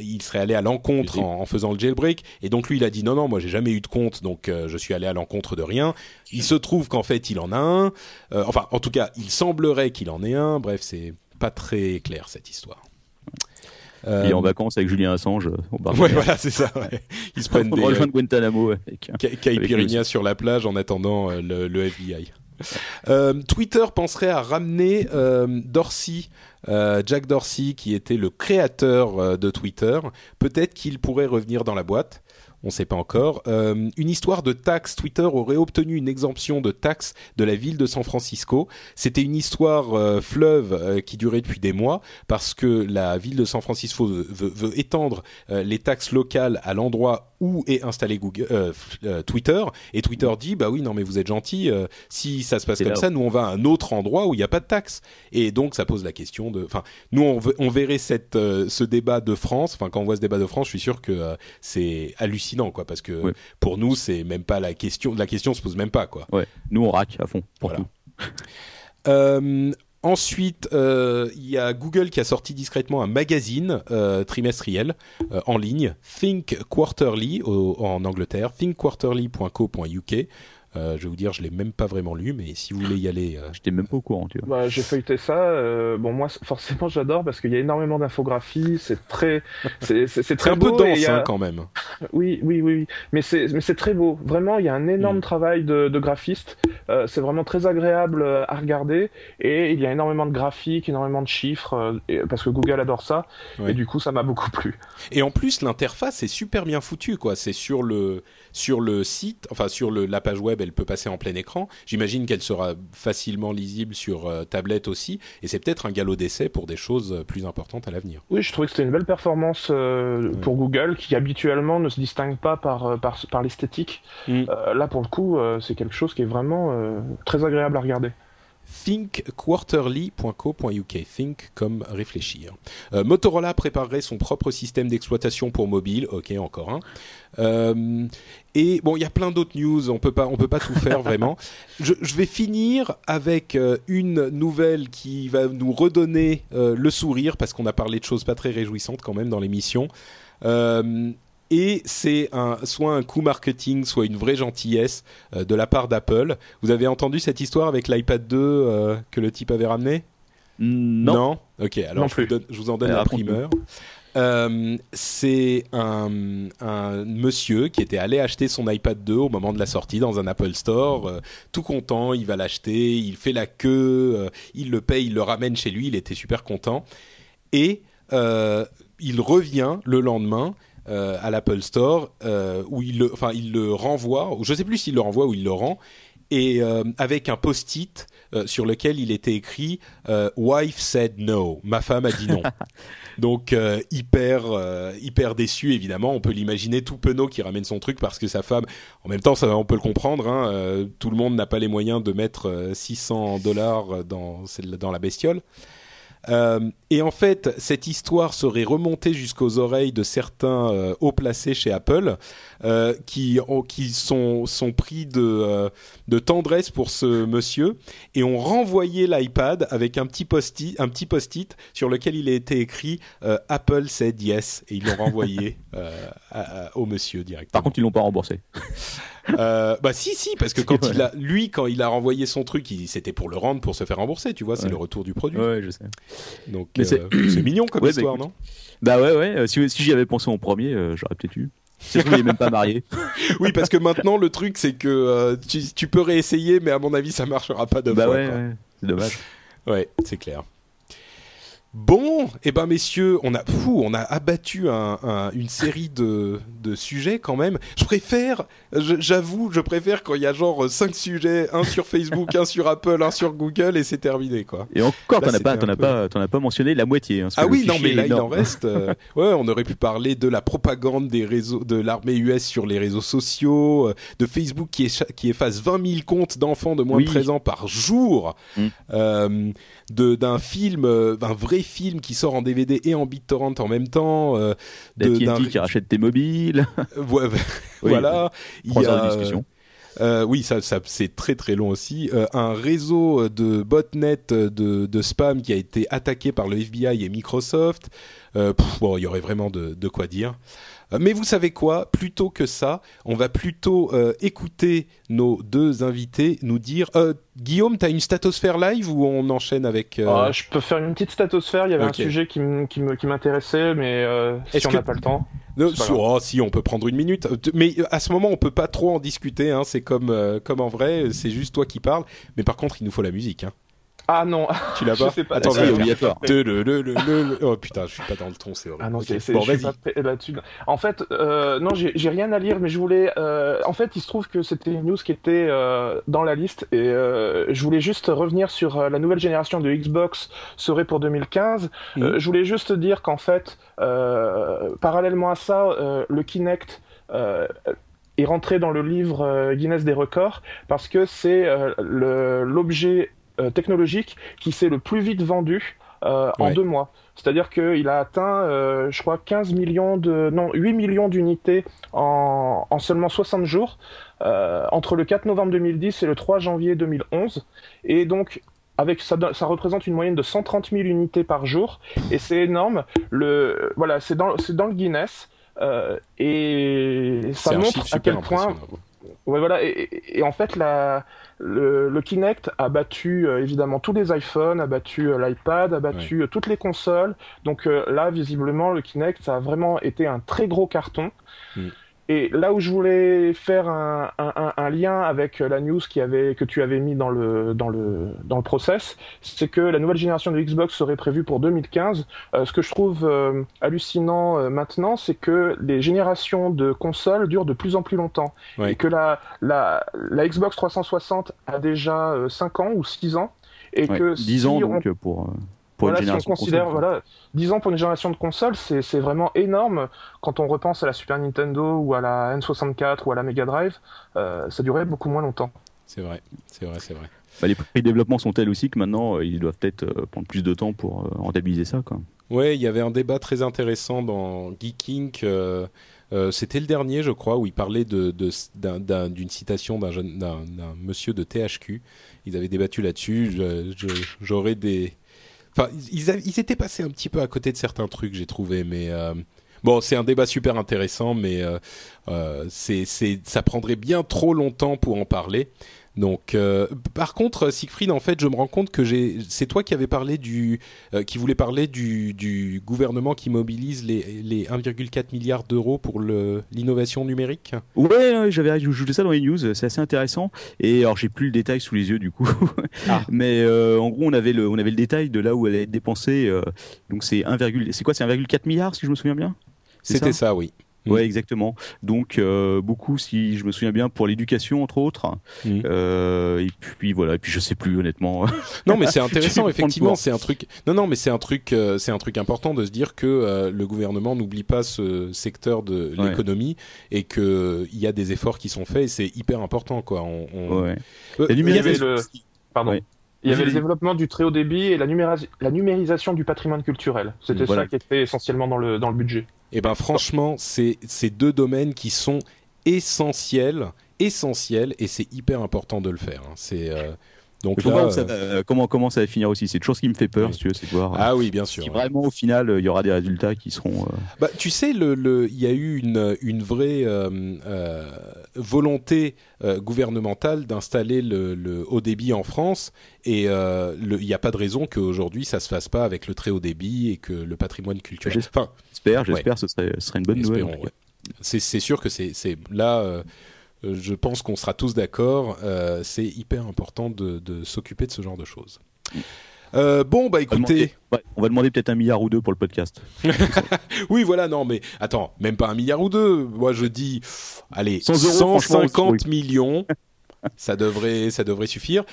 Speaker 1: il serait allé à l'encontre en, en faisant le jailbreak, et donc lui il a dit non non, moi j'ai jamais eu de compte, donc je suis allé à l'encontre de rien. Il se trouve qu'en fait il en a un, enfin en tout cas il semblerait qu'il en ait un. Bref, c'est pas très clair cette histoire. Euh,
Speaker 2: est en vacances avec Julien Assange euh.
Speaker 1: Ouais, voilà, c'est ça. ouais. Ils se prennent
Speaker 2: On
Speaker 1: des
Speaker 2: rejoint Guantanamo avec.
Speaker 1: euh, ca- caipirinhas sur la plage en attendant euh, le, le FBI. Euh, Twitter penserait à ramener euh, Dorsey, euh, Jack Dorsey, qui était le créateur euh, de Twitter. Peut-être qu'il pourrait revenir dans la boîte. On ne sait pas encore. Euh, une histoire de taxes. Twitter aurait obtenu une exemption de taxes de la ville de San Francisco. C'était une histoire euh, fleuve euh, qui durait depuis des mois parce que la ville de San Francisco veut, veut- étendre les taxes locales à l'endroit où est installé Google, euh, euh, Twitter. Et Twitter dit bah oui non mais vous êtes gentil. euh, si ça se passe comme
Speaker 2: là
Speaker 1: ça, nous on va à un autre endroit où il n'y a pas de taxes. Et donc ça pose la question de. Enfin nous on, on verrait cette euh, ce débat de France. Enfin quand on voit ce débat de France, je suis sûr que c'est hallucinant quoi parce que
Speaker 2: Ouais.
Speaker 1: pour nous c'est même pas la question. La question se pose même pas quoi.
Speaker 2: Ouais, nous on rack à fond pour
Speaker 1: Voilà. Euh, ensuite, euh, il y a Google qui a sorti discrètement un magazine euh, trimestriel euh, en ligne, Think Quarterly en Angleterre, thinkquarterly.co.uk. Euh, je vais vous dire, je l'ai même pas vraiment lu, mais si vous voulez y aller, euh,
Speaker 2: J'étais même pas au courant, tu vois.
Speaker 3: Bah, j'ai feuilleté ça. euh, bon, moi, forcément, j'adore parce qu'il y a énormément d'infographies. C'est très, c'est très
Speaker 1: un peu
Speaker 3: beau. il
Speaker 1: dense
Speaker 3: a-
Speaker 1: hein, quand même.
Speaker 3: Oui, oui, oui, oui. Mais c'est, mais c'est très beau. Vraiment, il y a un énorme
Speaker 1: Mm.
Speaker 3: travail de, de graphiste. Euh, c'est vraiment très agréable à regarder. Et il y a énormément de graphiques, énormément de chiffres, euh, parce que Google adore ça.
Speaker 1: Ouais.
Speaker 3: Et du coup, ça m'a beaucoup plu.
Speaker 1: Et en plus, l'interface est super bien foutue, quoi. C'est sur le sur le site, enfin sur le, la page web, elle peut passer en plein écran. J'imagine qu'elle sera facilement lisible sur euh, tablette aussi. Et c'est peut-être un galop d'essai pour des choses euh, plus importantes à l'avenir.
Speaker 3: Oui, je trouvais que c'était une belle performance euh, pour Google, qui habituellement ne se distingue pas par, par, par l'esthétique.
Speaker 1: Mm.
Speaker 3: Euh, là, pour le coup, euh, c'est quelque chose qui est vraiment euh, très agréable à regarder.
Speaker 1: thinkquarterly.co.uk. Think comme réfléchir. Euh, Motorola préparerait son propre système d'exploitation pour mobile. Ok, encore un. Euh, et bon, il y a plein d'autres news. On peut pas, on peut pas tout faire vraiment. Je, je vais finir avec euh, une nouvelle qui va nous redonner le sourire parce qu'on a parlé de choses pas très réjouissantes quand même dans l'émission. Euh, et c'est un, soit un coup marketing, soit une vraie gentillesse euh, de la part d'Apple. Vous avez entendu cette histoire avec l'iPad 2 euh, que le type avait ramené?
Speaker 2: Non.
Speaker 1: Ok, alors
Speaker 3: Non
Speaker 1: je, vous donne- je vous en donne la primeur. Euh, c'est un, un monsieur qui était allé acheter son iPad 2 au moment de la sortie dans un Apple Store, euh, tout content, il va l'acheter, il fait la queue, euh, il le paye, il le ramène chez lui, il était super content. Et il revient le lendemain euh, à l'Apple Store euh, où il le, enfin il le renvoie, ou je sais plus s'il le renvoie ou il le rend, et euh, avec un post-it sur lequel il était écrit "Wife said no", ma femme a dit non. Donc hyper hyper déçu évidemment. On peut l'imaginer tout penaud qui ramène son truc parce que sa femme. En même temps, ça on peut le comprendre. Hein, tout le monde n'a pas les moyens de mettre euh, 600 dollars dans la bestiole. Euh, et en fait, cette histoire serait remontée jusqu'aux oreilles de certains euh, hauts placés chez Apple, euh, qui, ont- qui sont, sont pris de, euh, de tendresse pour ce monsieur et ont renvoyé l'iPad avec un petit post-it, un petit post-it sur lequel il a été écrit Apple said yes et ils l'ont renvoyé à- à- au monsieur directement.
Speaker 2: Par contre, ils l'ont pas remboursé.
Speaker 1: Euh, bah si, si, parce que quand il a, lui, quand il a renvoyé son truc, c'était pour le rendre, pour se faire rembourser, tu vois, c'est le retour du produit.
Speaker 2: Ouais, je sais.
Speaker 1: Donc euh, c'est mignon comme bah, histoire, non?
Speaker 2: Bah ouais, ouais. Euh, si, si j'y avais pensé en premier, j'aurais peut-être eu. C'est il est même pas marié.
Speaker 1: oui, parce que maintenant le truc c'est que tu, tu, peux réessayer, mais à mon avis ça marchera pas de
Speaker 2: bah
Speaker 1: fois.
Speaker 2: Ouais. c'est dommage.
Speaker 1: Ouais, c'est clair. Bon, eh ben messieurs, on a fou, on a abattu une série de, sujets quand même. Je préfère, j'avoue, je préfère quand il y a genre cinq sujets, un sur Facebook, un sur Apple, un sur Google et c'est terminé quoi.
Speaker 2: Et encore, t'en as pas, t'en as pas, t'en as pas mentionné la moitié. Hein,
Speaker 1: ah oui, non mais là il en reste. Euh, ouais, on aurait pu parler de la propagande des réseaux, de l'armée US sur les réseaux sociaux, euh, de Facebook qui, qui efface 20 000 comptes d'enfants de moins de 13 ans par jour, mm. euh, d'un film, d'un vrai film qui sort en DVD et en BitTorrent en même temps. Euh,
Speaker 2: de, qui rachète tes mobiles.
Speaker 1: voilà.
Speaker 2: Il y a, discussion.
Speaker 1: Euh, oui, ça, ça c'est très très long aussi. Euh, un réseau de botnet de, de, spam qui a été attaqué par le FBI et Microsoft. Euh, bon, il y aurait vraiment de, de quoi dire. Euh, mais vous savez quoi? Plutôt que ça, on va plutôt euh, écouter nos deux invités nous dire. Euh, Guillaume, tu as une statosphère live ou on enchaîne avec
Speaker 3: ah, Je peux faire une petite statosphère. Il y avait un sujet qui m'intéressait, mais si on n'a pas le temps.
Speaker 1: oh, si on peut prendre une minute, mais à ce moment on peut pas trop en discuter. Hein. C'est comme comme en vrai, c'est juste toi qui parles. Mais par contre, il nous faut la musique. Hein.
Speaker 3: Ah non,
Speaker 1: tu l'as pas,
Speaker 2: pas Attends, c'est obligatoire.
Speaker 1: oh putain, je suis pas dans le ton, c'est horrible.
Speaker 3: Ah non, c'est bon, là-dessus. En fait, euh, non, j'ai rien à lire, mais je voulais. Euh, en fait, il se trouve que c'était une news qui était euh, dans la liste et euh, je voulais juste revenir sur euh, la nouvelle génération de Xbox serait pour 2015. Euh, mhm. je voulais juste dire qu'en fait, parallèlement à ça, le Kinect est rentré dans le livre Guinness des records parce que c'est l'objet technologique qui s'est le plus vite vendu euh, en deux mois. C'est-à-dire qu'il a atteint, euh, je crois, 15 millions de, non, 8 millions d'unités en, en, seulement 60 jours, euh, entre le 4 novembre 2010 et le 3 janvier 2011. Et donc, avec ça, ça représente une moyenne de 130 000 unités par jour, et c'est énorme. Le, voilà, c'est dans, dans le Guinness, euh, et ça montre à quel point. Ouais, voilà. Et, et, en fait, la, le, Kinect a battu euh, évidemment tous les iPhones, a battu euh, l'iPad, a battu euh, toutes les consoles. Donc là, visiblement, le Kinect, ça a vraiment été un très gros carton. Mm. Et là où je voulais faire un, un, un, lien avec la news qui avait, que tu avais mis dans le, dans le, dans le process, c'est que la nouvelle génération de Xbox serait prévue pour 2015. Euh, ce que je trouve euh, hallucinant euh, maintenant, c'est que les générations de consoles durent de plus en plus longtemps. Et que la, la, la Xbox 360 a déjà 5 ans ou 6 ans. Et que
Speaker 2: 10 ans donc pour
Speaker 3: si on considère, voilà, 10 ans pour une génération de consoles, c'est vraiment énorme quand on repense à la Super Nintendo ou à la N64 ou à la Mega Drive, euh, ça durait beaucoup moins longtemps.
Speaker 1: C'est vrai, c'est vrai, c'est vrai.
Speaker 2: Bah, les prix de développement sont tels aussi que maintenant, euh, ils doivent peut-être euh, prendre plus de temps pour rentabiliser ça. Quoi.
Speaker 1: Ouais, il y avait un débat très intéressant dans Geeking. C'était le dernier, je crois, où il parlait d'une de, d'une citation d'un monsieur de THQ. Ils avaient débattu là-dessus. J'aurais des, Enfin, ils, étaient passés un petit peu à côté de certains trucs, j'ai trouvé, mais euh, bon, c'est un débat super intéressant, mais euh, euh, c'est, ça prendrait bien trop longtemps pour en parler. Donc, euh, par contre, Siegfried, en fait, je me rends compte que j'ai, c'est toi qui avais parlé du, euh, qui voulait parler du, du, gouvernement qui mobilise les, les 1,4 milliards d'euros pour le, l'innovation numérique.
Speaker 2: Ouais, j'avais ajouté ça dans les news. C'est assez intéressant. Et alors, j'ai plus le détail sous les yeux du coup, ah. mais euh, en gros, on avait le, on avait le détail de là où elle est dépensée. donc, c'est 1, c'est quoi, c'est 1,4 milliard si je me souviens bien?
Speaker 1: C'était ça, oui.
Speaker 2: Ouais, mm. exactement. Donc euh, beaucoup, si je me souviens bien, pour l'éducation entre autres. Mm. Euh, et puis voilà. Et puis je sais plus honnêtement.
Speaker 1: non, mais c'est intéressant. effectivement, c'est un truc. Non, non, mais c'est un truc. Euh, c'est un truc important de se dire que euh, le gouvernement n'oublie pas ce secteur de l'économie et que il y a des efforts qui sont faits. et C'est hyper important, quoi. On, on...
Speaker 3: Ouais. il y avait le... Pardon. Il y avait le développement du très haut débit et la, la numérisation du patrimoine culturel. C'était ça qui était essentiellement dans le, dans le budget.
Speaker 1: Et eh ben franchement, c'est ces deux domaines qui sont essentiels, essentiels, et c'est hyper important de le faire. Hein. C'est euh, Donc là,
Speaker 2: voir où ça
Speaker 1: euh,
Speaker 2: comment, comment ça va finir aussi. C'est toujours ce qui me fait peur,
Speaker 1: Oui.
Speaker 2: si tu veux, c'est de voir euh,
Speaker 1: ah oui, bien sûr.
Speaker 2: si vraiment au final euh, il y aura des résultats qui seront. euh,
Speaker 1: Bah, tu sais, le, le- il y a eu une, une vraie euh, euh, volonté euh, gouvernementale d'installer le, le haut débit en France, et euh, il n'y a pas de raison qu'aujourd'hui ça se fasse pas avec le très haut débit et que le patrimoine culturel. Enfin,
Speaker 2: J'espère, j'espère, ce serait, ce serait une bonne nouvelle.
Speaker 1: espérons, ouais. C'est sûr que c'est là. euh, je pense qu'on sera tous d'accord. euh, c'est hyper important de, de s'occuper de ce genre de choses. Euh, bon, bah
Speaker 2: On va demander,
Speaker 1: écoutez,
Speaker 2: ouais, on va demander peut-être un milliard ou deux pour le podcast.
Speaker 1: oui, voilà, non, mais attends, même pas un milliard ou deux. Moi, je dis, allez,
Speaker 2: 100 euros,
Speaker 1: 150
Speaker 2: franchement,
Speaker 1: millions, ça devrait, ça devrait suffire.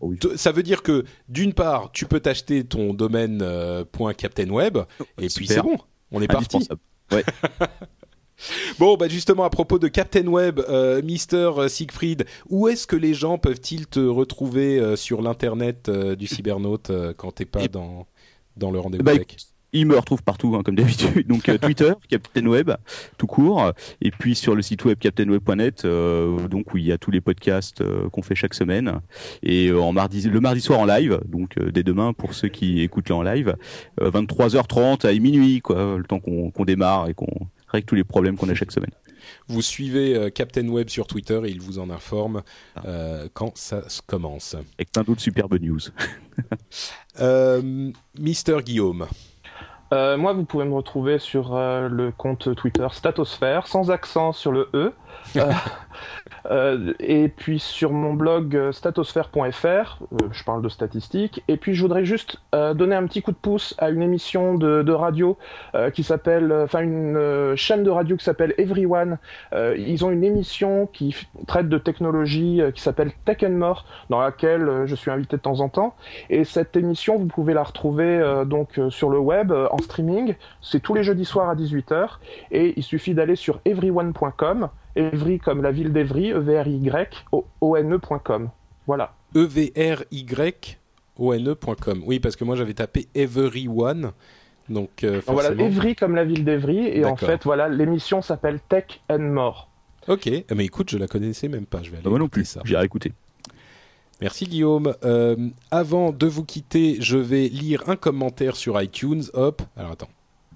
Speaker 2: Oh oui.
Speaker 1: Ça veut dire que, d'une part, tu peux t'acheter ton domaine euh, point Captain Web, et puis c'est bon, on est parti.
Speaker 2: Ouais.
Speaker 1: Bon, bah justement, à propos de Captain Web, euh, Mister Siegfried, où est-ce que les gens peuvent-ils te retrouver euh, sur l'internet euh, du cybernaute euh, quand t'es pas dans dans le rendez-vous
Speaker 2: Bah, il me retrouve partout, hein, comme d'habitude. Donc euh, Twitter, Captain Web, tout court. Et puis sur le site web captainweb.net, euh, donc où il y a tous les podcasts euh, qu'on fait chaque semaine. Et euh, en mardi, le mardi soir en live, donc dès demain pour ceux qui écoutent là en live, euh, 23h30 à minuit, quoi, le temps qu'on démarre et qu'on règle tous les problèmes qu'on a chaque semaine.
Speaker 1: Vous suivez Captain Web sur Twitter et il vous en informe euh, quand ça se commence.
Speaker 2: Avec plein d'autres superbes news.
Speaker 1: Mister Guillaume.
Speaker 3: Euh, moi, vous pouvez me retrouver sur euh, le compte Twitter Statosphère, sans accent sur le E. Euh, euh, et puis sur mon blog euh, statosphère.fr, je parle de statistiques. Et puis je voudrais juste donner un petit coup de pouce à une émission de, radio qui s'appelle, enfin une chaîne de radio qui s'appelle Everyone. Ils ont une émission qui traite de technologie qui s'appelle Tech and More, dans laquelle je suis invité de temps en temps. Et cette émission, vous pouvez la retrouver donc sur le web en streaming. C'est tous les jeudis soirs à 18h. Et il suffit d'aller sur everyone.com, Evry comme la ville d'Evry, E E-V-R-Y, O-N-E.com. Voilà.
Speaker 1: E E-V-R-Y-O-N-E.com. Oui, parce que moi j'avais tapé Everyone. Donc, euh,
Speaker 3: Donc voilà. Evry comme la ville d'Evry. Et en fait, voilà, l'émission s'appelle Tech and More.
Speaker 1: Ok, Ah, mais écoute, je la connaissais même pas. Je vais aller
Speaker 2: Bah, moi non
Speaker 1: écouter
Speaker 2: plus,
Speaker 1: ça.
Speaker 2: j'ai écouté.
Speaker 1: Merci Guillaume. Euh, avant de vous quitter, je vais lire un commentaire sur iTunes. Hop, alors attends.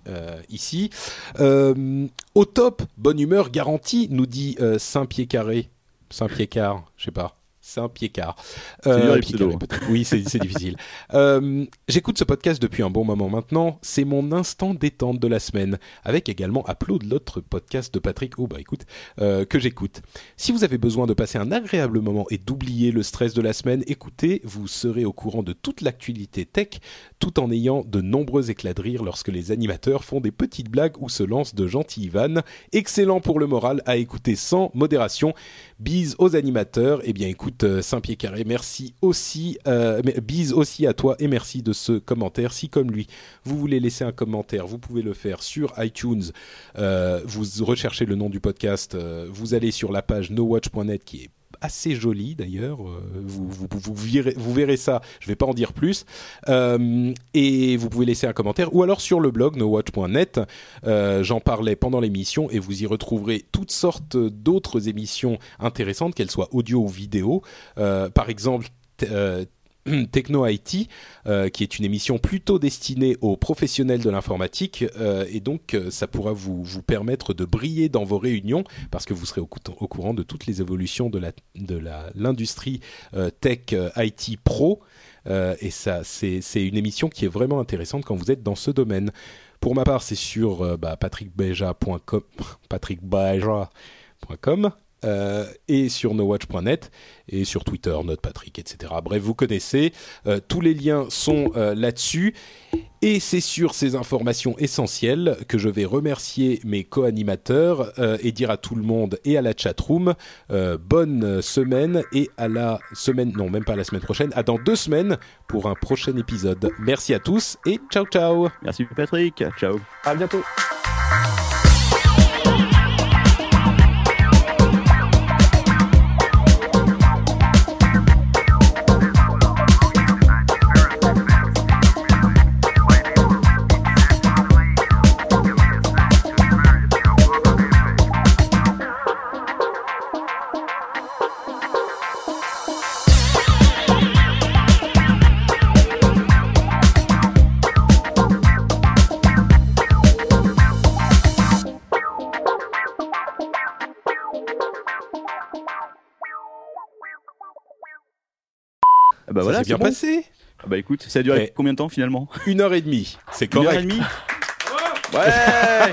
Speaker 1: Euh, ici. Euh, au top, bonne humeur garantie, nous dit euh, Saint-Pied Carré. Saint-Pied Car, je sais pas. Saint-Pied Car.
Speaker 2: dur, les
Speaker 1: Pied
Speaker 2: pseudos,
Speaker 1: Carré,
Speaker 2: hein.
Speaker 1: Oui, c'est c'est difficile. Euh, J'écoute ce podcast depuis un bon moment maintenant. C'est mon instant détente de la semaine. Avec également Upload, l'autre podcast de Patrick. Oh bah écoute, euh, que j'écoute. Si vous avez besoin de passer un agréable moment et d'oublier le stress de la semaine, écoutez, vous serez au courant de toute l'actualité tech, tout en ayant de nombreux éclats de rire lorsque les animateurs font des petites blagues ou se lancent de gentilles vannes. Excellent pour le moral à écouter sans modération. Bise aux animateurs. Eh bien, écoute, euh, Saint-Pierre Carré, merci aussi. Euh, bise aussi à toi et merci de ce commentaire. Si, comme lui, vous voulez laisser un commentaire, vous pouvez le faire sur iTunes. Euh, vous recherchez le nom du podcast. vous allez sur la page nowatch.net qui est assez jolie d'ailleurs. Euh, vous, vous, vous, vous verrez ça. Je vais pas en dire plus. Euh, et vous pouvez laisser un commentaire ou alors sur le blog nowatch.net. Euh, J'en parlais pendant l'émission et vous y retrouverez toutes sortes d'autres émissions intéressantes, qu'elles soient audio ou vidéo. Euh, par exemple. Techno IT, euh, qui est une émission plutôt destinée aux professionnels de l'informatique, euh, et donc euh, ça pourra vous, vous permettre de briller dans vos réunions, parce que vous serez au, cou- au courant de toutes les évolutions de la de la l'industrie tech IT pro, et ça c'est une émission qui est vraiment intéressante quand vous êtes dans ce domaine. Pour ma part, c'est sur bah, patrickbeja.com, patrickbeja.com. euh, et sur nowatch.net et sur Twitter, NotePatrick, etc. Bref, vous connaissez. Euh, tous les liens sont euh, là-dessus. Et c'est sur ces informations essentielles que je vais remercier mes co-animateurs euh, et dire à tout le monde et à la chatroom euh, bonne semaine et à la semaine, non même pas la semaine prochaine, à dans deux semaines pour un prochain épisode. Merci à tous et ciao ciao
Speaker 2: Merci Patrick, ciao.
Speaker 3: À bientôt.
Speaker 2: Bah voilà,
Speaker 1: ça bien
Speaker 2: c'est bon.
Speaker 1: passé.
Speaker 2: Ah Bah écoute, ça a duré combien de temps finalement
Speaker 1: Une heure et demie, c'est
Speaker 2: Une heure
Speaker 1: correct.
Speaker 2: et demie Ouais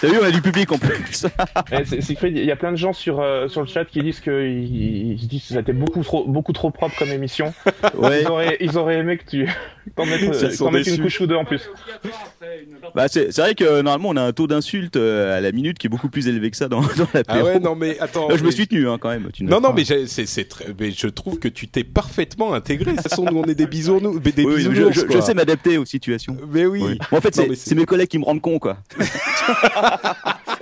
Speaker 2: T'as vu, on a du public en plus.
Speaker 3: Eh, il y a plein de gens sur, euh, sur le chat qui disent qu'ils ils se disent que c'était beaucoup trop, beaucoup trop propre comme émission.
Speaker 2: Ouais.
Speaker 3: Ils, auraient, ils auraient aimé que tu t'en
Speaker 1: Ils
Speaker 3: euh, une couche ou deux en plus.
Speaker 2: Bah c'est c'est vrai que normalement on a un taux d'insulte euh, à la minute qui est beaucoup plus élevé que ça dans, dans
Speaker 1: Ah
Speaker 2: l'apéro.
Speaker 1: ouais, non mais attends.
Speaker 2: Là, je me suis tenu hein, quand même. tu
Speaker 1: Non, non,
Speaker 2: pas.
Speaker 1: mais, c'est, c'est très, mais je trouve que tu t'es parfaitement intégré. De toute façon, nous, on est des bisounours, des
Speaker 2: Oui, je, sais m'adapter aux situations.
Speaker 1: Mais oui.
Speaker 2: Oui. Bon, en fait, c'est mes collègues qui me rendent con, quoi.